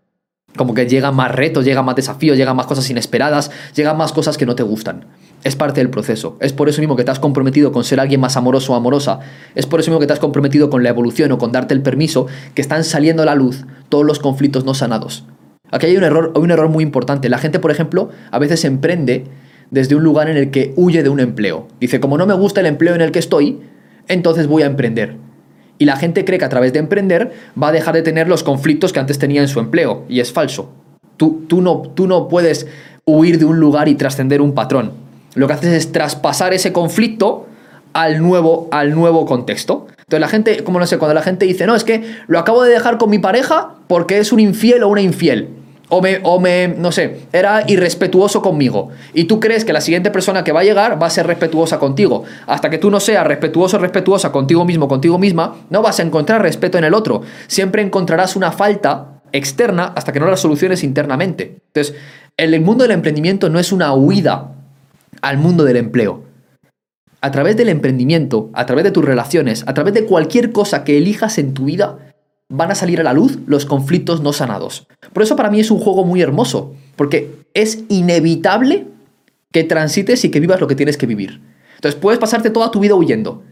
Como que llegan más retos, llegan más desafíos, llegan más cosas inesperadas, llegan más cosas que no te gustan. Es parte del proceso. Es por eso mismo que te has comprometido con ser alguien más amoroso o amorosa. Es por eso mismo que te has comprometido con la evolución o con darte el permiso que están saliendo a la luz todos los conflictos no sanados. Aquí hay un error, un error muy importante. La gente, por ejemplo, a veces emprende desde un lugar en el que huye de un empleo. Dice, como no me gusta el empleo en el que estoy, entonces voy a emprender. Y la gente cree que a través de emprender va a dejar de tener los conflictos que antes tenía en su empleo. Y es falso. Tú, tú, no, tú no puedes huir de un lugar y trascender un patrón. lo que haces es traspasar ese conflicto al nuevo, al nuevo contexto. Entonces la gente, como no sé, cuando la gente dice, no, es que lo acabo de dejar con mi pareja porque es un infiel o una infiel. O me, o me, no sé, era irrespetuoso conmigo. Y tú crees que la siguiente persona que va a llegar va a ser respetuosa contigo. Hasta que tú no seas respetuoso o respetuosa contigo mismo, contigo misma, no vas a encontrar respeto en el otro. Siempre encontrarás una falta externa hasta que no la soluciones internamente. Entonces, el mundo del emprendimiento no es una huida al mundo del empleo. A través del emprendimiento, a través de tus relaciones, a través de cualquier cosa que elijas en tu vida, van a salir a la luz los conflictos no sanados. Por eso para mí es un juego muy hermoso, porque es inevitable que transites y que vivas lo que tienes que vivir. Entonces puedes pasarte toda tu vida huyendo,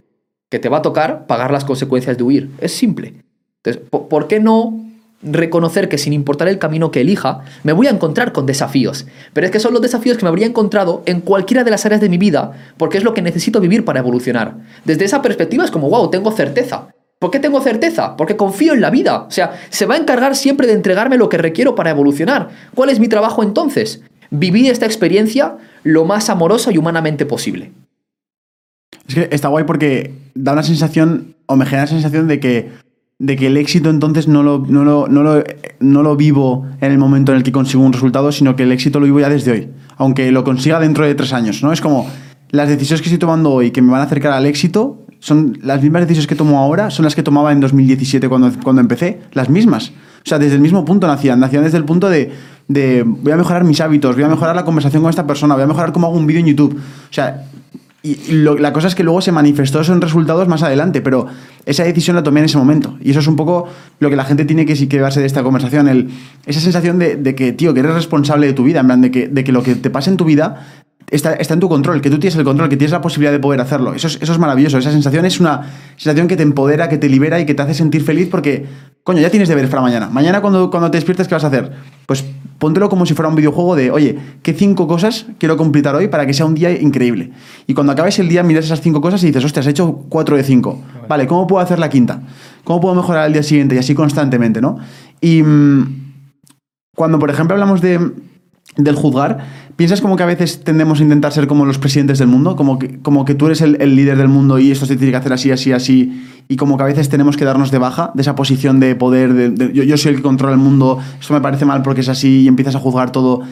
que te va a tocar pagar las consecuencias de huir. Es simple. Entonces, ¿por qué no reconocer que sin importar el camino que elija, me voy a encontrar con desafíos. Pero es que son los desafíos que me habría encontrado en cualquiera de las áreas de mi vida, porque es lo que necesito vivir para evolucionar. Desde esa perspectiva es como, wow, tengo certeza. ¿Por qué tengo certeza? Porque confío en la vida. O sea, se va a encargar siempre de entregarme lo que requiero para evolucionar. ¿Cuál es mi trabajo entonces? Vivir esta experiencia lo más amorosa y humanamente posible. Es que está guay porque da una sensación, o me genera la sensación de que de que el éxito entonces no lo, no, lo, no, lo, no lo vivo en el momento en el que consigo un resultado, sino que el éxito lo vivo ya desde hoy, aunque lo consiga dentro de tres años, ¿no? Es como las decisiones que estoy tomando hoy que me van a acercar al éxito son las mismas decisiones que tomo ahora, son las que tomaba en 2017 cuando, cuando empecé, las mismas. O sea, desde el mismo punto nacían, nacían desde el punto de, de voy a mejorar mis hábitos, voy a mejorar la conversación con esta persona, voy a mejorar cómo hago un vídeo en YouTube. O sea, y la cosa es que luego se manifestó eso resultados más adelante, pero esa decisión la tomé en ese momento. Y eso es un poco lo que la gente tiene que sí que de esta conversación. El, esa sensación de, que, tío, que eres responsable de tu vida, en plan, de que, de que lo que te pasa en tu vida está, está, en tu control, que tú tienes el control, que tienes la posibilidad de poder hacerlo. Eso es, eso es maravilloso. Esa sensación es una sensación que te empodera, que te libera y que te hace sentir feliz porque, coño, ya tienes deberes para mañana. Mañana cuando, cuando te despiertes, ¿qué vas a hacer? Pues póntelo como si fuera un videojuego de, oye, ¿qué cinco cosas quiero completar hoy para que sea un día increíble? Y cuando acabes el día, miras esas cinco cosas y dices, hostia, has hecho cuatro de cinco. Vale, ¿cómo puedo hacer la quinta? ¿Cómo puedo mejorar el día siguiente? Y así constantemente, ¿no? Y mm, cuando, por ejemplo, hablamos de, del juzgar, ¿piensas como que a veces tendemos a intentar ser como los presidentes del mundo? Como que, como que tú eres el, líder del mundo y esto se tiene que hacer así, así, así. Y como que a veces tenemos que darnos de baja de esa posición de poder, de, yo, yo, soy el que controla el mundo, esto me parece mal porque es así y empiezas a juzgar todo.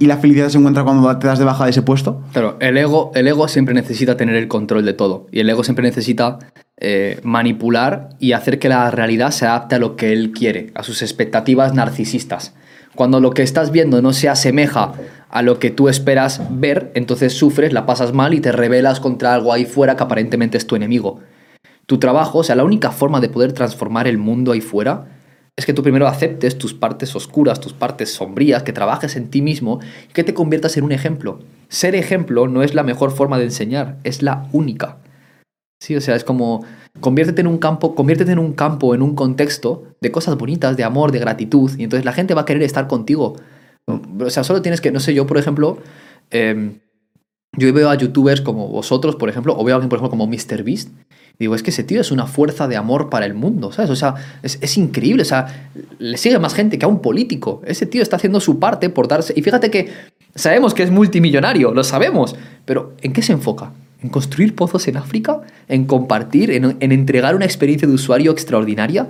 ¿Y la felicidad se encuentra cuando te das de baja de ese puesto? Claro, el ego, el ego siempre necesita tener el control de todo. Y el ego siempre necesita eh, manipular y hacer que la realidad se adapte a lo que él quiere, a sus expectativas narcisistas. Cuando lo que estás viendo no se asemeja a lo que tú esperas ver, entonces sufres, la pasas mal y te rebelas contra algo ahí fuera que aparentemente es tu enemigo. Tu trabajo, o sea, la única forma de poder transformar el mundo ahí fuera es que tú primero aceptes tus partes oscuras, tus partes sombrías, que trabajes en ti mismo y que te conviertas en un ejemplo. Ser ejemplo no es la mejor forma de enseñar, es la única. Sí, o sea, es como conviértete en un campo, conviértete en un campo, en un contexto de cosas bonitas, de amor, de gratitud, y entonces la gente va a querer estar contigo. O sea, solo tienes que, no sé, yo por ejemplo, em, yo veo a youtubers como vosotros, por ejemplo, o veo a alguien, por ejemplo, como MrBeast, digo, es que ese tío es una fuerza de amor para el mundo, ¿sabes? O sea, es, es, increíble, o sea, le sigue más gente que a un político. Ese tío está haciendo su parte por darse... Y fíjate que sabemos que es multimillonario, lo sabemos, pero ¿en qué se enfoca? En construir pozos en África, en compartir, en, entregar una experiencia de usuario extraordinaria.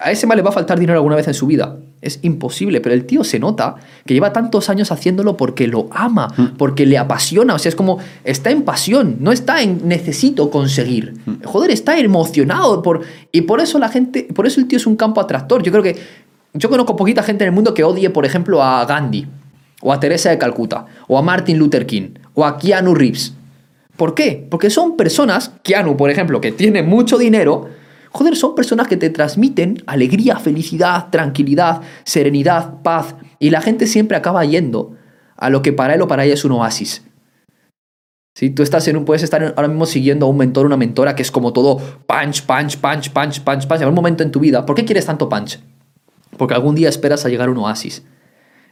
A ese mal le va a faltar dinero alguna vez en su vida. Es imposible, pero el tío se nota que lleva tantos años haciéndolo porque lo ama, mm. porque le apasiona. O sea, es como, está en pasión, no está en necesito conseguir. Mm. Joder, está emocionado. Por, y por eso la gente, por eso el tío es un campo atractor. Yo creo que, yo conozco poquita gente en el mundo que odie, por ejemplo, a Gandhi, o a Teresa de Calcuta, o a Martin Luther King, o a Keanu Reeves. ¿Por qué? Porque son personas, Keanu, por ejemplo, que tiene mucho dinero, joder, son personas que te transmiten alegría, felicidad, tranquilidad, serenidad, paz, y la gente siempre acaba yendo a lo que para él o para ella es un oasis. Si Tú estás en un, puedes estar ahora mismo siguiendo a un mentor, una mentora que es como todo punch, punch, punch, punch, punch, punch. En un momento en tu vida, ¿por qué quieres tanto punch? Porque algún día esperas a llegar a un oasis.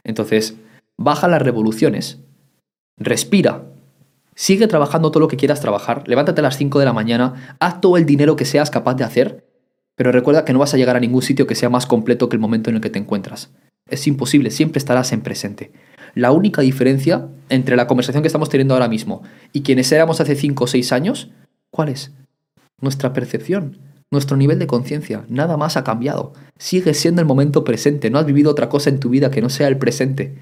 Entonces, baja las revoluciones, respira, Sigue trabajando todo lo que quieras trabajar, levántate a las 5 de la mañana, haz todo el dinero que seas capaz de hacer, pero recuerda que no vas a llegar a ningún sitio que sea más completo que el momento en el que te encuentras. Es imposible, siempre estarás en presente. la única diferencia entre la conversación que estamos teniendo ahora mismo y quienes éramos hace 5 o 6 años, ¿cuál es? Nuestra percepción, nuestro nivel de conciencia, nada más ha cambiado. Sigue siendo el momento presente, no has vivido otra cosa en tu vida que no sea el presente.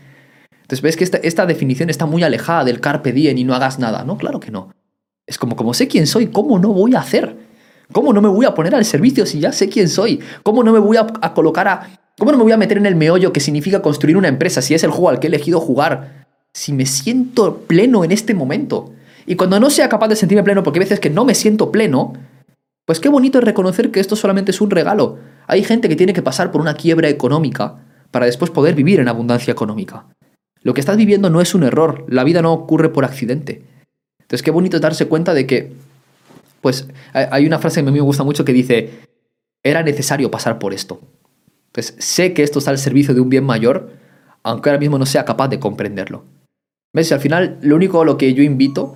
Entonces ves que esta, definición está muy alejada del carpe diem y no hagas nada. No, claro que no. Es como, como sé quién soy, ¿cómo no voy a hacer? ¿Cómo no me voy a poner al servicio si ya sé quién soy? ¿Cómo no me voy a, a colocar a... ¿Cómo no me voy a meter en el meollo que significa construir una empresa si es el juego al que he elegido jugar? Si me siento pleno en este momento. Y cuando no sea capaz de sentirme pleno, porque hay veces que no me siento pleno, pues qué bonito es reconocer que esto solamente es un regalo. Hay gente que tiene que pasar por una quiebra económica para después poder vivir en abundancia económica. Lo que estás viviendo no es un error, la vida no ocurre por accidente. Entonces qué bonito darse cuenta de que, pues hay una frase que a mí me gusta mucho que dice, era necesario pasar por esto. Entonces sé que esto está al servicio de un bien mayor, aunque ahora mismo no sea capaz de comprenderlo. ¿Ves? al final lo único a lo que yo invito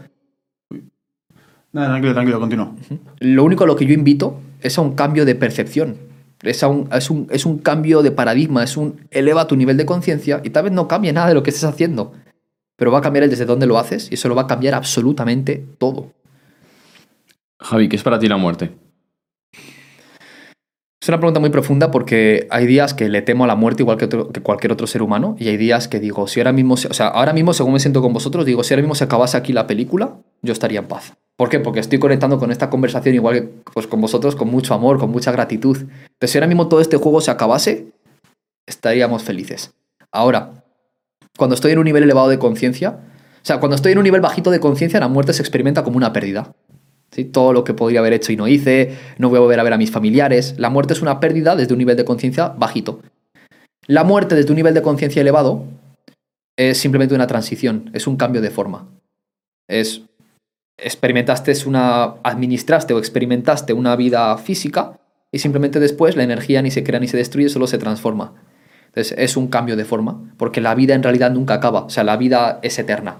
no, tranquilo, tranquilo, continúo. Lo único a lo que yo invito es a un cambio de percepción. Es, un, es, un, es un cambio de paradigma, es un eleva tu nivel de conciencia y tal vez no cambie nada de lo que estés haciendo, pero va a cambiar el desde dónde lo haces y eso lo va a cambiar absolutamente todo. Javi, ¿qué es para ti la muerte? Es una pregunta muy profunda porque hay días que le temo a la muerte igual que, cualquier otro ser humano y hay días que digo, si ahora mismo, o sea, ahora mismo según me siento con vosotros, digo, si ahora mismo se acabase aquí la película, yo estaría en paz. ¿Por qué? Porque estoy conectando con esta conversación igual que pues, con vosotros, con mucho amor, con mucha gratitud. Pero si ahora mismo todo este juego se acabase, estaríamos felices. Ahora, cuando estoy en un nivel elevado de conciencia, o sea, cuando estoy en un nivel bajito de conciencia, la muerte se experimenta como una pérdida. Todo lo que podría haber hecho y no hice, no voy a volver a ver a mis familiares. La muerte es una pérdida desde un nivel de conciencia bajito. La muerte desde un nivel de conciencia elevado es simplemente una transición, es un cambio de forma. Es experimentaste una, administraste o experimentaste una vida física y simplemente después la energía ni se crea ni se destruye, solo se transforma. Entonces es un cambio de forma, porque la vida en realidad nunca acaba, o sea, la vida es eterna.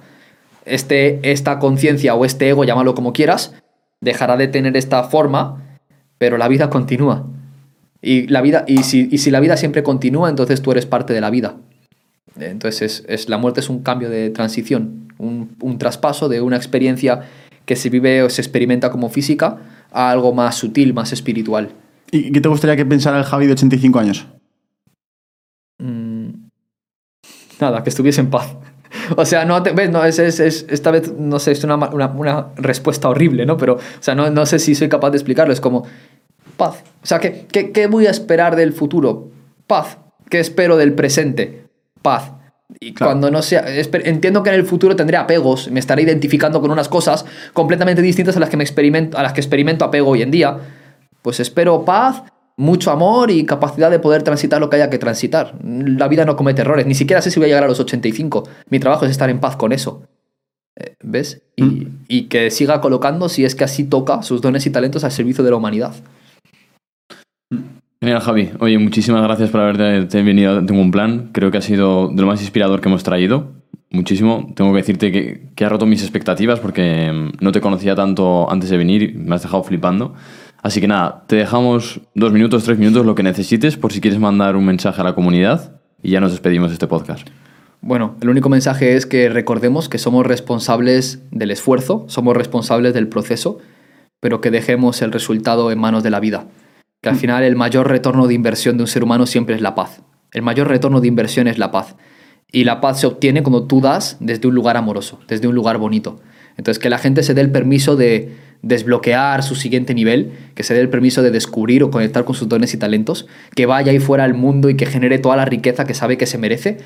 Este, esta conciencia o este ego, llámalo como quieras, dejará de tener esta forma, pero la vida continúa. Y, la vida, y, si, y si la vida siempre continúa, entonces tú eres parte de la vida. Entonces es, la muerte es un cambio de transición, un, un traspaso de una experiencia que se vive o se experimenta como física a algo más sutil, más espiritual. ¿Y qué te gustaría que pensara el Javi de 85 años? Mm, nada, que estuviese en paz. O sea, no, ves, no es, es, esta vez, no sé, es una, una, respuesta horrible, ¿no? Pero, o sea, no, no, sé si soy capaz de explicarlo. Es como, paz. O sea, ¿qué, qué, qué voy a esperar del futuro? Paz. ¿Qué espero del presente? Paz. Y cuando no sea. Entiendo que en el futuro tendré apegos, me estaré identificando con unas cosas completamente distintas a las que, me experimento, a las que experimento apego hoy en día. Pues espero paz, mucho amor y capacidad de poder transitar lo que haya que transitar. La vida no comete errores, ni siquiera sé si voy a llegar a los 85. Mi trabajo es estar en paz con eso. Eh, ¿Ves? Y, mm. y que siga colocando, si es que así toca, sus dones y talentos al servicio de la humanidad. Genial, Javi. Oye, muchísimas gracias por haberte venido. Tengo un plan. Creo que ha sido de lo más inspirador que hemos traído. Muchísimo. Tengo que decirte que, que ha roto mis expectativas porque mm, no te conocía tanto antes de venir me has dejado flipando. Así que nada, te dejamos dos minutos, tres minutos, lo que necesites, por si quieres mandar un mensaje a la comunidad y ya nos despedimos de este podcast. Bueno, el único mensaje es que recordemos que somos responsables del esfuerzo, somos responsables del proceso, pero que dejemos el resultado en manos de la vida que al final el mayor retorno de inversión de un ser humano siempre es la paz. El mayor retorno de inversión es la paz. Y la paz se obtiene cuando tú das desde un lugar amoroso, desde un lugar bonito. Entonces, que la gente se dé el permiso de desbloquear su siguiente nivel, que se dé el permiso de descubrir o conectar con sus dones y talentos, que vaya ahí fuera al mundo y que genere toda la riqueza que sabe que se merece,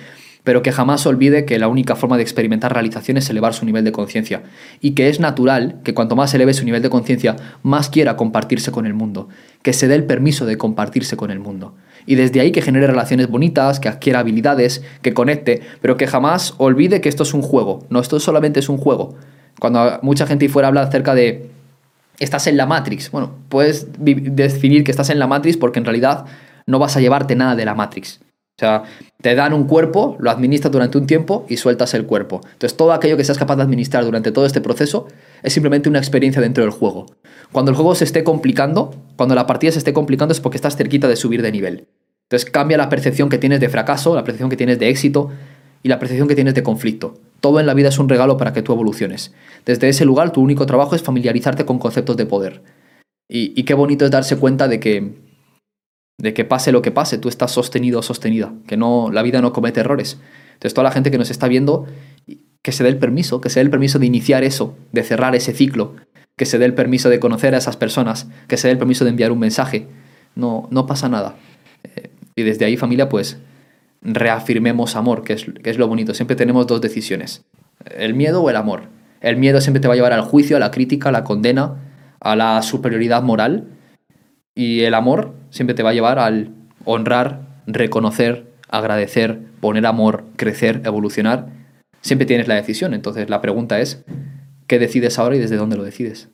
pero que jamás olvide que la única forma de experimentar realización es elevar su nivel de conciencia y que es natural que cuanto más eleve su nivel de conciencia, más quiera compartirse con el mundo, que se dé el permiso de compartirse con el mundo. Y desde ahí que genere relaciones bonitas, que adquiera habilidades, que conecte, pero que jamás olvide que esto es un juego, no, esto solamente es un juego. Cuando mucha gente fuera habla acerca de estás en la Matrix, bueno, puedes definir que estás en la Matrix porque en realidad no vas a llevarte nada de la Matrix. O sea, te dan un cuerpo, lo administras durante un tiempo y sueltas el cuerpo. Entonces, todo aquello que seas capaz de administrar durante todo este proceso es simplemente una experiencia dentro del juego. Cuando el juego se esté complicando, cuando la partida se esté complicando es porque estás cerquita de subir de nivel. Entonces, cambia la percepción que tienes de fracaso, la percepción que tienes de éxito y la percepción que tienes de conflicto. Todo en la vida es un regalo para que tú evoluciones. Desde ese lugar, tu único trabajo es familiarizarte con conceptos de poder. Y, qué bonito es darse cuenta de que, de que pase lo que pase, tú estás sostenido o sostenida, que no, la vida no comete errores. Entonces, toda la gente que nos está viendo, que se dé el permiso, que se dé el permiso de iniciar eso, de cerrar ese ciclo, que se dé el permiso de conocer a esas personas, que se dé el permiso de enviar un mensaje. No, no pasa nada. Eh, y desde ahí, familia, pues reafirmemos amor, que es, que es lo bonito. Siempre tenemos dos decisiones, el miedo o el amor. El miedo siempre te va a llevar al juicio, a la crítica, a la condena, a la superioridad moral. Y el amor siempre te va a llevar al honrar, reconocer, agradecer, poner amor, crecer, evolucionar. Siempre tienes la decisión. Entonces la pregunta es, ¿qué decides ahora y desde dónde lo decides?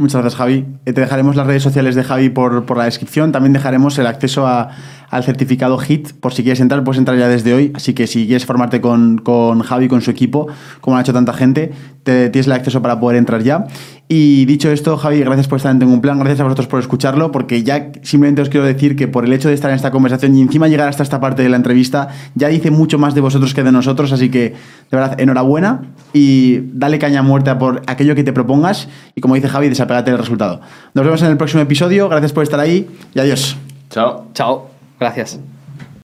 Muchas gracias, Javi. Eh, Te dejaremos las redes sociales de Javi por, por la descripción. También dejaremos el acceso a- al certificado HIT. Por si quieres entrar, puedes entrar ya desde hoy. Así que si quieres formarte con, con Javi, con su equipo, como lo ha hecho tanta gente, te, tienes el acceso para poder entrar ya. Y dicho esto, Javi, gracias por estar en Tengo un Plan. Gracias a vosotros por escucharlo, porque ya simplemente os quiero decir que por el hecho de estar en esta conversación y encima llegar hasta esta parte de la entrevista, ya dice mucho más de vosotros que de nosotros. Así que, de verdad, enhorabuena y dale caña muerta por aquello que te propongas. Y como dice Javi, desapegate del resultado. Nos vemos en el próximo episodio. Gracias por estar ahí y adiós. Chao. Chao. Gracias.